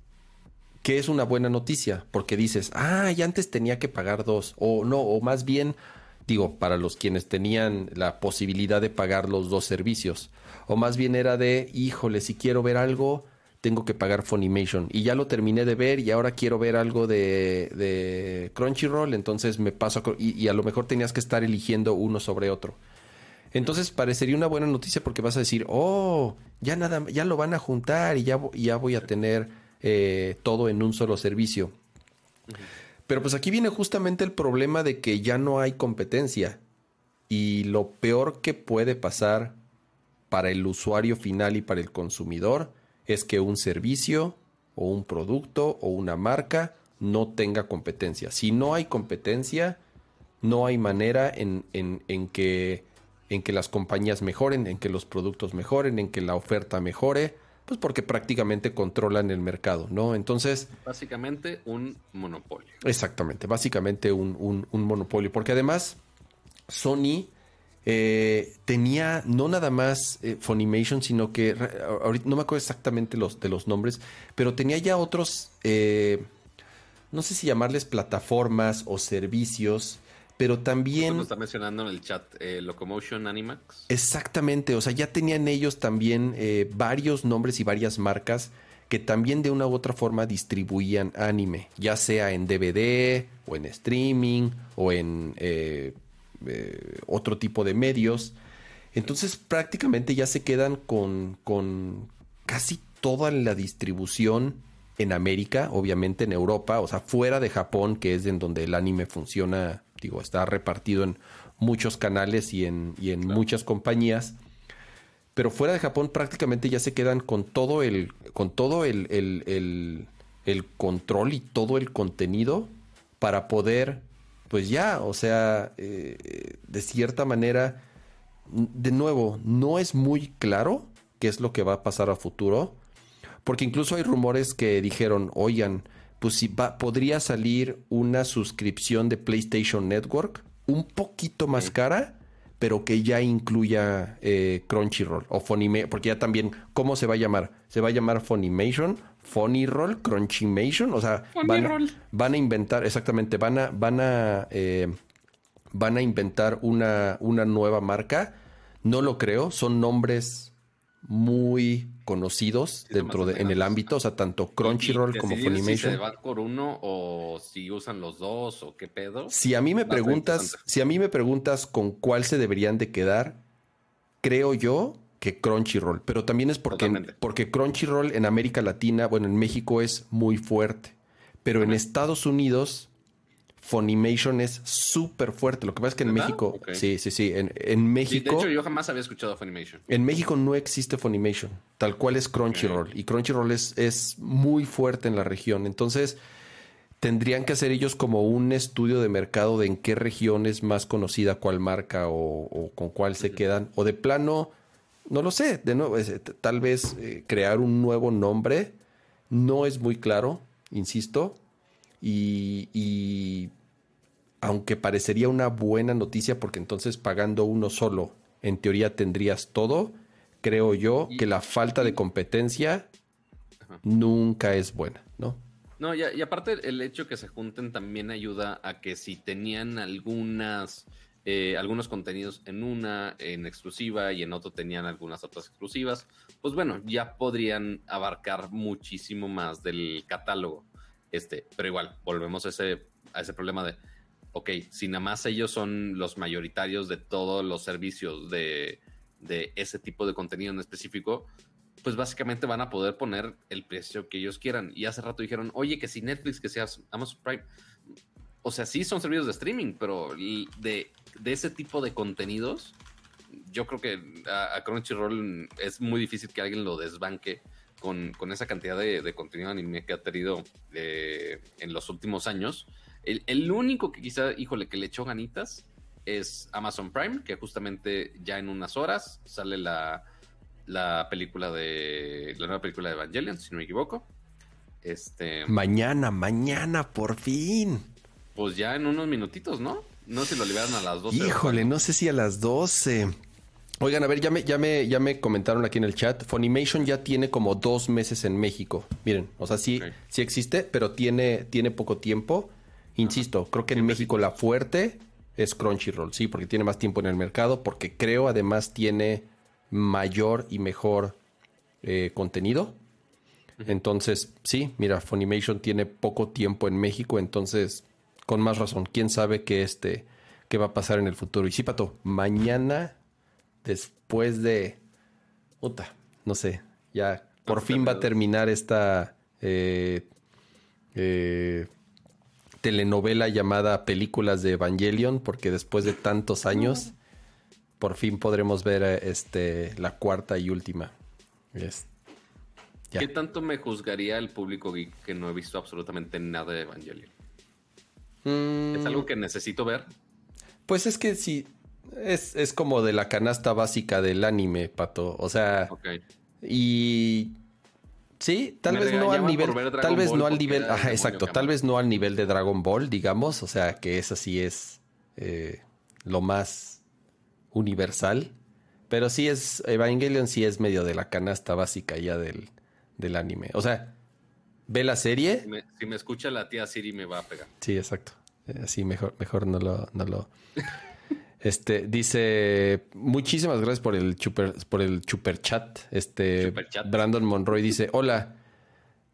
que es una buena noticia, porque dices, ah, ya antes tenía que pagar dos, o no, o más bien, digo, para los quienes tenían la posibilidad de pagar los dos servicios, o más bien era de, híjole, si quiero ver algo, tengo que pagar Funimation, y ya lo terminé de ver, y ahora quiero ver algo de, de Crunchyroll, entonces me paso, a, y, y a lo mejor tenías que estar eligiendo uno sobre otro. Entonces parecería una buena noticia porque vas a decir, oh, ya nada, ya lo van a juntar y ya, ya voy a tener eh, todo en un solo servicio. Pero pues aquí viene justamente el problema de que ya no hay competencia. Y lo peor que puede pasar para el usuario final y para el consumidor es que un servicio o un producto o una marca no tenga competencia. Si no hay competencia, no hay manera en, que las compañías mejoren, en que los productos mejoren, en que la oferta mejore pues porque prácticamente controlan el mercado, ¿no? Entonces... Básicamente un monopolio. Exactamente, básicamente un, monopolio, porque además Sony eh, tenía no nada más eh, Funimation, sino que ahorita no me acuerdo exactamente los, de los nombres, pero tenía ya otros, eh, no sé si llamarles plataformas o servicios, pero también... Lo está mencionando en el chat, Locomotion Animax. Exactamente, o sea, ya tenían ellos también varios nombres y varias marcas que también de una u otra forma distribuían anime, ya sea en DVD o en streaming o en eh, otro tipo de medios. Entonces prácticamente ya se quedan con, con casi toda la distribución en América, obviamente en Europa, o sea, fuera de Japón, que es en donde el anime funciona, digo, está repartido en muchos canales y en, y en muchas compañías. Pero fuera de Japón prácticamente ya se quedan con todo el, con todo el, el, el control y todo el contenido para poder pues ya, o sea, eh, de cierta manera, de nuevo, no es muy claro qué es lo que va a pasar a futuro, porque incluso hay rumores que dijeron, oigan, pues si va, podría salir una suscripción de PlayStation Network un poquito más cara, pero que ya incluya eh, Crunchyroll o Funimation, porque ya también, ¿cómo se va a llamar? ¿Se va a llamar Funimation Funny Roll, Crunchymation, o sea, van, a inventar, exactamente, van a, van a, eh, van a inventar una, una nueva marca. No lo creo, son nombres muy conocidos dentro de, en el ámbito, o sea, tanto Crunchyroll como Funimation. Si se va por uno o si usan los dos o qué pedo. Si a mí me preguntas, si a mí me preguntas con cuál se deberían de quedar, creo yo que Crunchyroll, pero también es porque, porque Crunchyroll en América Latina, bueno, en México es muy fuerte, pero en Estados Unidos Funimation es súper fuerte. Lo que pasa es que en México, sí, sí, sí, en, México... de hecho, yo jamás había escuchado Funimation. En México no existe Funimation, tal cual es Crunchyroll, y Crunchyroll es, es muy fuerte en la región, entonces tendrían que hacer ellos como un estudio de mercado de en qué región es más conocida cuál marca o, con cuál se quedan, o de plano no lo sé, de nuevo, tal vez eh, crear un nuevo nombre no es muy claro, insisto, y, aunque parecería una buena noticia porque entonces pagando uno solo, en teoría tendrías todo, creo yo que la falta de competencia nunca es buena, ¿no? No, y, y aparte el hecho que se junten también ayuda a que si tenían algunas eh, algunos contenidos en una, en exclusiva y en otro tenían algunas otras exclusivas, pues bueno, ya podrían abarcar muchísimo más del catálogo. Este, pero igual, volvemos a ese, a ese problema de, ok, si nada más ellos son los mayoritarios de todos los servicios de, de ese tipo de contenido en específico, pues básicamente van a poder poner el precio que ellos quieran. Y hace rato dijeron, oye, que si Netflix, que sea Amazon Prime, o sea, sí son servicios de streaming, pero de de ese tipo de contenidos, yo creo que a, Crunchyroll es muy difícil que alguien lo desbanque con, esa cantidad de, contenido anime que ha tenido eh, en los últimos años. El, único que quizá, híjole, que le echó ganitas es Amazon Prime, que justamente ya en unas horas sale la, la película de la nueva película de Evangelion, si no me equivoco. Este mañana, mañana, por fin. Pues ya en unos minutitos, ¿no? No sé si lo liberan a las 12. Híjole, no sé si a las 12. Oigan, a ver, ya me, ya, me, ya me comentaron aquí en el chat. Funimation ya tiene como dos meses en México. Miren, o sea, sí, sí existe, pero tiene, tiene poco tiempo. Insisto, creo que en México la fuerte es Crunchyroll, sí, porque tiene más tiempo en el mercado, porque creo además tiene mayor y mejor eh, contenido. Entonces, sí, mira, Funimation tiene poco tiempo en México, entonces con más razón. ¿Quién sabe qué, este, qué va a pasar en el futuro? Y sí, Pato, mañana, después de... Puta, no sé, ya por fin va a terminar esta eh, eh, telenovela llamada Películas de Evangelion, porque después de tantos años, por fin podremos ver eh, este, la cuarta y última. ¿Qué tanto me juzgaría el público geek que no he visto absolutamente nada de Evangelion? ¿Es algo que necesito ver? Pues es que sí, es, como de la canasta básica del anime, Pato. O sea, y sí, tal vez no al nivel, tal vez no al nivel, ajá, exacto, tal vez no al nivel de Dragon Ball, digamos, o sea, que esa sí es eh, lo más universal. Pero sí es, Evangelion sí es medio de la canasta básica ya del, del anime. O sea, ve la serie. Si me, si me escucha la tía Siri me va a pegar. Sí, exacto. Eh, Así mejor, mejor no lo, no lo. Este dice muchísimas gracias por el super, por el super chat. Este Superchat. Brandon Monroy dice: Hola,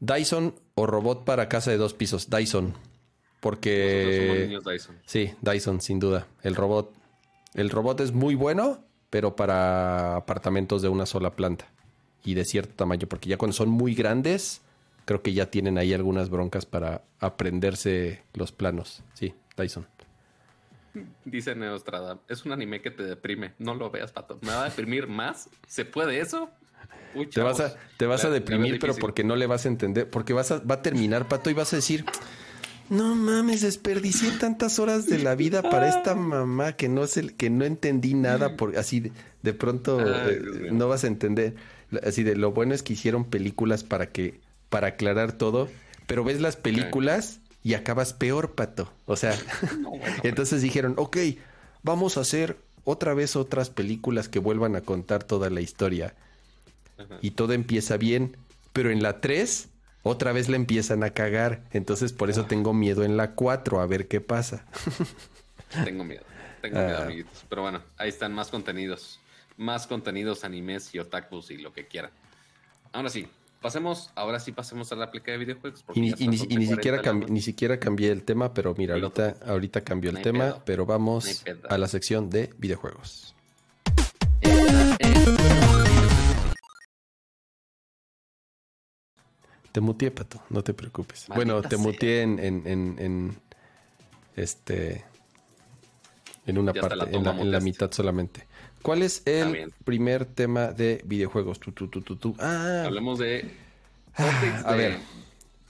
Dyson o robot para casa de dos pisos. Dyson. Nosotros somos Porque niños Dyson. sí, Dyson, sin duda. El robot. El robot es muy bueno, pero para apartamentos de una sola planta y de cierto tamaño. Porque ya cuando son muy grandes, creo que ya tienen ahí algunas broncas para aprenderse los planos. Sí, Dyson. Dice Neostrada, es un anime que te deprime. No lo veas, pato. ¿Me va a deprimir más? ¿Se puede eso? Uy, Te vas a, te vas a La- deprimir, pero porque no le vas a entender. Porque vas a, va a terminar, Pato, y vas a decir: No mames, desperdicié tantas horas de la vida para esta mamá que no sé, que no entendí nada. Por, así de, de pronto Ay, eh, no vas a entender. Así de lo bueno es que hicieron películas para que, para aclarar todo. Pero ves las películas y acabas peor, Pato. O sea, No, bueno, entonces dijeron, ok, vamos a hacer otra vez otras películas que vuelvan a contar toda la historia Ajá. y todo empieza bien, pero en la 3 otra vez la empiezan a cagar, entonces por eso tengo miedo en la 4 a ver qué pasa. Tengo miedo. Tengo miedo, Ah. amiguitos. Pero bueno, ahí están más contenidos. Más contenidos, animes y otakus y lo que quieran. Ahora sí, pasemos, ahora sí pasemos a la aplica de videojuegos. Y, y ni, son y ni 40 siquiera cambi- ni siquiera cambié el tema, pero mira, ahorita, ahorita cambió el No tema, pedo. pero vamos a la sección de videojuegos. Te muteé, Pato, no te preocupes. Maldita bueno, te muteé en, en, en, en, este en una Ya parte, la en la, en la mitad solamente. ¿Cuál es el primer tema de videojuegos? Tú. Ah, Hablemos de. Ah, a de- ver,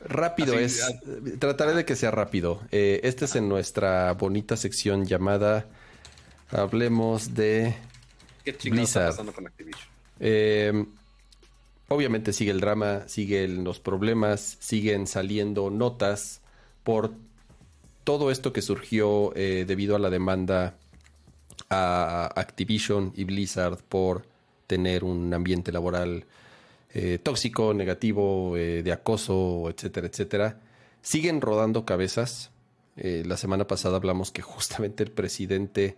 rápido Así, es. Trataré de que sea rápido. Eh, este es en nuestra bonita sección llamada Hablemos de. ¿Qué está pasando con Activision? eh, obviamente sigue el drama, siguen los problemas, siguen saliendo notas por todo esto que surgió eh, debido a la demanda a Activision y Blizzard por tener un ambiente laboral eh, tóxico, negativo, eh, de acoso, etcétera, etcétera. Siguen rodando cabezas. Eh, la semana pasada hablamos que justamente el presidente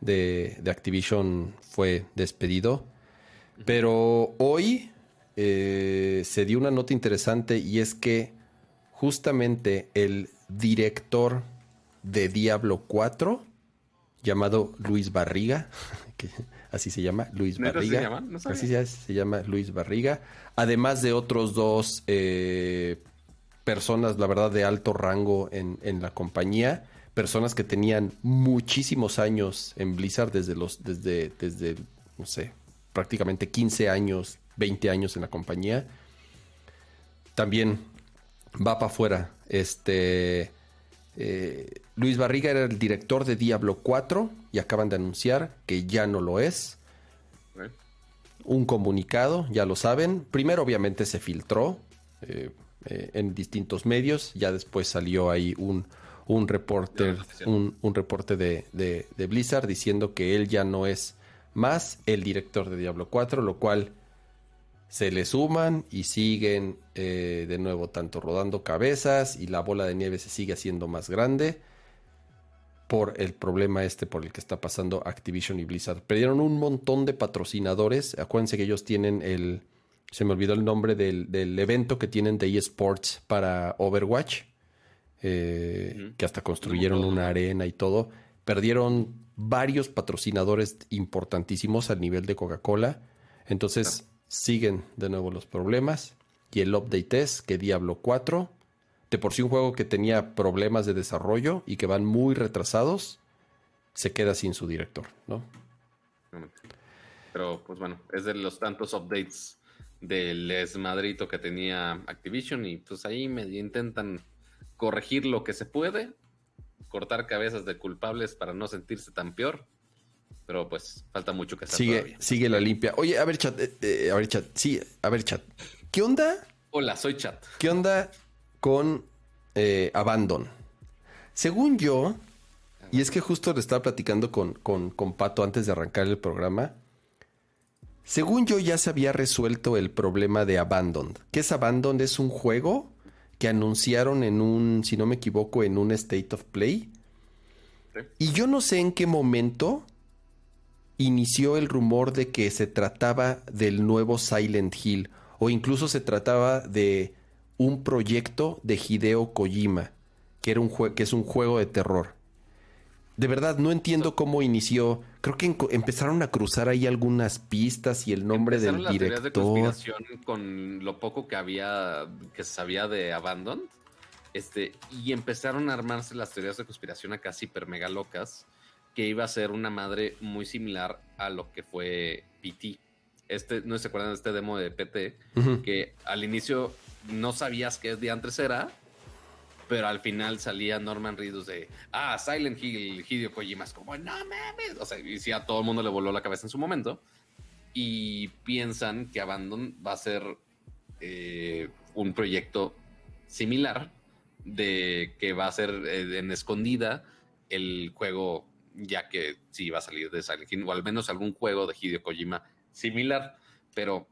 de, de Activision fue despedido. Pero hoy se dio una nota interesante y es que justamente el director de Diablo 4, llamado Luis Barriga, que así se llama, Luis ¿Neta así Barriga. se llama? No sabía. así se, se llama Luis Barriga. Además de otros dos eh, personas, la verdad, de alto rango en, en la compañía. Personas que tenían muchísimos años en Blizzard desde los, desde, desde, no sé, prácticamente 15 años, 20 años en la compañía. También va para afuera. Este eh, Luis Barriga era el director de Diablo 4 y acaban de anunciar que ya no lo es. ¿Eh? Un comunicado, ya lo saben. Primero, obviamente, se filtró eh, eh, en distintos medios. Ya después salió ahí un, un reporte, un, un reporte de, de- de Blizzard diciendo que él ya no es más el director de Diablo 4, lo cual se le suman y siguen eh, de nuevo tanto rodando cabezas y la bola de nieve se sigue haciendo más grande por el problema este por el que está pasando Activision y Blizzard. Perdieron un montón de patrocinadores. Acuérdense que ellos tienen el... Se me olvidó el nombre del, del evento que tienen de eSports para Overwatch. eh. Que hasta construyeron una arena y todo. Perdieron varios patrocinadores importantísimos al nivel de Coca-Cola. Entonces siguen de nuevo los problemas. Y el update es que Diablo 4, de por sí un juego que tenía problemas de desarrollo y que van muy retrasados, se queda sin su director, ¿no? Pero pues bueno, es de los tantos updates del esmadrito que tenía Activision y pues ahí medio intentan corregir lo que se puede, cortar cabezas de culpables para no sentirse tan peor. Pero pues falta mucho que hacer Sigue, todavía. sigue la limpia. Oye, a ver, chat, eh, eh, a ver, chat, sí, a ver, chat. ¿Qué onda? Hola, soy Chat. ¿Qué onda con eh, Abandon? Según yo, Y es que justo le estaba platicando con, con, con Pato antes de arrancar el programa. Según yo ya se había resuelto el problema de Abandoned. ¿Qué es Abandoned? Es un juego que anunciaron en un, si no me equivoco, en un State of Play. Y yo no sé en qué momento inició el rumor de que se trataba del nuevo Silent Hill o incluso se trataba de un proyecto de Hideo Kojima, que, era un que es un juego de terror. De verdad, no entiendo cómo inició. Creo que empezaron a cruzar ahí algunas pistas y el nombre del las director. de conspiración con lo poco que había, que se sabía de Abandon. Este, y empezaron a armarse las teorías de conspiración acá hiper mega locas, que iba a ser una madre muy similar a lo que fue PT. Este, no se acuerdan de este demo de PT, que al inicio no sabías qué antes era, pero al final salía Norman Reedus de, ah, Silent Hill, Hideo Kojima, es como, no mames, o sea, y sí a todo el mundo le voló la cabeza en su momento, y piensan que Abandon va a ser eh, un proyecto similar, de que va a ser eh, en escondida el juego, ya que sí va a salir de Silent Hill, o al menos algún juego de Hideo Kojima similar, pero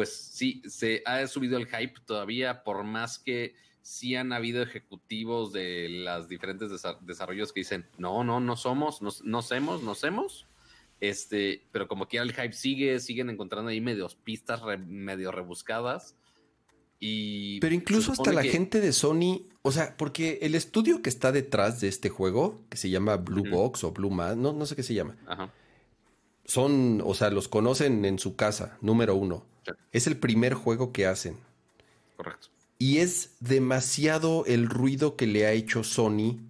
pues sí, se ha subido el hype todavía, por más que sí han habido ejecutivos de las diferentes desarrollos que dicen, no, no, no somos, no, no somos, no somos. Este, pero como quiera el hype sigue, siguen encontrando ahí medios pistas medio rebuscadas. Y pero incluso hasta la gente de Sony, o sea, porque el estudio que está detrás de este juego, que se llama Blue Box o Blue Man, no, no sé qué se llama. Son, o sea, los conocen en su casa, número uno. Es el primer juego que hacen. Correcto. Y es demasiado el ruido que le ha hecho Sony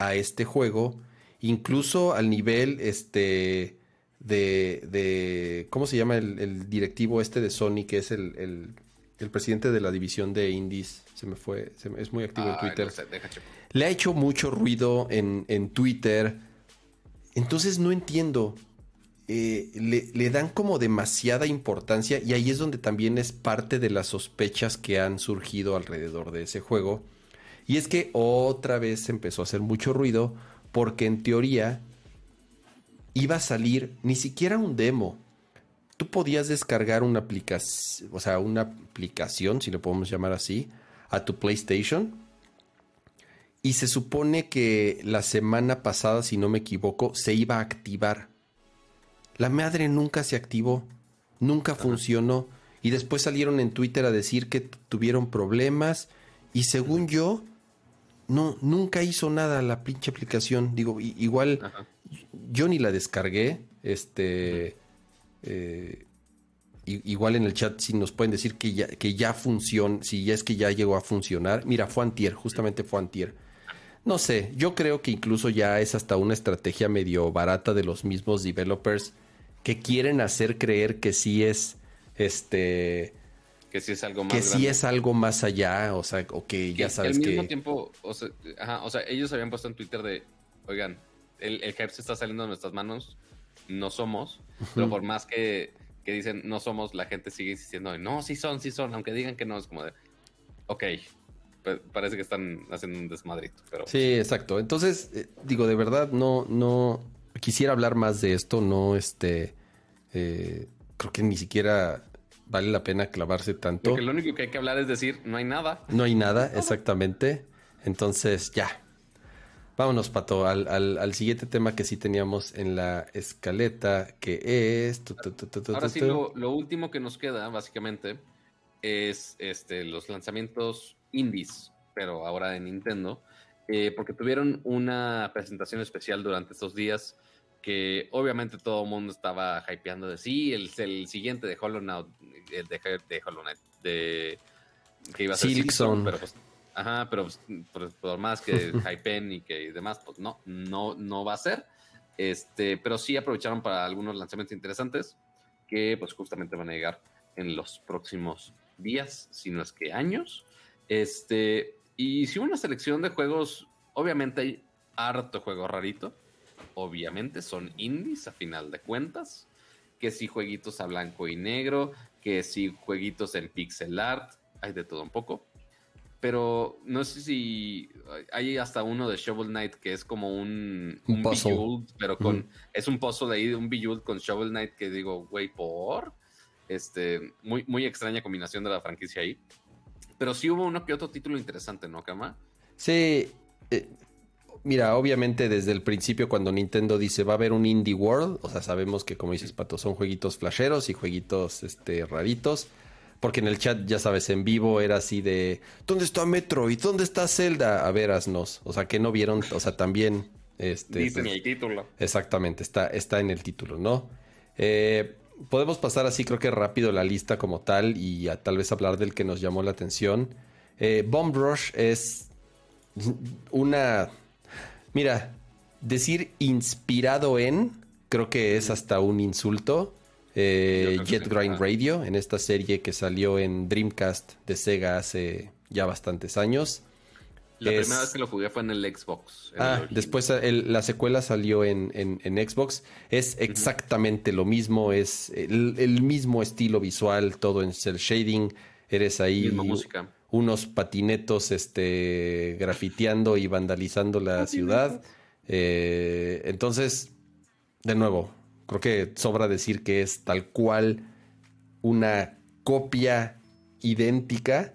a este juego, incluso al nivel este de, de ¿cómo se llama el, directivo este de Sony, que es el, presidente de la división de indies? Se me fue, es muy activo en Twitter. le ha hecho mucho ruido en, en Twitter. Entonces no entiendo. Eh, le, dan como demasiada importancia y ahí es donde también es parte de las sospechas que han surgido alrededor de ese juego. Y es que otra vez empezó a hacer mucho ruido porque en teoría iba a salir ni siquiera un demo. Tú podías descargar una aplicación, o sea, una aplicación, si lo podemos llamar así, a tu PlayStation. Y se supone que la semana pasada, si no me equivoco, se iba a activar la madre nunca se activó, nunca funcionó. Y después salieron en Twitter a decir que tuvieron problemas. Y según yo, no, nunca hizo nada la pinche aplicación. Digo, igual yo ni la descargué. Este. Eh, igual en el chat si nos pueden decir que ya, que ya funciona, si ya es que ya llegó a funcionar. Mira, fue antier, justamente fue antier. No sé, yo creo que incluso ya es hasta una estrategia medio barata de los mismos developers que quieren hacer creer que sí es este que sí es algo más que sí es algo más allá, o sea, o que, ya sabes que al mismo tiempo, o sea, o sea, ellos habían puesto en Twitter de, oigan, el, el hype se está saliendo de nuestras manos, no somos, pero por más que, que, dicen no somos, la gente sigue insistiendo no, sí son, sí son, aunque digan que no, es como de, ok, parece que están haciendo un desmadrito, pero... Sí, exacto. Entonces, eh, digo, de verdad, no, no, quisiera hablar más de esto, no este. Eh, creo que ni siquiera vale la pena clavarse tanto. Porque lo único que hay que hablar es decir, no hay nada. No hay nada, exactamente. Entonces, ya. Vámonos, Pato, al, siguiente tema que sí teníamos en la escaleta, que es... Ahora sí, lo, último que nos queda, básicamente, es este, los lanzamientos indies, pero ahora de Nintendo, eh, porque tuvieron una presentación especial durante estos días que obviamente todo el mundo estaba hypeando de sí, el, el siguiente de Hollow Knight, el de, de Hollow Knight, de que iba a ser Silksong, pero pues, ajá, pero pues, por, más que hypen y que demás, pues no, no, no va a ser. Este, pero sí aprovecharon para algunos lanzamientos interesantes que pues justamente van a llegar en los próximos días, si no es que años. Este, y si una selección de juegos, obviamente hay harto juego rarito obviamente son indies a final de cuentas, que si jueguitos a blanco y negro, que si jueguitos en pixel art, hay de todo un poco. pero no sé si hay hasta uno de Shovel Knight que es como un, un, puzzle. pero con es un puzzle ahí de un Bejeweled con Shovel Knight que digo, güey, por este muy muy extraña combinación de la franquicia ahí. Pero sí hubo uno que otro título interesante, ¿no, Kama? Sí, eh, mira, obviamente desde el principio cuando Nintendo dice va a haber un Indie World, o sea, sabemos que como dices Pato, son jueguitos flasheros y jueguitos este, raritos. Porque en el chat, ya sabes, en vivo era así de ¿Dónde está Metroid? ¿Dónde está Zelda? A ver, asnos. O sea, que no vieron, o sea, también. Este, Dice en el título. Exactamente, está, está en el título, ¿no? Eh, podemos pasar así, creo que rápido la lista como tal y tal vez hablar del que nos llamó la atención. Eh, Bomb Rush es una Mira, decir inspirado en, creo que es hasta un insulto. Eh, Jet Grind Radio, en esta serie que salió en Dreamcast de Sega hace ya bastantes años. La primera vez que lo jugué fue en el Xbox. ah, después la secuela salió en, Xbox. Es exactamente lo mismo, es el, mismo estilo visual, todo en cel shading. Eres ahí música unos patinetos este, grafiteando y vandalizando la ciudad. Eh, entonces, de nuevo, creo que sobra decir que es tal cual una copia idéntica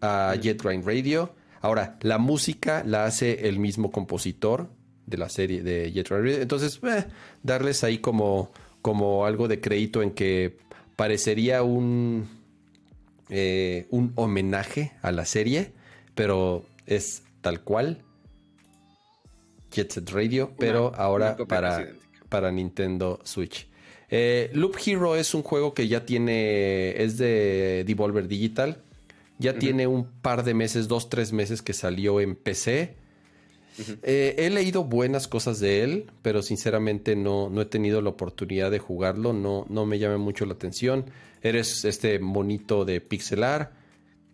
a Jet Grind Radio. Ahora, la música la hace el mismo compositor de la serie de Jet Grind Radio. Entonces, eh, darles ahí como, como algo de crédito en que parecería un eh, un homenaje a la serie, pero es tal cual. Jet Set Radio, pero ahora para, para Nintendo Switch. Eh, Loop Hero es un juego que ya tiene, es de Devolver Digital. Ya tiene un par de meses, dos, tres meses que salió en PC. Eh, he leído buenas cosas de él, pero sinceramente no, no he tenido la oportunidad de jugarlo. No, no me llama mucho la atención. Eres este monito de pixelar,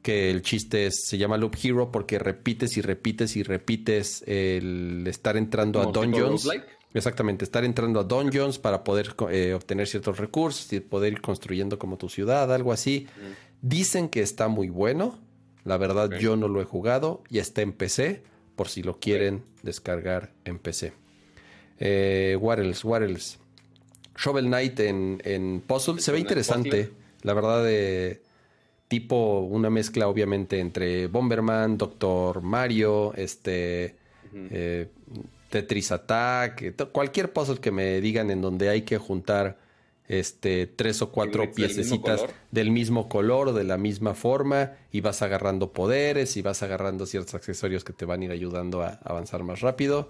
que el chiste es, se llama Loop Hero porque repites y repites y repites el estar entrando a dungeons. Exactamente, estar entrando a dungeons para poder eh, obtener ciertos recursos y poder ir construyendo como tu ciudad, algo así. Dicen que está muy bueno. La verdad, yo no lo he jugado y está en PC por si lo quieren descargar en PC. Eh, what else, Shovel Knight en, en Puzzle. Se ve interesante. La verdad, de tipo una mezcla obviamente entre Bomberman, Doctor Mario, este... Eh, Tetris Attack, cualquier puzzle que me digan en donde hay que juntar este, tres o cuatro piececitas del mismo color o de la misma forma y vas agarrando poderes y vas agarrando ciertos accesorios que te van a ir ayudando a avanzar más rápido.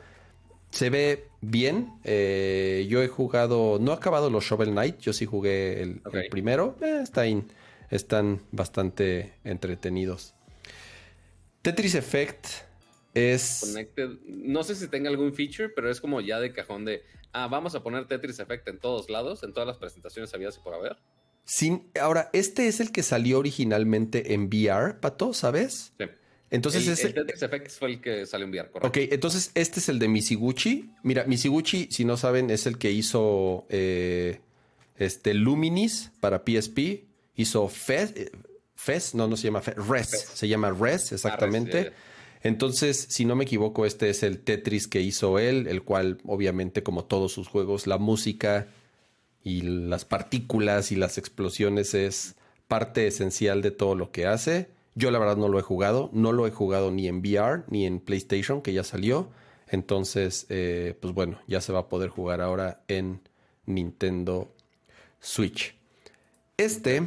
Se ve bien. Eh, yo he jugado, no he acabado los Shovel Knight, yo sí jugué el, primero. Eh, están bastante entretenidos. Tetris Effect es... No sé si tenga algún feature, pero es como ya de cajón de ah, vamos a poner Tetris Effect en todos lados, en todas las presentaciones había y por haber. Sin, ahora, este es el que salió originalmente en VR, Pato, ¿sabes? Sí. Entonces el, el Tetris Effect fue el que salió en VR, correcto. Ok, entonces este es el de Misiguchi. Mira, Misiguchi, si no saben, es el que hizo eh, este Luminis para PSP. Hizo Fez, eh, Fez, no, no se llama Fez, Res, se llama Res, exactamente. Entonces, si no me equivoco, este es el Tetris que hizo él, el cual obviamente como todos sus juegos, la música y las partículas y las explosiones es parte esencial de todo lo que hace. Yo la verdad no lo he jugado, no lo he jugado ni en VR ni en PlayStation, que ya salió. Entonces, eh, pues bueno, ya se va a poder jugar ahora en Nintendo Switch. Este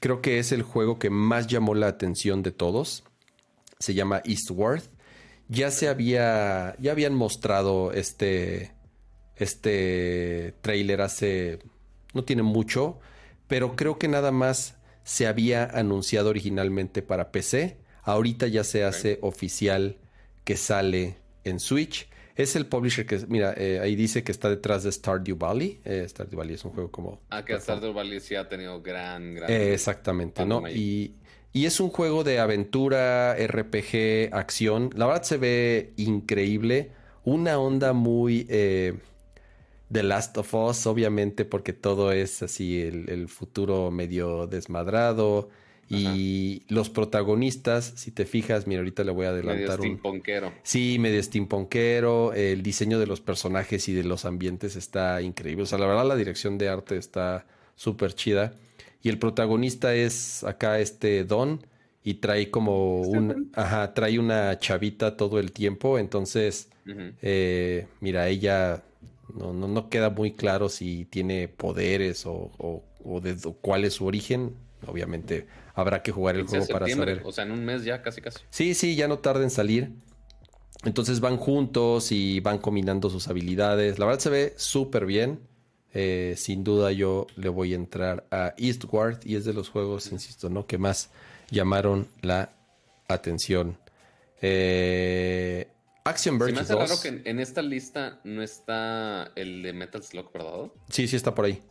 creo que es el juego que más llamó la atención de todos se llama Eastworth. Ya se había, ya habían mostrado este, este trailer hace, no tiene mucho, pero creo que nada más se había anunciado originalmente para PC. Ahorita ya se hace oficial que sale en Switch. Es el publisher que, mira, eh, ahí dice que está detrás de Stardew Valley. Eh, Stardew Valley es un juego como... Ah, que Stardew Valley sí ha tenido gran, gran... Eh, exactamente, ¿no? Y, y es un juego de aventura, RPG, acción. La verdad se ve increíble. Una onda muy eh, The Last of Us, obviamente, porque todo es así, el, futuro medio desmadrado. Y los protagonistas, si te fijas, mira, ahorita le voy a adelantar medio steampunkero. Sí, medio steampunkero. El diseño de los personajes y de los ambientes está increíble. O sea, la verdad, la dirección de arte está súper chida. Y el protagonista es acá este Don y trae como un, ajá, trae una chavita todo el tiempo. Entonces, eh, mira, ella no, no, no, queda muy claro si tiene poderes o, o, de cuál es su origen. Obviamente habrá que jugar el juego para saber. O sea, en un mes ya casi casi. Sí, sí, ya no tarda en salir. Entonces van juntos y van combinando sus habilidades. La verdad se ve súper bien. Eh, sin duda yo le voy a entrar a Eastward y es de los juegos, insisto, ¿no? Que más llamaron la atención. Eh, Action Verge Se me hace raro que en, esta lista no está el de Metal Slug, ¿verdad? Sí, sí está por ahí.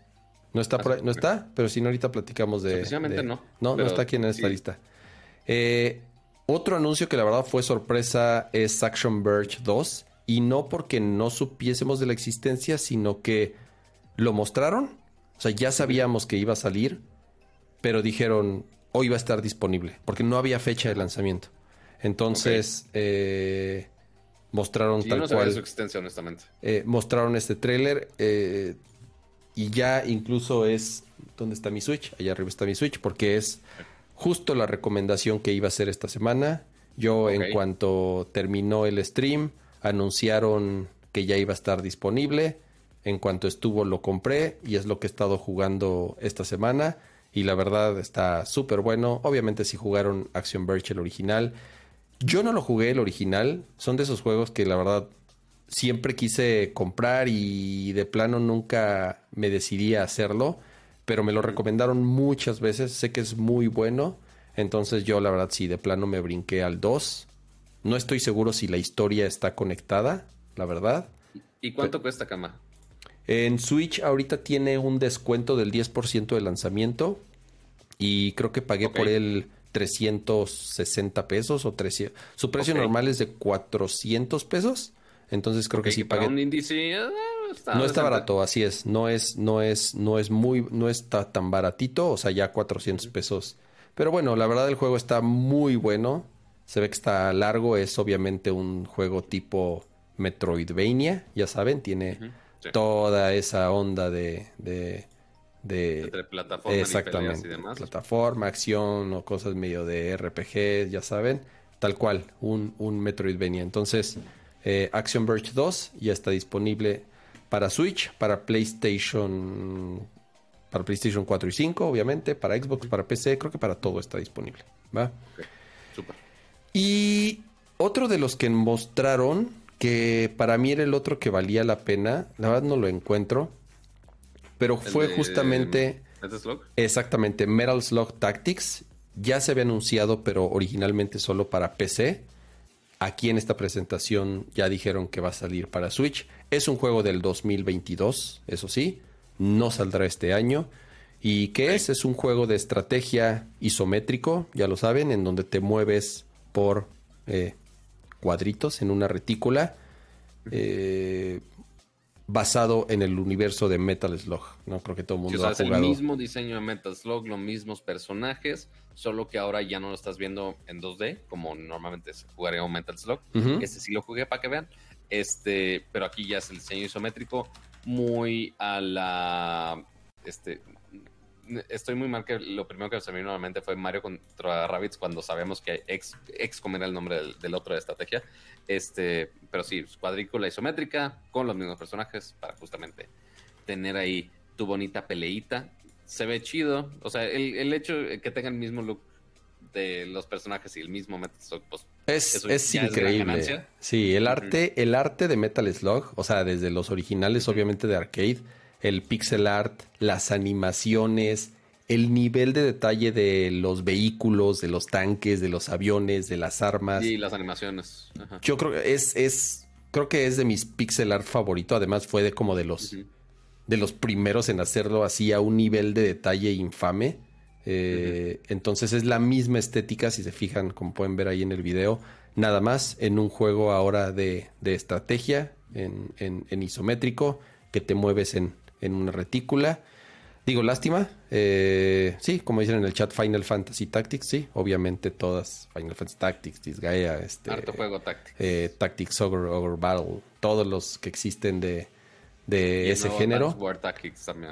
No está ah, por ahí, no está, pero si no ahorita platicamos de... No. No, no está aquí en esta lista. Eh, otro anuncio que la verdad fue sorpresa es Action Verge 2 y no porque no supiésemos de la existencia, sino que lo mostraron. O sea, ya sabíamos que iba a salir, pero dijeron, hoy va a estar disponible, porque no había fecha de lanzamiento. Entonces, eh, mostraron tal cual. su existencia, honestamente. Eh, mostraron este tráiler eh, y ya incluso es. ¿Dónde está mi Switch? Allá arriba está mi Switch, porque es justo la recomendación que iba a hacer esta semana. Yo, en cuanto terminó el stream, anunciaron que ya iba a estar disponible. En cuanto estuvo, lo compré y es lo que he estado jugando esta semana. Y la verdad está súper bueno. Obviamente, si jugaron Action Verge el original, yo no lo jugué el original. Son de esos juegos que la verdad siempre quise comprar y de plano nunca me decidí a hacerlo. Pero me lo recomendaron muchas veces. Sé que es muy bueno. Entonces yo la verdad sí, de plano me brinqué al 2. No estoy seguro si la historia está conectada, la verdad. ¿Y cuánto cuesta, Cama? En Switch ahorita tiene un descuento del 10% de lanzamiento. Y creo que pagué por él 360 pesos o 300. Su precio normal es de 400 pesos. Entonces creo que sí pagué. Un índice, eh, no está barato, así es. No es, no es, no es muy, no está tan baratito. O sea, ya 400 pesos. Pero bueno, la verdad el juego está muy bueno. Se ve que está largo. Es obviamente un juego tipo Metroidvania. Ya saben, tiene toda esa onda de de entre plataforma exactamente, y, demás. Plataforma, acción o cosas medio de RPG, ya saben, tal cual, un, un Metroidvania. Entonces, eh, Action Verge 2 ya está disponible para Switch, para PlayStation, para PlayStation 4 y 5, obviamente, para Xbox, para PC, creo que para todo está disponible. ¿va? super. Y otro de los que mostraron, que para mí era el otro que valía la pena, la verdad no lo encuentro pero fue justamente... Metal Slug? Exactamente, Metal Slug Tactics. Ya se había anunciado, pero originalmente solo para PC. Aquí en esta presentación ya dijeron que va a salir para Switch. Es un juego del 2022, eso sí. No saldrá este año. ¿Y qué es? Es un juego de estrategia isométrico, ya lo saben, en donde te mueves por eh, cuadritos en una retícula. Eh, basado en el universo de Metal Slug. No creo que todo el mundo ha jugado. Es el mismo diseño de Metal Slug, los mismos personajes, solo que ahora ya no lo estás viendo en 2D, como normalmente se jugaría un Metal Slug. Este sí lo jugué para que vean. Este, pero aquí ya es el diseño isométrico, muy a la. Este, estoy muy mal que lo primero que se me vino nuevamente fue Mario contra Rabbits cuando sabemos que ex, ex era el nombre del, otro de estrategia. Este, pero sí, cuadrícula isométrica con los mismos personajes para justamente tener ahí tu bonita peleita. Se ve chido. O sea, el, hecho de que tenga el mismo look de los personajes y el mismo Metal Slug, pues es, es increíble. sí, el arte, el arte de Metal Slug, o sea, desde los originales, obviamente de arcade el pixel art, las animaciones, el nivel de detalle de los vehículos, de los tanques, de los aviones, de las armas. Y las animaciones. Yo creo que es, es, creo que es de mis pixel art favorito. Además, fue de como de los, de los primeros en hacerlo así a un nivel de detalle infame. Eh, entonces es la misma estética, si se fijan, como pueden ver ahí en el video, nada más en un juego ahora de, de estrategia en, en, en isométrico que te mueves en, en una retícula. Digo, lástima. Eh, sí, como dicen en el chat, Final Fantasy Tactics, sí, obviamente todas. Final Fantasy Tactics, Disgaea, este. Harto juego Tactics. Eh, Tactics Ogre, Ogre Battle, todos los que existen de, de ese género.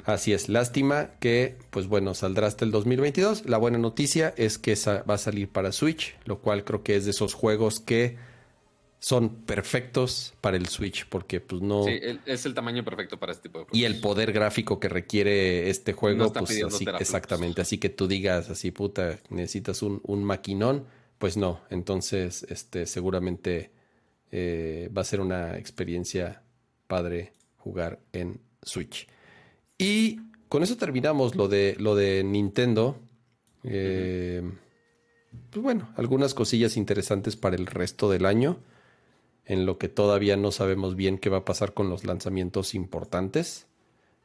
Así es, lástima que, pues bueno, saldrá hasta el 2022. La buena noticia es que va a salir para Switch, lo cual creo que es de esos juegos que son perfectos para el Switch porque pues no... Sí, es el tamaño perfecto para este tipo de juegos. Y el poder gráfico que requiere este juego, pues así, exactamente, así que tú digas así, puta, necesitas un, un maquinón, pues no, entonces este seguramente eh, va a ser una experiencia padre jugar en Switch. Y con eso terminamos lo de, lo de Nintendo. Eh, pues bueno, algunas cosillas interesantes para el resto del año en lo que todavía no sabemos bien qué va a pasar con los lanzamientos importantes,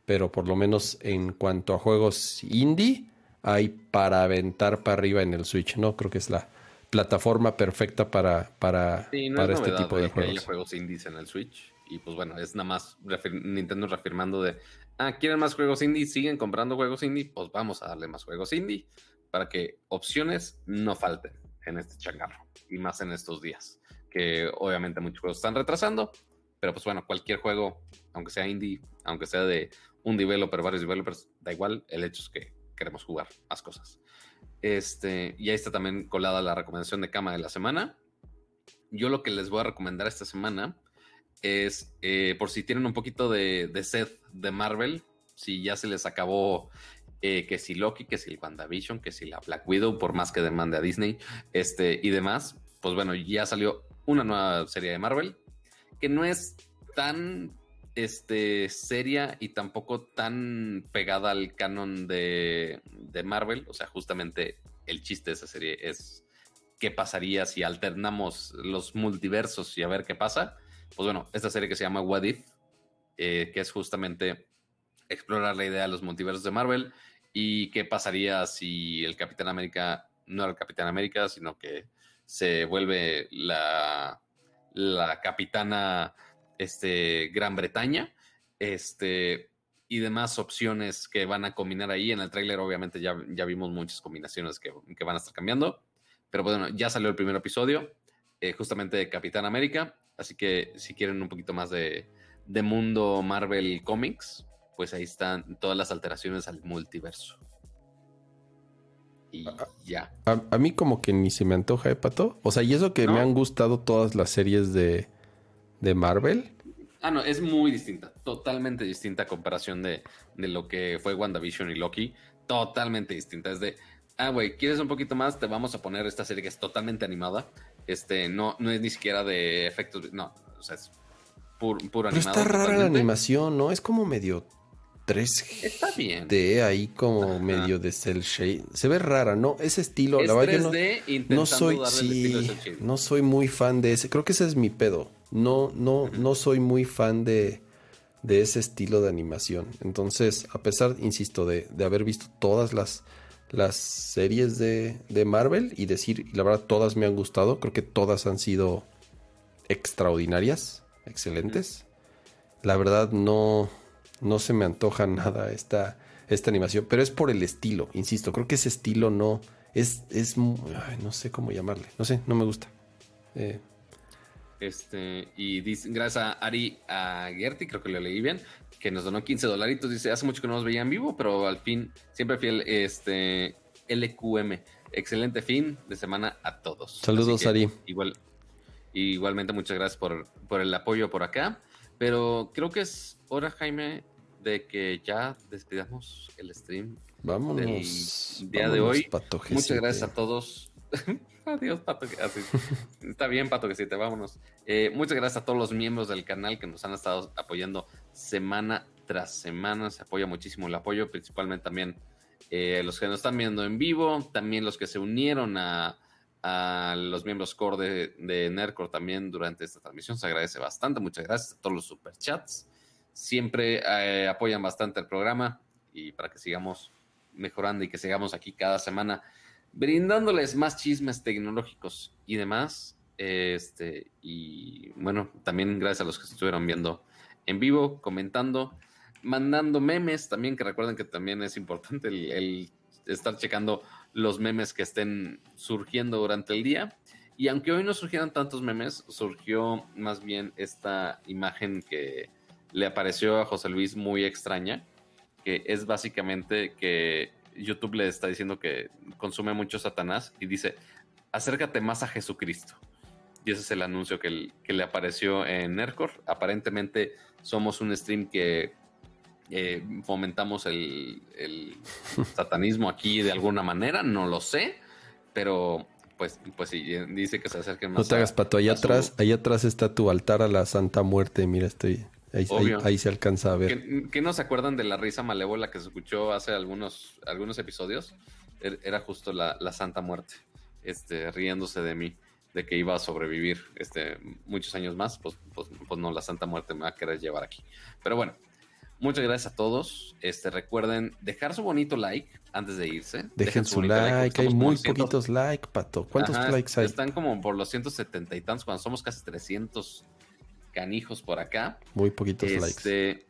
pero por lo menos en cuanto a juegos indie, hay para aventar para arriba en el Switch, ¿no? Creo que es la plataforma perfecta para, para, para este tipo de juegos. Hay juegos indies en el Switch y pues bueno, es nada más Nintendo reafirmando de, ah, ¿quieren más juegos indie? ¿Siguen comprando juegos indie? Pues vamos a darle más juegos indie para que opciones no falten en este changarro y más en estos días que obviamente muchos juegos están retrasando, pero pues bueno, cualquier juego, aunque sea indie, aunque sea de un developer, varios developers, da igual, el hecho es que queremos jugar más cosas. Este, y ahí está también colada la recomendación de cama de la semana. Yo lo que les voy a recomendar esta semana es, eh, por si tienen un poquito de, de sed de Marvel, si ya se les acabó eh, que si Loki, que si el WandaVision, que si la Black Widow, por más que demande a Disney, este, y demás, pues bueno, ya salió una nueva serie de Marvel que no es tan este, seria y tampoco tan pegada al canon de, de, Marvel. O sea, justamente el chiste de esa serie es qué pasaría si alternamos los multiversos y a ver qué pasa. Pues bueno, esta serie que se llama What If, eh, que es justamente explorar la idea de los multiversos de Marvel y qué pasaría si el Capitán América no era el Capitán América, sino que se vuelve la, la capitana este, Gran Bretaña, este, y demás opciones que van a combinar ahí. En el tráiler obviamente ya, ya vimos muchas combinaciones que, van a estar cambiando, pero bueno, ya salió el primer episodio, eh, justamente de Capitán América, así que si quieren un poquito más de, de mundo Marvel Comics, pues ahí están todas las alteraciones al multiverso y ya. A, mí como que ni se me antoja, ¿eh, Pato? O sea, y eso que me han gustado todas las series de, de Marvel. Ah, no, es muy distinta, totalmente distinta a comparación de, de lo que fue WandaVision y Loki. Totalmente distinta. Es de, ah, güey, ¿quieres un poquito más? Te vamos a poner esta serie que es totalmente animada. Este, no, no es ni siquiera de efectos, no, o sea, es puro, puro Pero Está rara la animación, ¿no? Es como medio 3 Está bien. De ahí como medio de cel shade. Se ve rara, ¿no? Ese estilo, la verdad no, no soy sí, no soy muy fan de ese. Creo que ese es mi pedo. No no no soy muy fan de de ese estilo de animación. Entonces, a pesar, insisto, de, de haber visto todas las las series de, de Marvel y decir, y la verdad todas me han gustado, creo que todas han sido extraordinarias, excelentes. La verdad no no se me antoja nada esta, esta animación, pero es por el estilo, insisto, creo que ese estilo no es, es no sé cómo llamarle, no sé, no me gusta. Eh. Este, y dice, gracias a Ari a Gerti, creo que lo leí bien, que nos donó 15 dolaritos. Dice, hace mucho que no nos veía en vivo, pero al fin, siempre fiel, este, LQM. Excelente fin de semana a todos. Saludos, Ari. Igual, igualmente, muchas gracias por, por el apoyo por acá. Pero creo que es hora, Jaime, de que ya despidamos el stream. Vámonos. Del día de hoy. Muchas gracias a todos. Adiós, Pato. Está bien, Pato, que sí, te vámonos. Eh, muchas gracias a todos los miembros del canal que nos han estado apoyando semana tras semana. Se apoya muchísimo el apoyo, principalmente también eh, los que nos están viendo en vivo, también los que se unieron a, a los miembros core de, de Nercor también durante esta transmisión. Se agradece bastante. Muchas gracias a todos los superchats. Siempre eh, apoyan bastante el programa y para que sigamos mejorando y que sigamos aquí cada semana brindándoles más chismes tecnológicos y demás. Este, y bueno, también gracias a los que estuvieron viendo en vivo, comentando. mandando memes también, que recuerden que también es importante el, estar checando los memes que estén surgiendo durante el día. Y aunque hoy no surgieran tantos memes, surgió más bien esta imagen que le apareció a José Luis muy extraña, que es básicamente que YouTube le está diciendo que consume mucho Satanás y dice, acércate más a Jesucristo. Y ese es el anuncio que, le apareció en Nercor. Aparentemente somos un stream que eh, fomentamos el, satanismo aquí de alguna manera, no lo sé, pero pues, pues sí, dice que se acerquen más. No te hagas pato, allá atrás, atrás está tu altar a la Santa Muerte, mira, estoy ahí, se alcanza a ver. ¿Qué, no se acuerdan de la risa malévola que se escuchó hace algunos, algunos episodios? Er, era justo la, la Santa Muerte, este, riéndose de mí de que iba a sobrevivir este, muchos años más, pues, pues, pues, no, la Santa Muerte me va a querer llevar aquí. Pero bueno, muchas gracias a todos. Este, recuerden dejar su bonito like antes de irse. Dejen, su, like, hay muy poquitos likes, Pato. ¿Cuántos likes hay? Están como por los 170 y tantos, cuando somos casi 300 canijos por acá. Muy poquitos este, likes.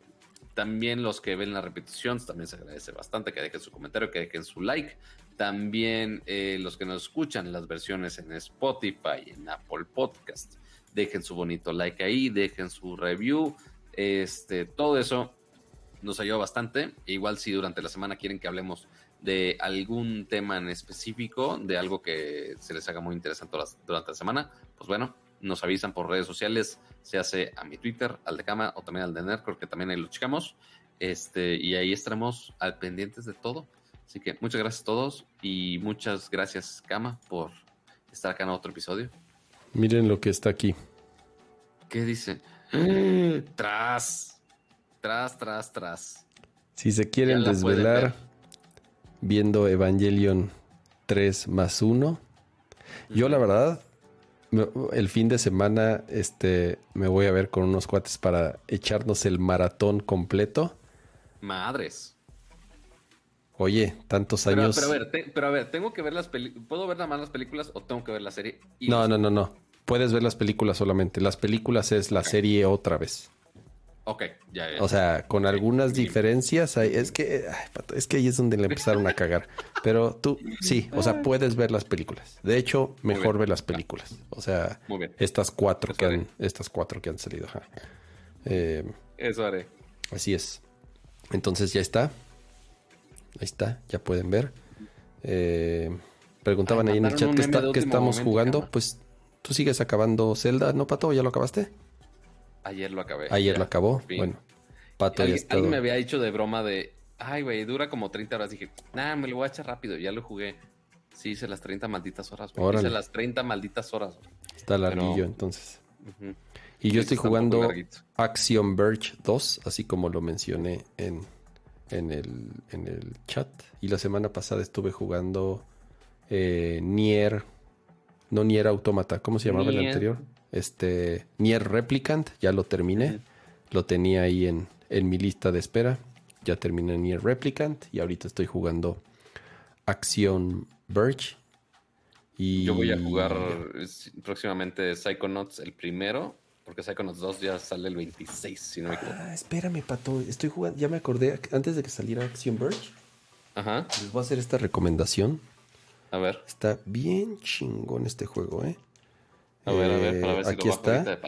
También los que ven la repetición, también se agradece bastante que dejen su comentario, que dejen su like. También eh, los que nos escuchan las versiones en Spotify, en Apple Podcast, dejen su bonito like ahí, dejen su review. Este, todo eso nos ayuda bastante. Igual si durante la semana quieren que hablemos de algún tema en específico, de algo que se les haga muy interesante durante la semana, pues bueno, nos avisan por redes sociales, se hace a mi Twitter, al de Cama o también al de Nerdcore, que también ahí lo checamos. Este, y ahí estaremos al pendientes de todo. Así que muchas gracias a todos y muchas gracias, Cama, por estar acá en otro episodio. Miren lo que está aquí. ¿Qué dice? tras, tras, tras, tras. Si se quieren desvelar viendo Evangelion 3 más 1, yo la verdad, el fin de semana este, me voy a ver con unos cuates para echarnos el maratón completo. Madres. Oye, tantos años. Pero a ver, pero a ver, tengo que ver las películas. ¿Puedo ver nada más las películas o tengo que ver la serie? no, no, no, no. Puedes ver las películas solamente. Las películas es la serie otra vez. Ok, ya, ya. O sea, con algunas diferencias. es que es que ahí es donde le empezaron a cagar. Pero tú, sí, o sea, puedes ver las películas. De hecho, mejor ver las películas. O sea, estas cuatro que han, estas cuatro que han salido. Eh, Eso haré. Así es. Entonces ya está. Ahí está, ya pueden ver. Eh, preguntaban ahí en el chat qué, estamos jugando. Pues tú sigues acabando Zelda, ¿no, Pato? ¿Ya lo acabaste? Ayer lo acabé. Ayer lo acabó. Bueno, Pato ya está. Alguien me había dicho de broma de, ay, güey, dura como 30 horas. Dije, nah, me lo voy a echar rápido. Ya lo jugué. Sí, hice las 30 malditas horas. Hice las 30 malditas horas. Está larguillo, entonces. Y yo estoy jugando Action Verge 2, así como lo mencioné en en el, en el chat. Y la semana pasada estuve jugando eh, Nier. No Nier Automata, ¿cómo se llamaba el anterior? Este. Nier Replicant, ya lo terminé. Lo tenía ahí en, en mi lista de espera. Ya terminé Nier Replicant. Y ahorita estoy jugando Action Verge. Y... Yo voy a jugar próximamente Psychonauts el primero porque Psychonauts 2 ya sale el 26, si no me equivoco. Ah, espérame, pato. Estoy jugando. Ya me acordé. Antes de que saliera Action Verge. Ajá. Les voy a hacer esta recomendación. A ver. Está bien chingón este juego, ¿eh? A ver, a ver, para ver si aquí está.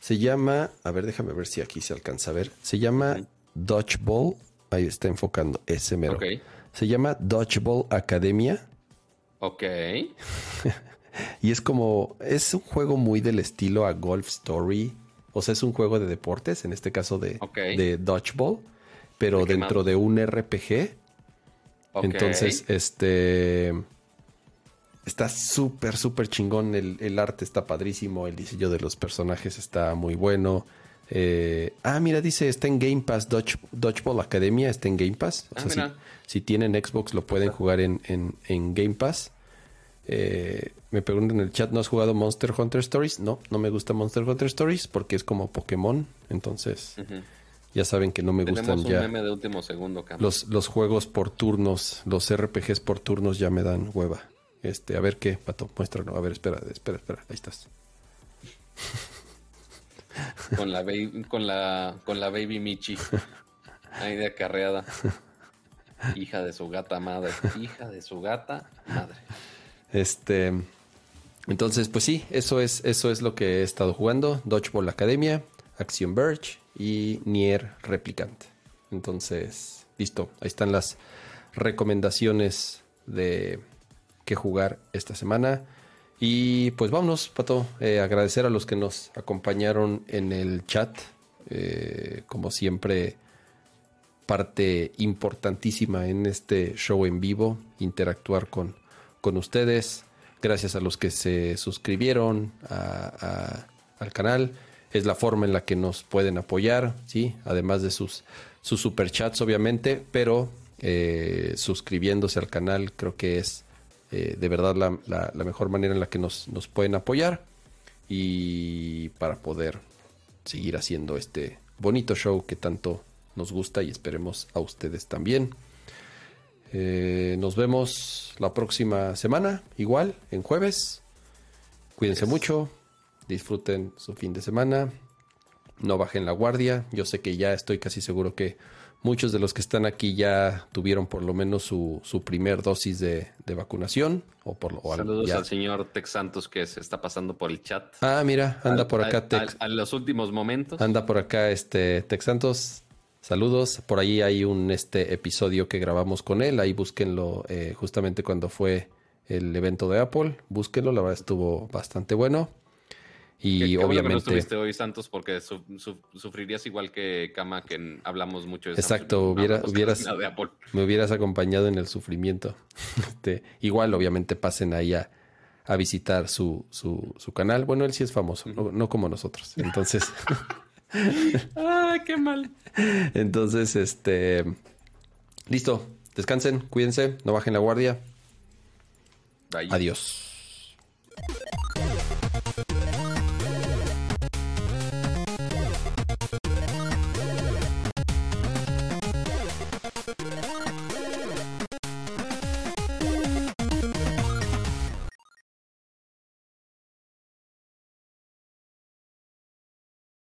Se llama. A ver, déjame ver si aquí se alcanza a ver. Se llama Dodgeball. Ahí está enfocando. Ese mero. Se llama Dodgeball Academia. Ok. Y es como, es un juego muy del estilo a Golf Story. O sea, es un juego de deportes, en este caso de, de Dodgeball, pero dentro de un RPG. Entonces, este... Está súper, súper chingón. El, arte está padrísimo. El diseño de los personajes está muy bueno. Eh, ah, mira, dice, está en Game Pass. Dodgeball Academia está en Game Pass. O sea, ah, si, tienen Xbox, lo pueden jugar en, en Game Pass. Eh, me preguntan en el chat, ¿no has jugado Monster Hunter Stories? No, no me gusta Monster Hunter Stories porque es como Pokémon. Entonces, ya saben que no me gustan ya. de último segundo, los, los juegos por turnos, los RPGs por turnos ya me dan hueva. Este, a ver qué, pato, muéstralo. A ver, espera, espera, espera, ahí estás. con la baby, con la, con la baby Michi. Ahí de acarreada. Hija de su gata madre. Hija de su gata madre. Este. Entonces, pues sí, eso es, eso es lo que he estado jugando. Dodgeball Academia, Action Verge y Nier Replicant. Entonces, listo. Ahí están las recomendaciones de qué jugar esta semana. Y pues vámonos, Pato. Eh, agradecer a los que nos acompañaron en el chat. Eh, como siempre, parte importantísima en este show en vivo, interactuar con, con ustedes. Gracias a los que se suscribieron al canal. Es la forma en la que nos pueden apoyar, ¿sí? Además de sus, sus superchats, obviamente, pero eh, suscribiéndose al canal creo que es eh, de verdad la, la, mejor manera en la que nos, nos pueden apoyar y para poder seguir haciendo este bonito show que tanto nos gusta y esperemos a ustedes también. Eh, nos vemos la próxima semana, igual, en jueves. Cuídense mucho, disfruten su fin de semana, no bajen la guardia. Yo sé que ya estoy casi seguro que muchos de los que están aquí ya tuvieron por lo menos su, su primer dosis de, vacunación. O por, o Saludos al señor Tex Santos que se está pasando por el chat. Ah, mira, anda por acá Tex. A, los últimos momentos. Anda por acá este Tex Santos. Saludos. Por ahí hay un este episodio que grabamos con él. Ahí búsquenlo eh, justamente cuando fue el evento de Apple. Búsquenlo, la verdad estuvo bastante bueno. Y obviamente. no estuviste hoy, Santos, porque sufrirías igual que Kama, que hablamos mucho de Exacto, hubiera, hubieras, me hubieras acompañado en el sufrimiento. Este, igual, obviamente, pasen ahí a, visitar su, su, su, canal. Bueno, él sí es famoso, no como nosotros. Entonces. ¡Ay, qué mal! Entonces, este. Listo. Descansen, cuídense, no bajen la guardia. Adiós.